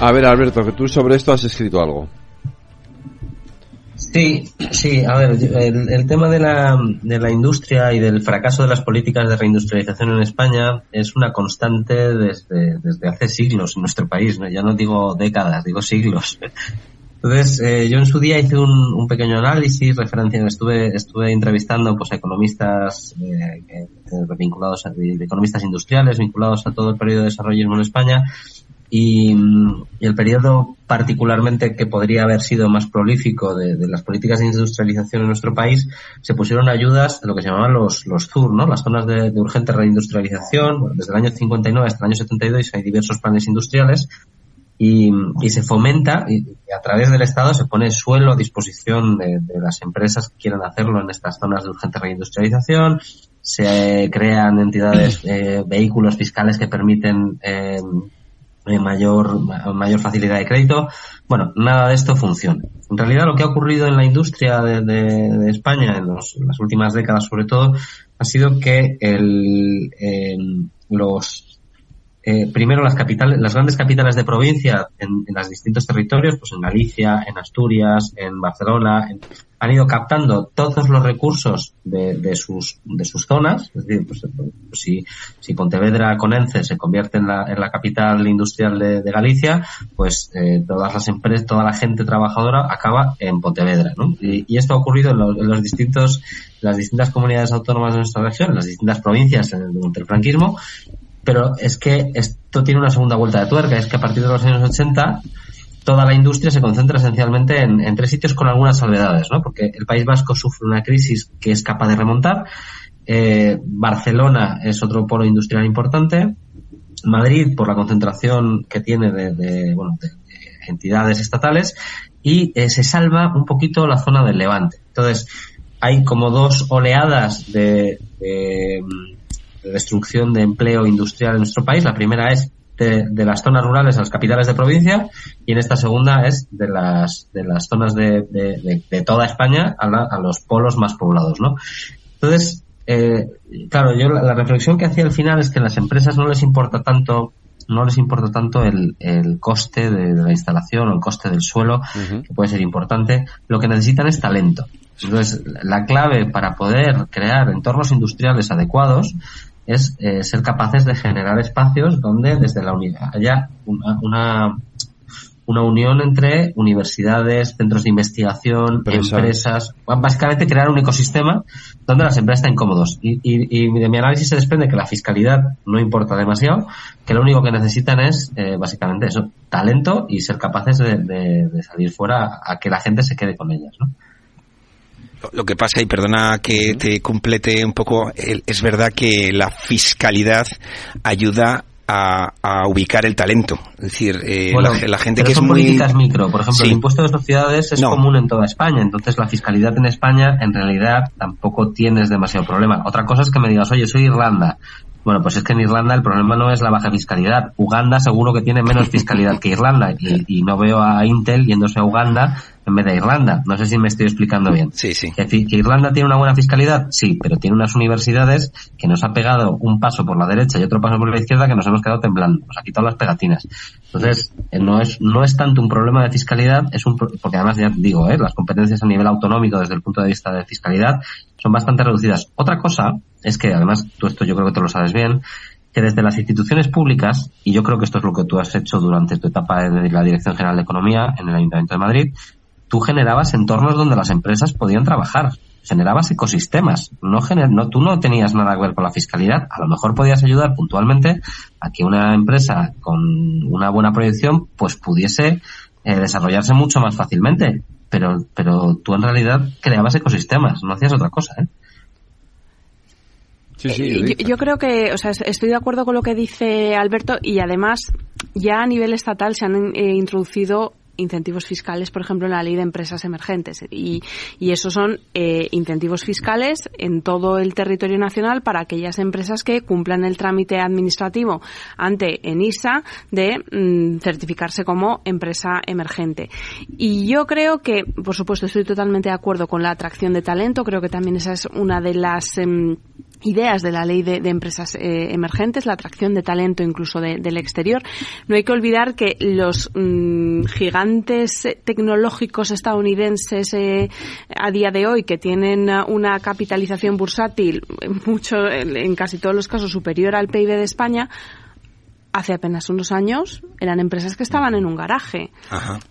Speaker 2: A ver, Alberto, que tú sobre esto has escrito algo.
Speaker 27: Sí, sí, a ver, el, tema de la, de la industria y del fracaso de las políticas de reindustrialización en España es una constante desde, desde hace siglos en nuestro país, ¿no? ya no digo décadas, digo siglos. Entonces, eh, yo en su día hice un, un, pequeño análisis, referencia, estuve, estuve entrevistando pues economistas eh, vinculados a, economistas industriales vinculados a todo el periodo de desarrollo en España y, el periodo particularmente que podría haber sido más prolífico de, las políticas de industrialización en nuestro país, se pusieron ayudas en lo que se llamaban los, los ZUR, ¿no? las zonas de, urgente reindustrialización. Desde el año 59 hasta el año 72 hay diversos planes industriales y, y se fomenta y, a través del Estado se pone suelo a disposición de, las empresas que quieran hacerlo en estas zonas de urgente reindustrialización. Se crean entidades, eh, vehículos fiscales que permiten eh, mayor, mayor facilidad de crédito. Bueno, nada de esto funciona. En realidad lo que ha ocurrido en la industria de, España en, las últimas décadas sobre todo ha sido que el, los eh, primero las capitales, las grandes capitales de provincia en, en los distintos territorios, pues en Galicia, en Asturias, en Barcelona, han ido captando todos los recursos de, sus de sus zonas, es decir, pues, pues, si, si Pontevedra con Ence se convierte en la, capital industrial de, Galicia, pues eh, todas las empresas, toda la gente trabajadora acaba en Pontevedra. Y, esto ha ocurrido en, en los distintos las distintas comunidades autónomas de nuestra región, en las distintas provincias durante el franquismo pero es que esto tiene una segunda vuelta de tuerca, es que a partir de los años 80 toda la industria se concentra esencialmente en, tres sitios con algunas salvedades, ¿no? Porque el País Vasco sufre una crisis que es capaz de remontar, eh, Barcelona es otro polo industrial importante, Madrid por la concentración que tiene de, bueno, de, entidades estatales y eh, se salva un poquito la zona del Levante. Entonces, hay como dos oleadas de, de de destrucción de empleo industrial en nuestro país. La primera es de, las zonas rurales a las capitales de provincia y en esta segunda es de las, de las zonas de, de, toda España a, a, los polos más poblados, ¿no? Entonces, eh, claro, yo la, reflexión que hacía al final es que a las empresas no les importa tanto no les importa tanto el, el coste de, la instalación o el coste del suelo, que puede ser importante. Lo que necesitan es talento. Entonces, la clave para poder crear entornos industriales adecuados es eh, ser capaces de generar espacios donde desde la unidad haya una, una, unión entre universidades, centros de investigación, empresas, básicamente crear un ecosistema donde las empresas estén cómodos. Y, y, de mi análisis se desprende que la fiscalidad no importa demasiado, que lo único que necesitan es eh, básicamente eso, talento y ser capaces de, de, de, salir fuera a que la gente se quede con ellas. ¿no?
Speaker 25: Lo que pasa, y perdona que te complete un poco, es verdad que la fiscalidad ayuda a, ubicar el talento. Es decir, eh, la, gente que
Speaker 27: son
Speaker 25: es
Speaker 27: políticas micro. Por ejemplo, el impuesto de sociedades es común en toda España. Entonces, la fiscalidad en España, en realidad, tampoco tienes demasiado problema. Otra cosa es que me digas, oye, soy Irlanda. Bueno, pues es que en Irlanda el problema no es la baja fiscalidad. Uganda seguro que tiene menos fiscalidad que Irlanda y, y no veo a Intel yéndose a Uganda en vez de Irlanda. No sé si me estoy explicando bien.
Speaker 25: Sí, sí.
Speaker 27: ¿Que, Irlanda tiene una buena fiscalidad? Sí, pero tiene unas universidades que nos ha pegado un paso por la derecha y otro paso por la izquierda que nos hemos quedado temblando. Nos ha quitado las pegatinas. Entonces, eh, no es, no es tanto un problema de fiscalidad, es un, porque además ya digo, ¿eh? las competencias a nivel autonómico desde el punto de vista de fiscalidad son bastante reducidas. Otra cosa es que, además, tú esto yo creo que te lo sabes bien, que desde las instituciones públicas, y yo creo que esto es lo que tú has hecho durante tu etapa en la Dirección General de Economía en el Ayuntamiento de Madrid, tú generabas entornos donde las empresas podían trabajar, generabas ecosistemas, no, no tú no tenías nada que ver con la fiscalidad, a lo mejor podías ayudar puntualmente a que una empresa con una buena proyección pues pudiese eh, desarrollarse mucho más fácilmente, pero pero tú en realidad creabas ecosistemas, no hacías otra cosa, ¿eh?
Speaker 30: Sí, sí, eh, yo, creo que, o sea, estoy de acuerdo con lo que dice Alberto y además ya a nivel estatal se han introducido incentivos fiscales, por ejemplo, en la ley de empresas emergentes. Y, y esos son eh, incentivos fiscales en todo el territorio nacional para aquellas empresas que cumplan el trámite administrativo ante ENISA de mm, certificarse como empresa emergente. Y yo creo que, por supuesto, estoy totalmente de acuerdo con la atracción de talento. Creo que también esa es una de las em, ideas de la ley de, empresas eh, emergentes, la atracción de talento incluso del exterior. No hay que olvidar que los mm, gigantes tecnológicos estadounidenses eh, a día de hoy que tienen una capitalización bursátil mucho en casi todos los casos superior al PIB de España hace apenas unos años eran empresas que estaban en un garaje.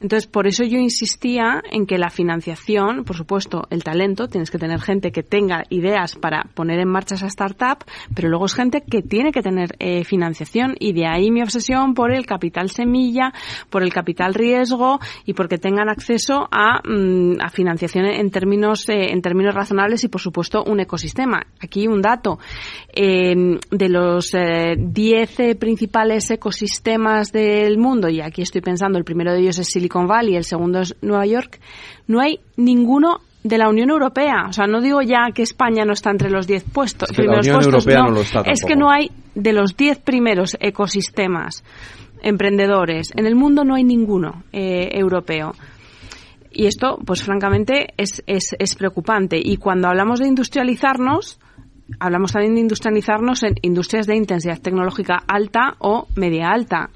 Speaker 30: Entonces, por eso yo insistía en que la financiación, por supuesto, el talento, tienes que tener gente que tenga ideas para poner en marcha esa startup, pero luego es gente que tiene que tener eh, financiación y de ahí mi obsesión por el capital semilla, por el capital riesgo y porque tengan acceso a, mm, financiación en términos, eh, en términos razonables y, por supuesto, un ecosistema. Aquí un dato. Eh, de los 10 principales ecosistemas del mundo, y aquí estoy pensando, el primero de ellos es Silicon Valley, el segundo es Nueva York, no hay ninguno de la Unión Europea. O sea, no digo ya que España no está entre los 10 puestos, primeros puestos, no, es que no hay de los 10 primeros ecosistemas emprendedores en el mundo no hay ninguno eh, europeo. Y esto, pues francamente, es, es, es preocupante. Y cuando hablamos de industrializarnos, hablamos también de industrializarnos en industrias de intensidad tecnológica alta o media alta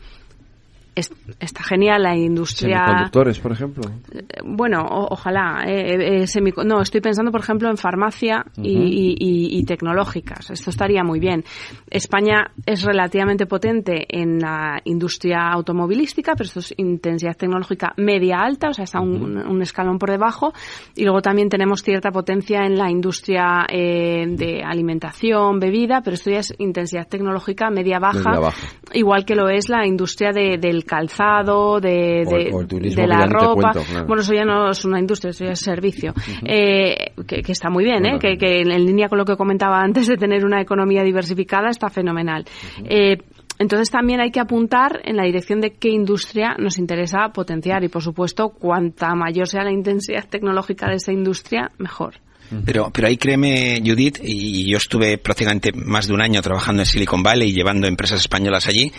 Speaker 30: está genial la industria.
Speaker 2: Semiconductores, por ejemplo.
Speaker 30: Eh, bueno, ojalá. Eh, eh, no, estoy pensando, por ejemplo, en farmacia y, tecnológicas. Esto estaría muy bien. España es relativamente potente en la industria automovilística, pero esto es intensidad tecnológica media-alta, o sea, está un, escalón por debajo. Y luego también tenemos cierta potencia en la industria de alimentación, bebida, pero esto ya es intensidad tecnológica media-baja, igual que lo es la industria de, del calzado, de, de, la ropa. Bueno, eso ya no es una industria, eso ya es servicio. [LAUGHS] eh, que, está muy bien, ¿eh? que, que, en línea con lo que comentaba antes de tener una economía diversificada está fenomenal. eh, entonces también hay que apuntar en la dirección de qué industria nos interesa potenciar y, por supuesto, cuanta mayor sea la intensidad tecnológica de esa industria, mejor.
Speaker 25: Pero, pero ahí créeme, Judith, y yo estuve prácticamente más de un año trabajando en Silicon Valley y llevando empresas españolas allí,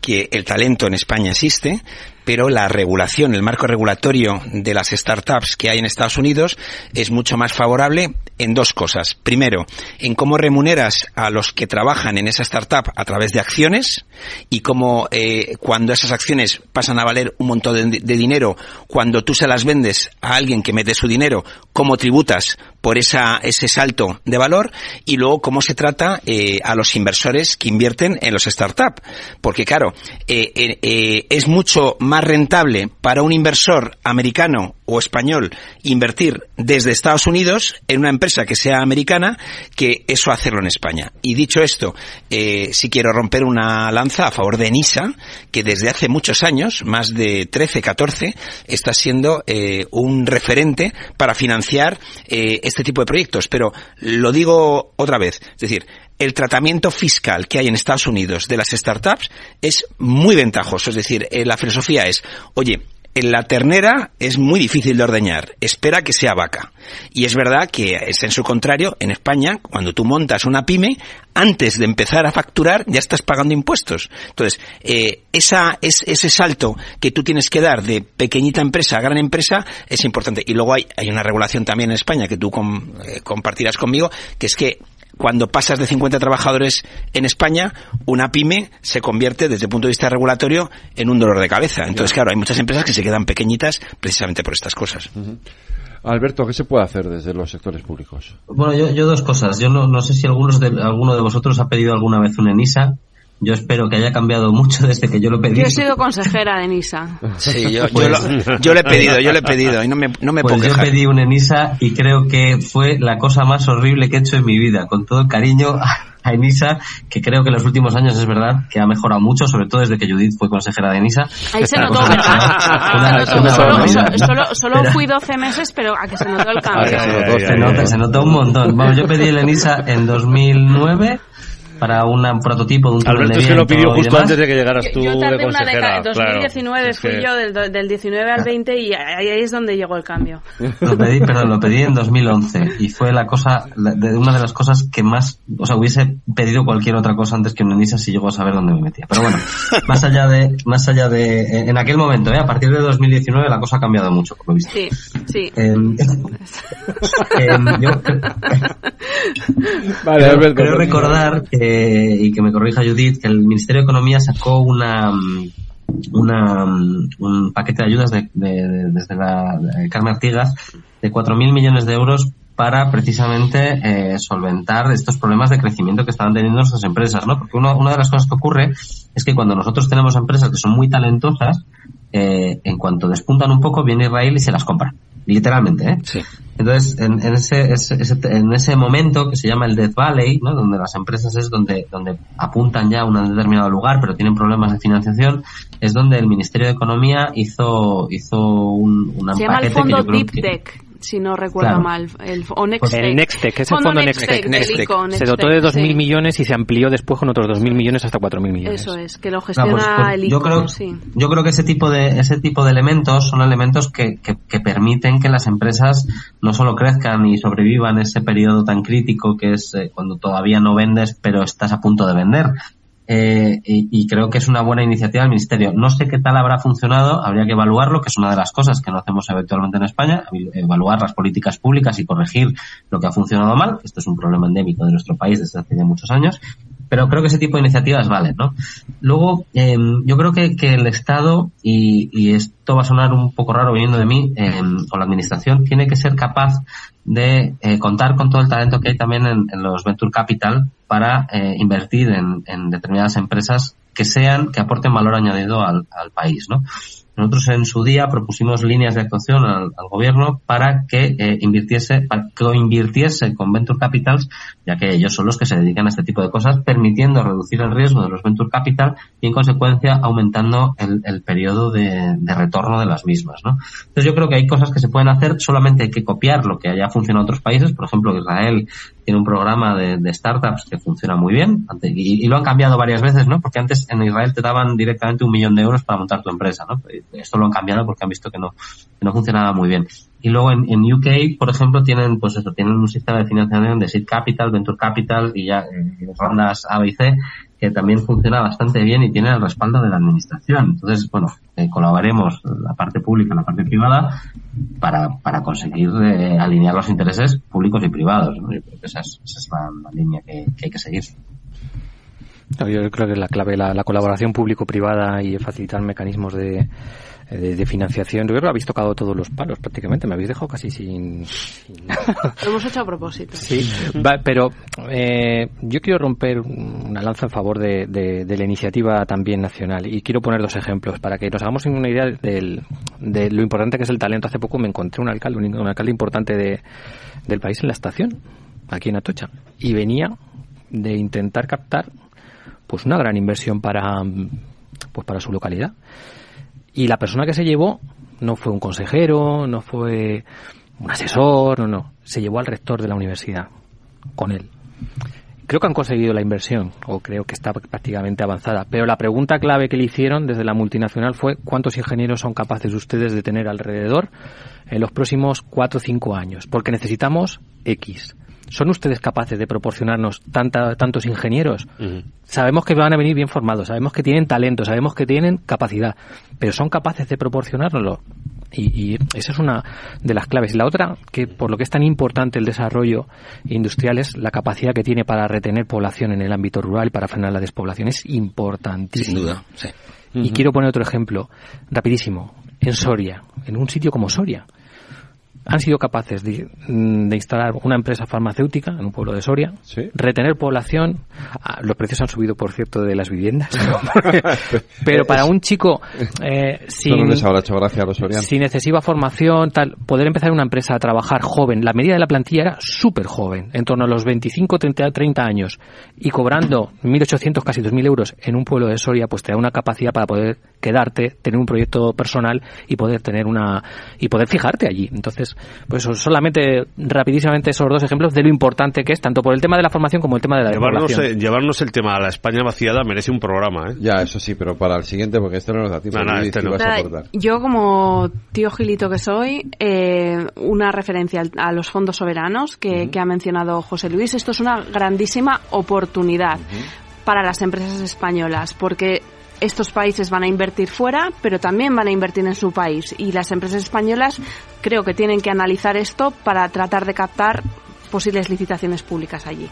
Speaker 25: que el talento en España existe, pero la regulación, el marco regulatorio de las startups que hay en Estados Unidos es mucho más favorable en dos cosas. Primero, en cómo remuneras a los que trabajan en esa startup a través de acciones y cómo eh, cuando esas acciones pasan a valer un montón de, dinero, cuando tú se las vendes a alguien que mete su dinero, cómo tributas por esa, ese salto de valor y luego cómo se trata eh, a los inversores que invierten en los startups. Porque claro, eh, es mucho más más rentable para un inversor americano o español invertir desde Estados Unidos en una empresa que sea americana que eso hacerlo en España. Y dicho esto, eh, si quiero romper una lanza a favor de NISA, que desde hace muchos años, más de 13, 14, está siendo eh, un referente para financiar eh, este tipo de proyectos. Pero lo digo otra vez, es decir, el tratamiento fiscal que hay en Estados Unidos de las startups es muy ventajoso. Es decir, eh, la filosofía es, oye, la ternera es muy difícil de ordeñar, espera que sea vaca. Y es verdad que es en su contrario, en España, cuando tú montas una pyme, antes de empezar a facturar ya estás pagando impuestos. Entonces, eh, esa, es, ese salto que tú tienes que dar de pequeñita empresa a gran empresa es importante. Y luego hay, hay una regulación también en España que tú eh, compartirás conmigo, que es que cuando pasas de 50 trabajadores en España, una pyme se convierte desde el punto de vista regulatorio en un dolor de cabeza. Entonces, claro, hay muchas empresas que se quedan pequeñitas precisamente por estas cosas.
Speaker 2: Alberto, ¿qué se puede hacer desde los sectores públicos?
Speaker 27: Bueno, yo, dos cosas. Yo no, no sé si algunos de, alguno de vosotros ha pedido alguna vez un ENISA. Yo espero que haya cambiado mucho desde que yo lo pedí.
Speaker 30: Yo he sido consejera de NISA.
Speaker 25: Sí, yo, yo, [LAUGHS] lo, yo, le he pedido, yo le he pedido y no me, no me
Speaker 27: pues
Speaker 25: yo
Speaker 27: pedí un ENISA y creo que fue la cosa más horrible que he hecho en mi vida. Con todo el cariño [LAUGHS] a ENISA, que creo que en los últimos años es verdad que ha mejorado mucho, sobre todo desde que Judith fue consejera de ENISA.
Speaker 30: Ahí se [LAUGHS] notó, ¿verdad? Solo, solo, fui 12 meses, pero a que se notó el cambio.
Speaker 27: se, nota, se notó un montón. Vamos, yo pedí el ENISA en 2009 para un prototipo de un
Speaker 28: Alberto se lo pidió justo antes de que llegaras tú
Speaker 30: yo,
Speaker 28: de consejera.
Speaker 30: En 2019 fui yo del, del, 19 al 20 y ahí es donde llegó el cambio. [LAUGHS]
Speaker 27: Lo pedí, perdón, lo pedí en 2011 y fue la cosa, de una de las cosas que más, o sea, hubiese pedido cualquier otra cosa antes que un ENISA si llego a saber dónde me metía. Pero bueno, [LAUGHS] más allá de, más allá de, en aquel momento, ¿eh? a partir de 2019 la cosa ha cambiado mucho, por lo visto.
Speaker 30: Sí, sí.
Speaker 27: Eh, [LAUGHS] eh, yo,
Speaker 2: vale,
Speaker 27: creo, creo recordar que y que me corrija Judith, que el Ministerio de Economía sacó una, una un paquete de ayudas de, desde la Carmen Artigas de 4.000 millones de euros para precisamente eh, solventar estos problemas de crecimiento que estaban teniendo nuestras empresas, ¿no? Porque una, una de las cosas que ocurre es que cuando nosotros tenemos empresas que son muy talentosas, eh, en cuanto despuntan un poco, viene Israel y se las compra. Literalmente, ¿eh?
Speaker 25: Sí.
Speaker 27: Entonces, en, en ese, ese, en ese momento que se llama el Death Valley, ¿no? donde las empresas es donde, donde apuntan ya a un determinado lugar, pero tienen problemas de financiación, es donde el Ministerio de Economía hizo, hizo un, una
Speaker 30: se llama el fondo Deep Tech si no recuerdo mal. El, o Nextec.
Speaker 29: El Nextec, ese fondo, Nextec. Se dotó de 2.000 millones y se amplió después con otros 2.000 millones hasta 4.000 millones.
Speaker 30: Eso es, que lo gestiona pues, pues, el ICO,
Speaker 27: yo creo,
Speaker 30: sí.
Speaker 27: yo creo que ese tipo de ese tipo de elementos son elementos que, que, que, permiten que las empresas no solo crezcan y sobrevivan ese periodo tan crítico que es eh, cuando todavía no vendes pero estás a punto de vender, eh, y, creo que es una buena iniciativa del Ministerio. No sé qué tal habrá funcionado, habría que evaluarlo, que es una de las cosas que no hacemos habitualmente en España, evaluar las políticas públicas y corregir lo que ha funcionado mal. Esto es un problema endémico de nuestro país desde hace ya muchos años. Pero creo que ese tipo de iniciativas valen, ¿no? Luego, eh, yo creo que, que el Estado, y, y, esto va a sonar un poco raro viniendo de mí, eh, o la Administración, tiene que ser capaz de eh, contar con todo el talento que hay también en, los Venture Capital para eh, invertir en, en, determinadas empresas que sean, que aporten valor añadido al, al país, ¿no? Nosotros en su día propusimos líneas de actuación al, gobierno para que eh, invirtiese, para que invirtiese con Venture Capitals, ya que ellos son los que se dedican a este tipo de cosas, permitiendo reducir el riesgo de los Venture Capital y en consecuencia aumentando el, el periodo de, de, retorno de las mismas, ¿no? Entonces yo creo que hay cosas que se pueden hacer, solamente hay que copiar lo que haya funcionado en otros países, por ejemplo Israel tiene un programa de, startups que funciona muy bien y, y, lo han cambiado varias veces, ¿no? Porque antes en Israel te daban directamente un millón de euros para montar tu empresa, ¿no? Esto lo han cambiado porque han visto que no, que no funcionaba muy bien. Y luego en, UK, por ejemplo, tienen, pues eso, tienen un sistema de financiación de seed capital, venture capital y ya eh, rondas A, y C que también funciona bastante bien y tiene el respaldo de la administración. Entonces, bueno, eh, colaboremos la parte pública la parte privada para, para conseguir eh, alinear los intereses públicos y privados. ¿no? Yo creo que esa es, esa es la, línea que, hay que seguir.
Speaker 29: Yo creo que la clave la, la colaboración público-privada y facilitar mecanismos de eh, de, financiación. Yo creo que habéis tocado todos los palos prácticamente, me habéis dejado casi sin...
Speaker 30: Lo hemos hecho a propósito.
Speaker 29: Sí, pero eh, yo quiero romper una lanza en favor de, de, la iniciativa también nacional y quiero poner dos ejemplos para que nos hagamos una idea del, de lo importante que es el talento. Hace poco me encontré un alcalde, un, alcalde importante de, del país en la estación, aquí en Atocha, y venía de intentar captar pues una gran inversión para pues para su localidad y la persona que se llevó no fue un consejero, no fue un asesor, no, no. Se llevó al rector de la universidad con él. Creo que han conseguido la inversión, o creo que está prácticamente avanzada. Pero la pregunta clave que le hicieron desde la multinacional fue cuántos ingenieros son capaces ustedes de tener alrededor en los próximos cuatro o cinco años. Porque necesitamos X. ¿Son ustedes capaces de proporcionarnos tanta, tantos ingenieros? Sabemos que van a venir bien formados, sabemos que tienen talento, sabemos que tienen capacidad, pero ¿son capaces de proporcionárnoslo? Y, y, esa es una de las claves. Y la otra, que por lo que es tan importante el desarrollo industrial, es la capacidad que tiene para retener población en el ámbito rural y para frenar la despoblación. Es importantísimo.
Speaker 25: Sin duda, sí.
Speaker 29: Y quiero poner otro ejemplo, rapidísimo. En Soria, en un sitio como Soria, han sido capaces mm, de, instalar una empresa farmacéutica en un pueblo de Soria, retener población. Ah, los precios han subido, por cierto, de las viviendas. [LAUGHS] pero para un chico eh, sin, sin excesiva formación, tal, poder empezar una empresa a trabajar joven, la medida de la plantilla era súper joven, en torno a los 25, 30, 30 años, y cobrando 1.800, casi 2.000 euros en un pueblo de Soria, pues te da una capacidad para poder quedarte, tener un proyecto personal y poder tener una y poder fijarte allí. Entonces, pues solamente rapidísimamente esos dos ejemplos de lo importante que es tanto por el tema de la formación como el tema de la
Speaker 28: llevarnos, eh, llevarnos el tema a la España vaciada merece un programa, ¿eh?
Speaker 2: Ya, eso sí, pero para el siguiente porque este no nos da tiempo.
Speaker 30: Este yo como tío Gilito que soy, eh, una referencia a los fondos soberanos que, ha mencionado José Luis. Esto es una grandísima oportunidad. para las empresas españolas, porque estos países van a invertir fuera, pero también van a invertir en su país. Y las empresas españolas creo que tienen que analizar esto para tratar de captar posibles licitaciones públicas allí.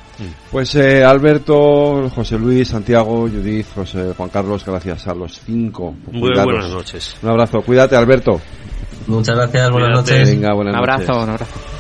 Speaker 2: Pues eh, Alberto, José Luis, Santiago, Judith, José Juan Carlos, gracias a los cinco.
Speaker 28: Muy buenas noches.
Speaker 2: Un abrazo, cuídate Alberto.
Speaker 27: Muchas gracias, buenas noches.
Speaker 2: Venga, buenas
Speaker 29: un abrazo, un abrazo.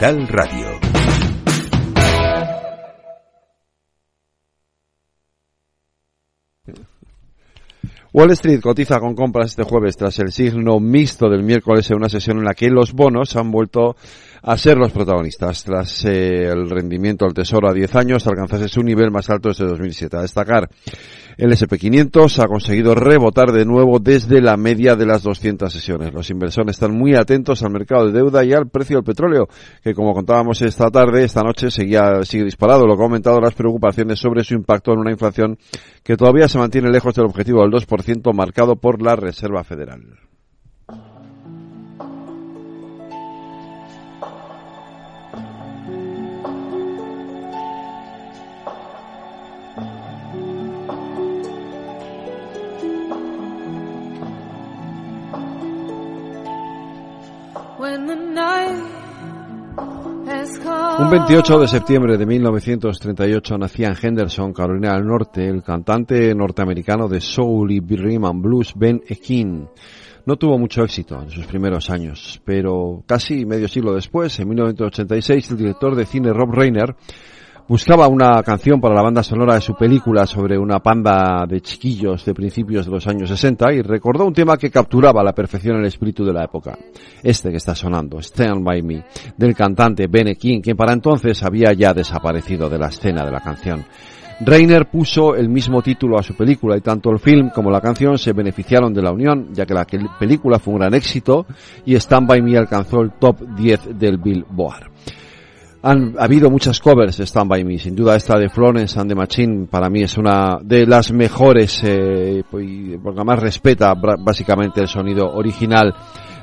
Speaker 1: Radio.
Speaker 2: Wall Street cotiza con compras este jueves tras el signo mixto del miércoles en una sesión en la que los bonos han vuelto a ser los protagonistas. Tras eh, el rendimiento del Tesoro a 10 años alcanzase su nivel más alto desde 2007. A destacar el SP500 ha conseguido rebotar de nuevo desde la media de las 200 sesiones. Los inversores están muy atentos al mercado de deuda y al precio del petróleo, que como contábamos esta tarde, esta noche seguía, sigue disparado, lo que ha aumentado las preocupaciones sobre su impacto en una inflación que todavía se mantiene lejos del objetivo del 2% marcado por la Reserva Federal. Un 28 de septiembre de 1938 nacía en Henderson, Carolina del Norte, el cantante norteamericano de soul y rhythm and blues Ben Ekin. No tuvo mucho éxito en sus primeros años, pero casi medio siglo después, en 1986, el director de cine Rob Reiner buscaba una canción para la banda sonora de su película sobre una panda de chiquillos de principios de los años 60 y recordó un tema que capturaba a la perfección el espíritu de la época. Este que está sonando, Stand By Me, del cantante Ben King, que para entonces había ya desaparecido de la escena de la canción. Reiner puso el mismo título a su película y tanto el film como la canción se beneficiaron de la unión, ya que la película fue un gran éxito y Stand By Me alcanzó el top 10 del Billboard. Han habido muchas covers de Stand By Me, sin duda esta de Florence and the Machine para mí es una de las mejores, eh, porque más respeta básicamente el sonido original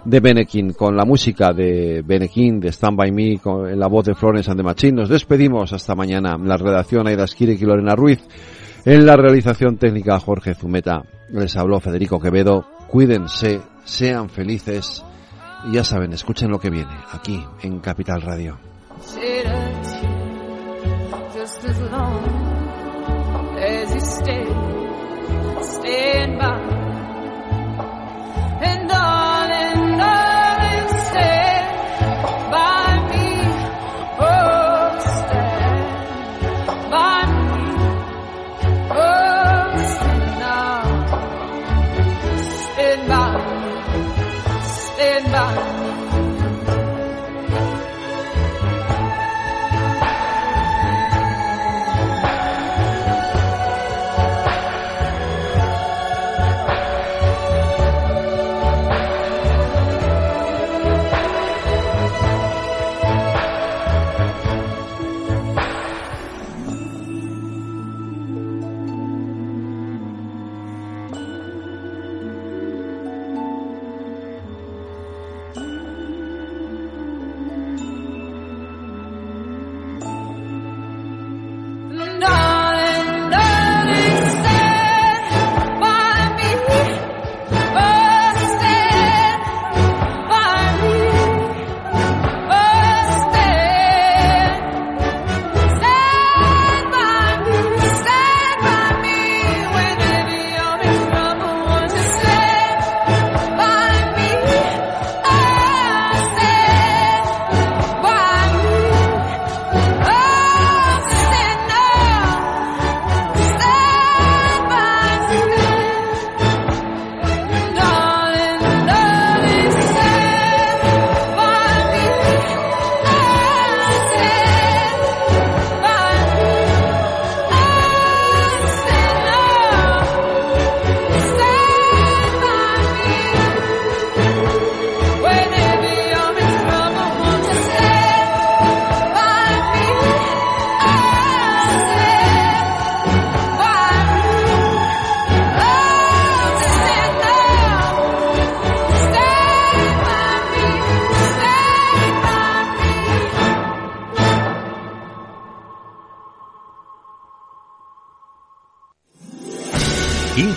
Speaker 2: de Benequín, con la música de Benequín, de Stand By Me, con la voz de Florence and the Machine. Nos despedimos hasta mañana. La redacción Aida Esquire y Lorena Ruiz. En la realización técnica Jorge Zumeta. Les habló Federico Quevedo. Cuídense, sean felices y ya saben, escuchen lo que viene aquí en Capital Radio.
Speaker 31: Será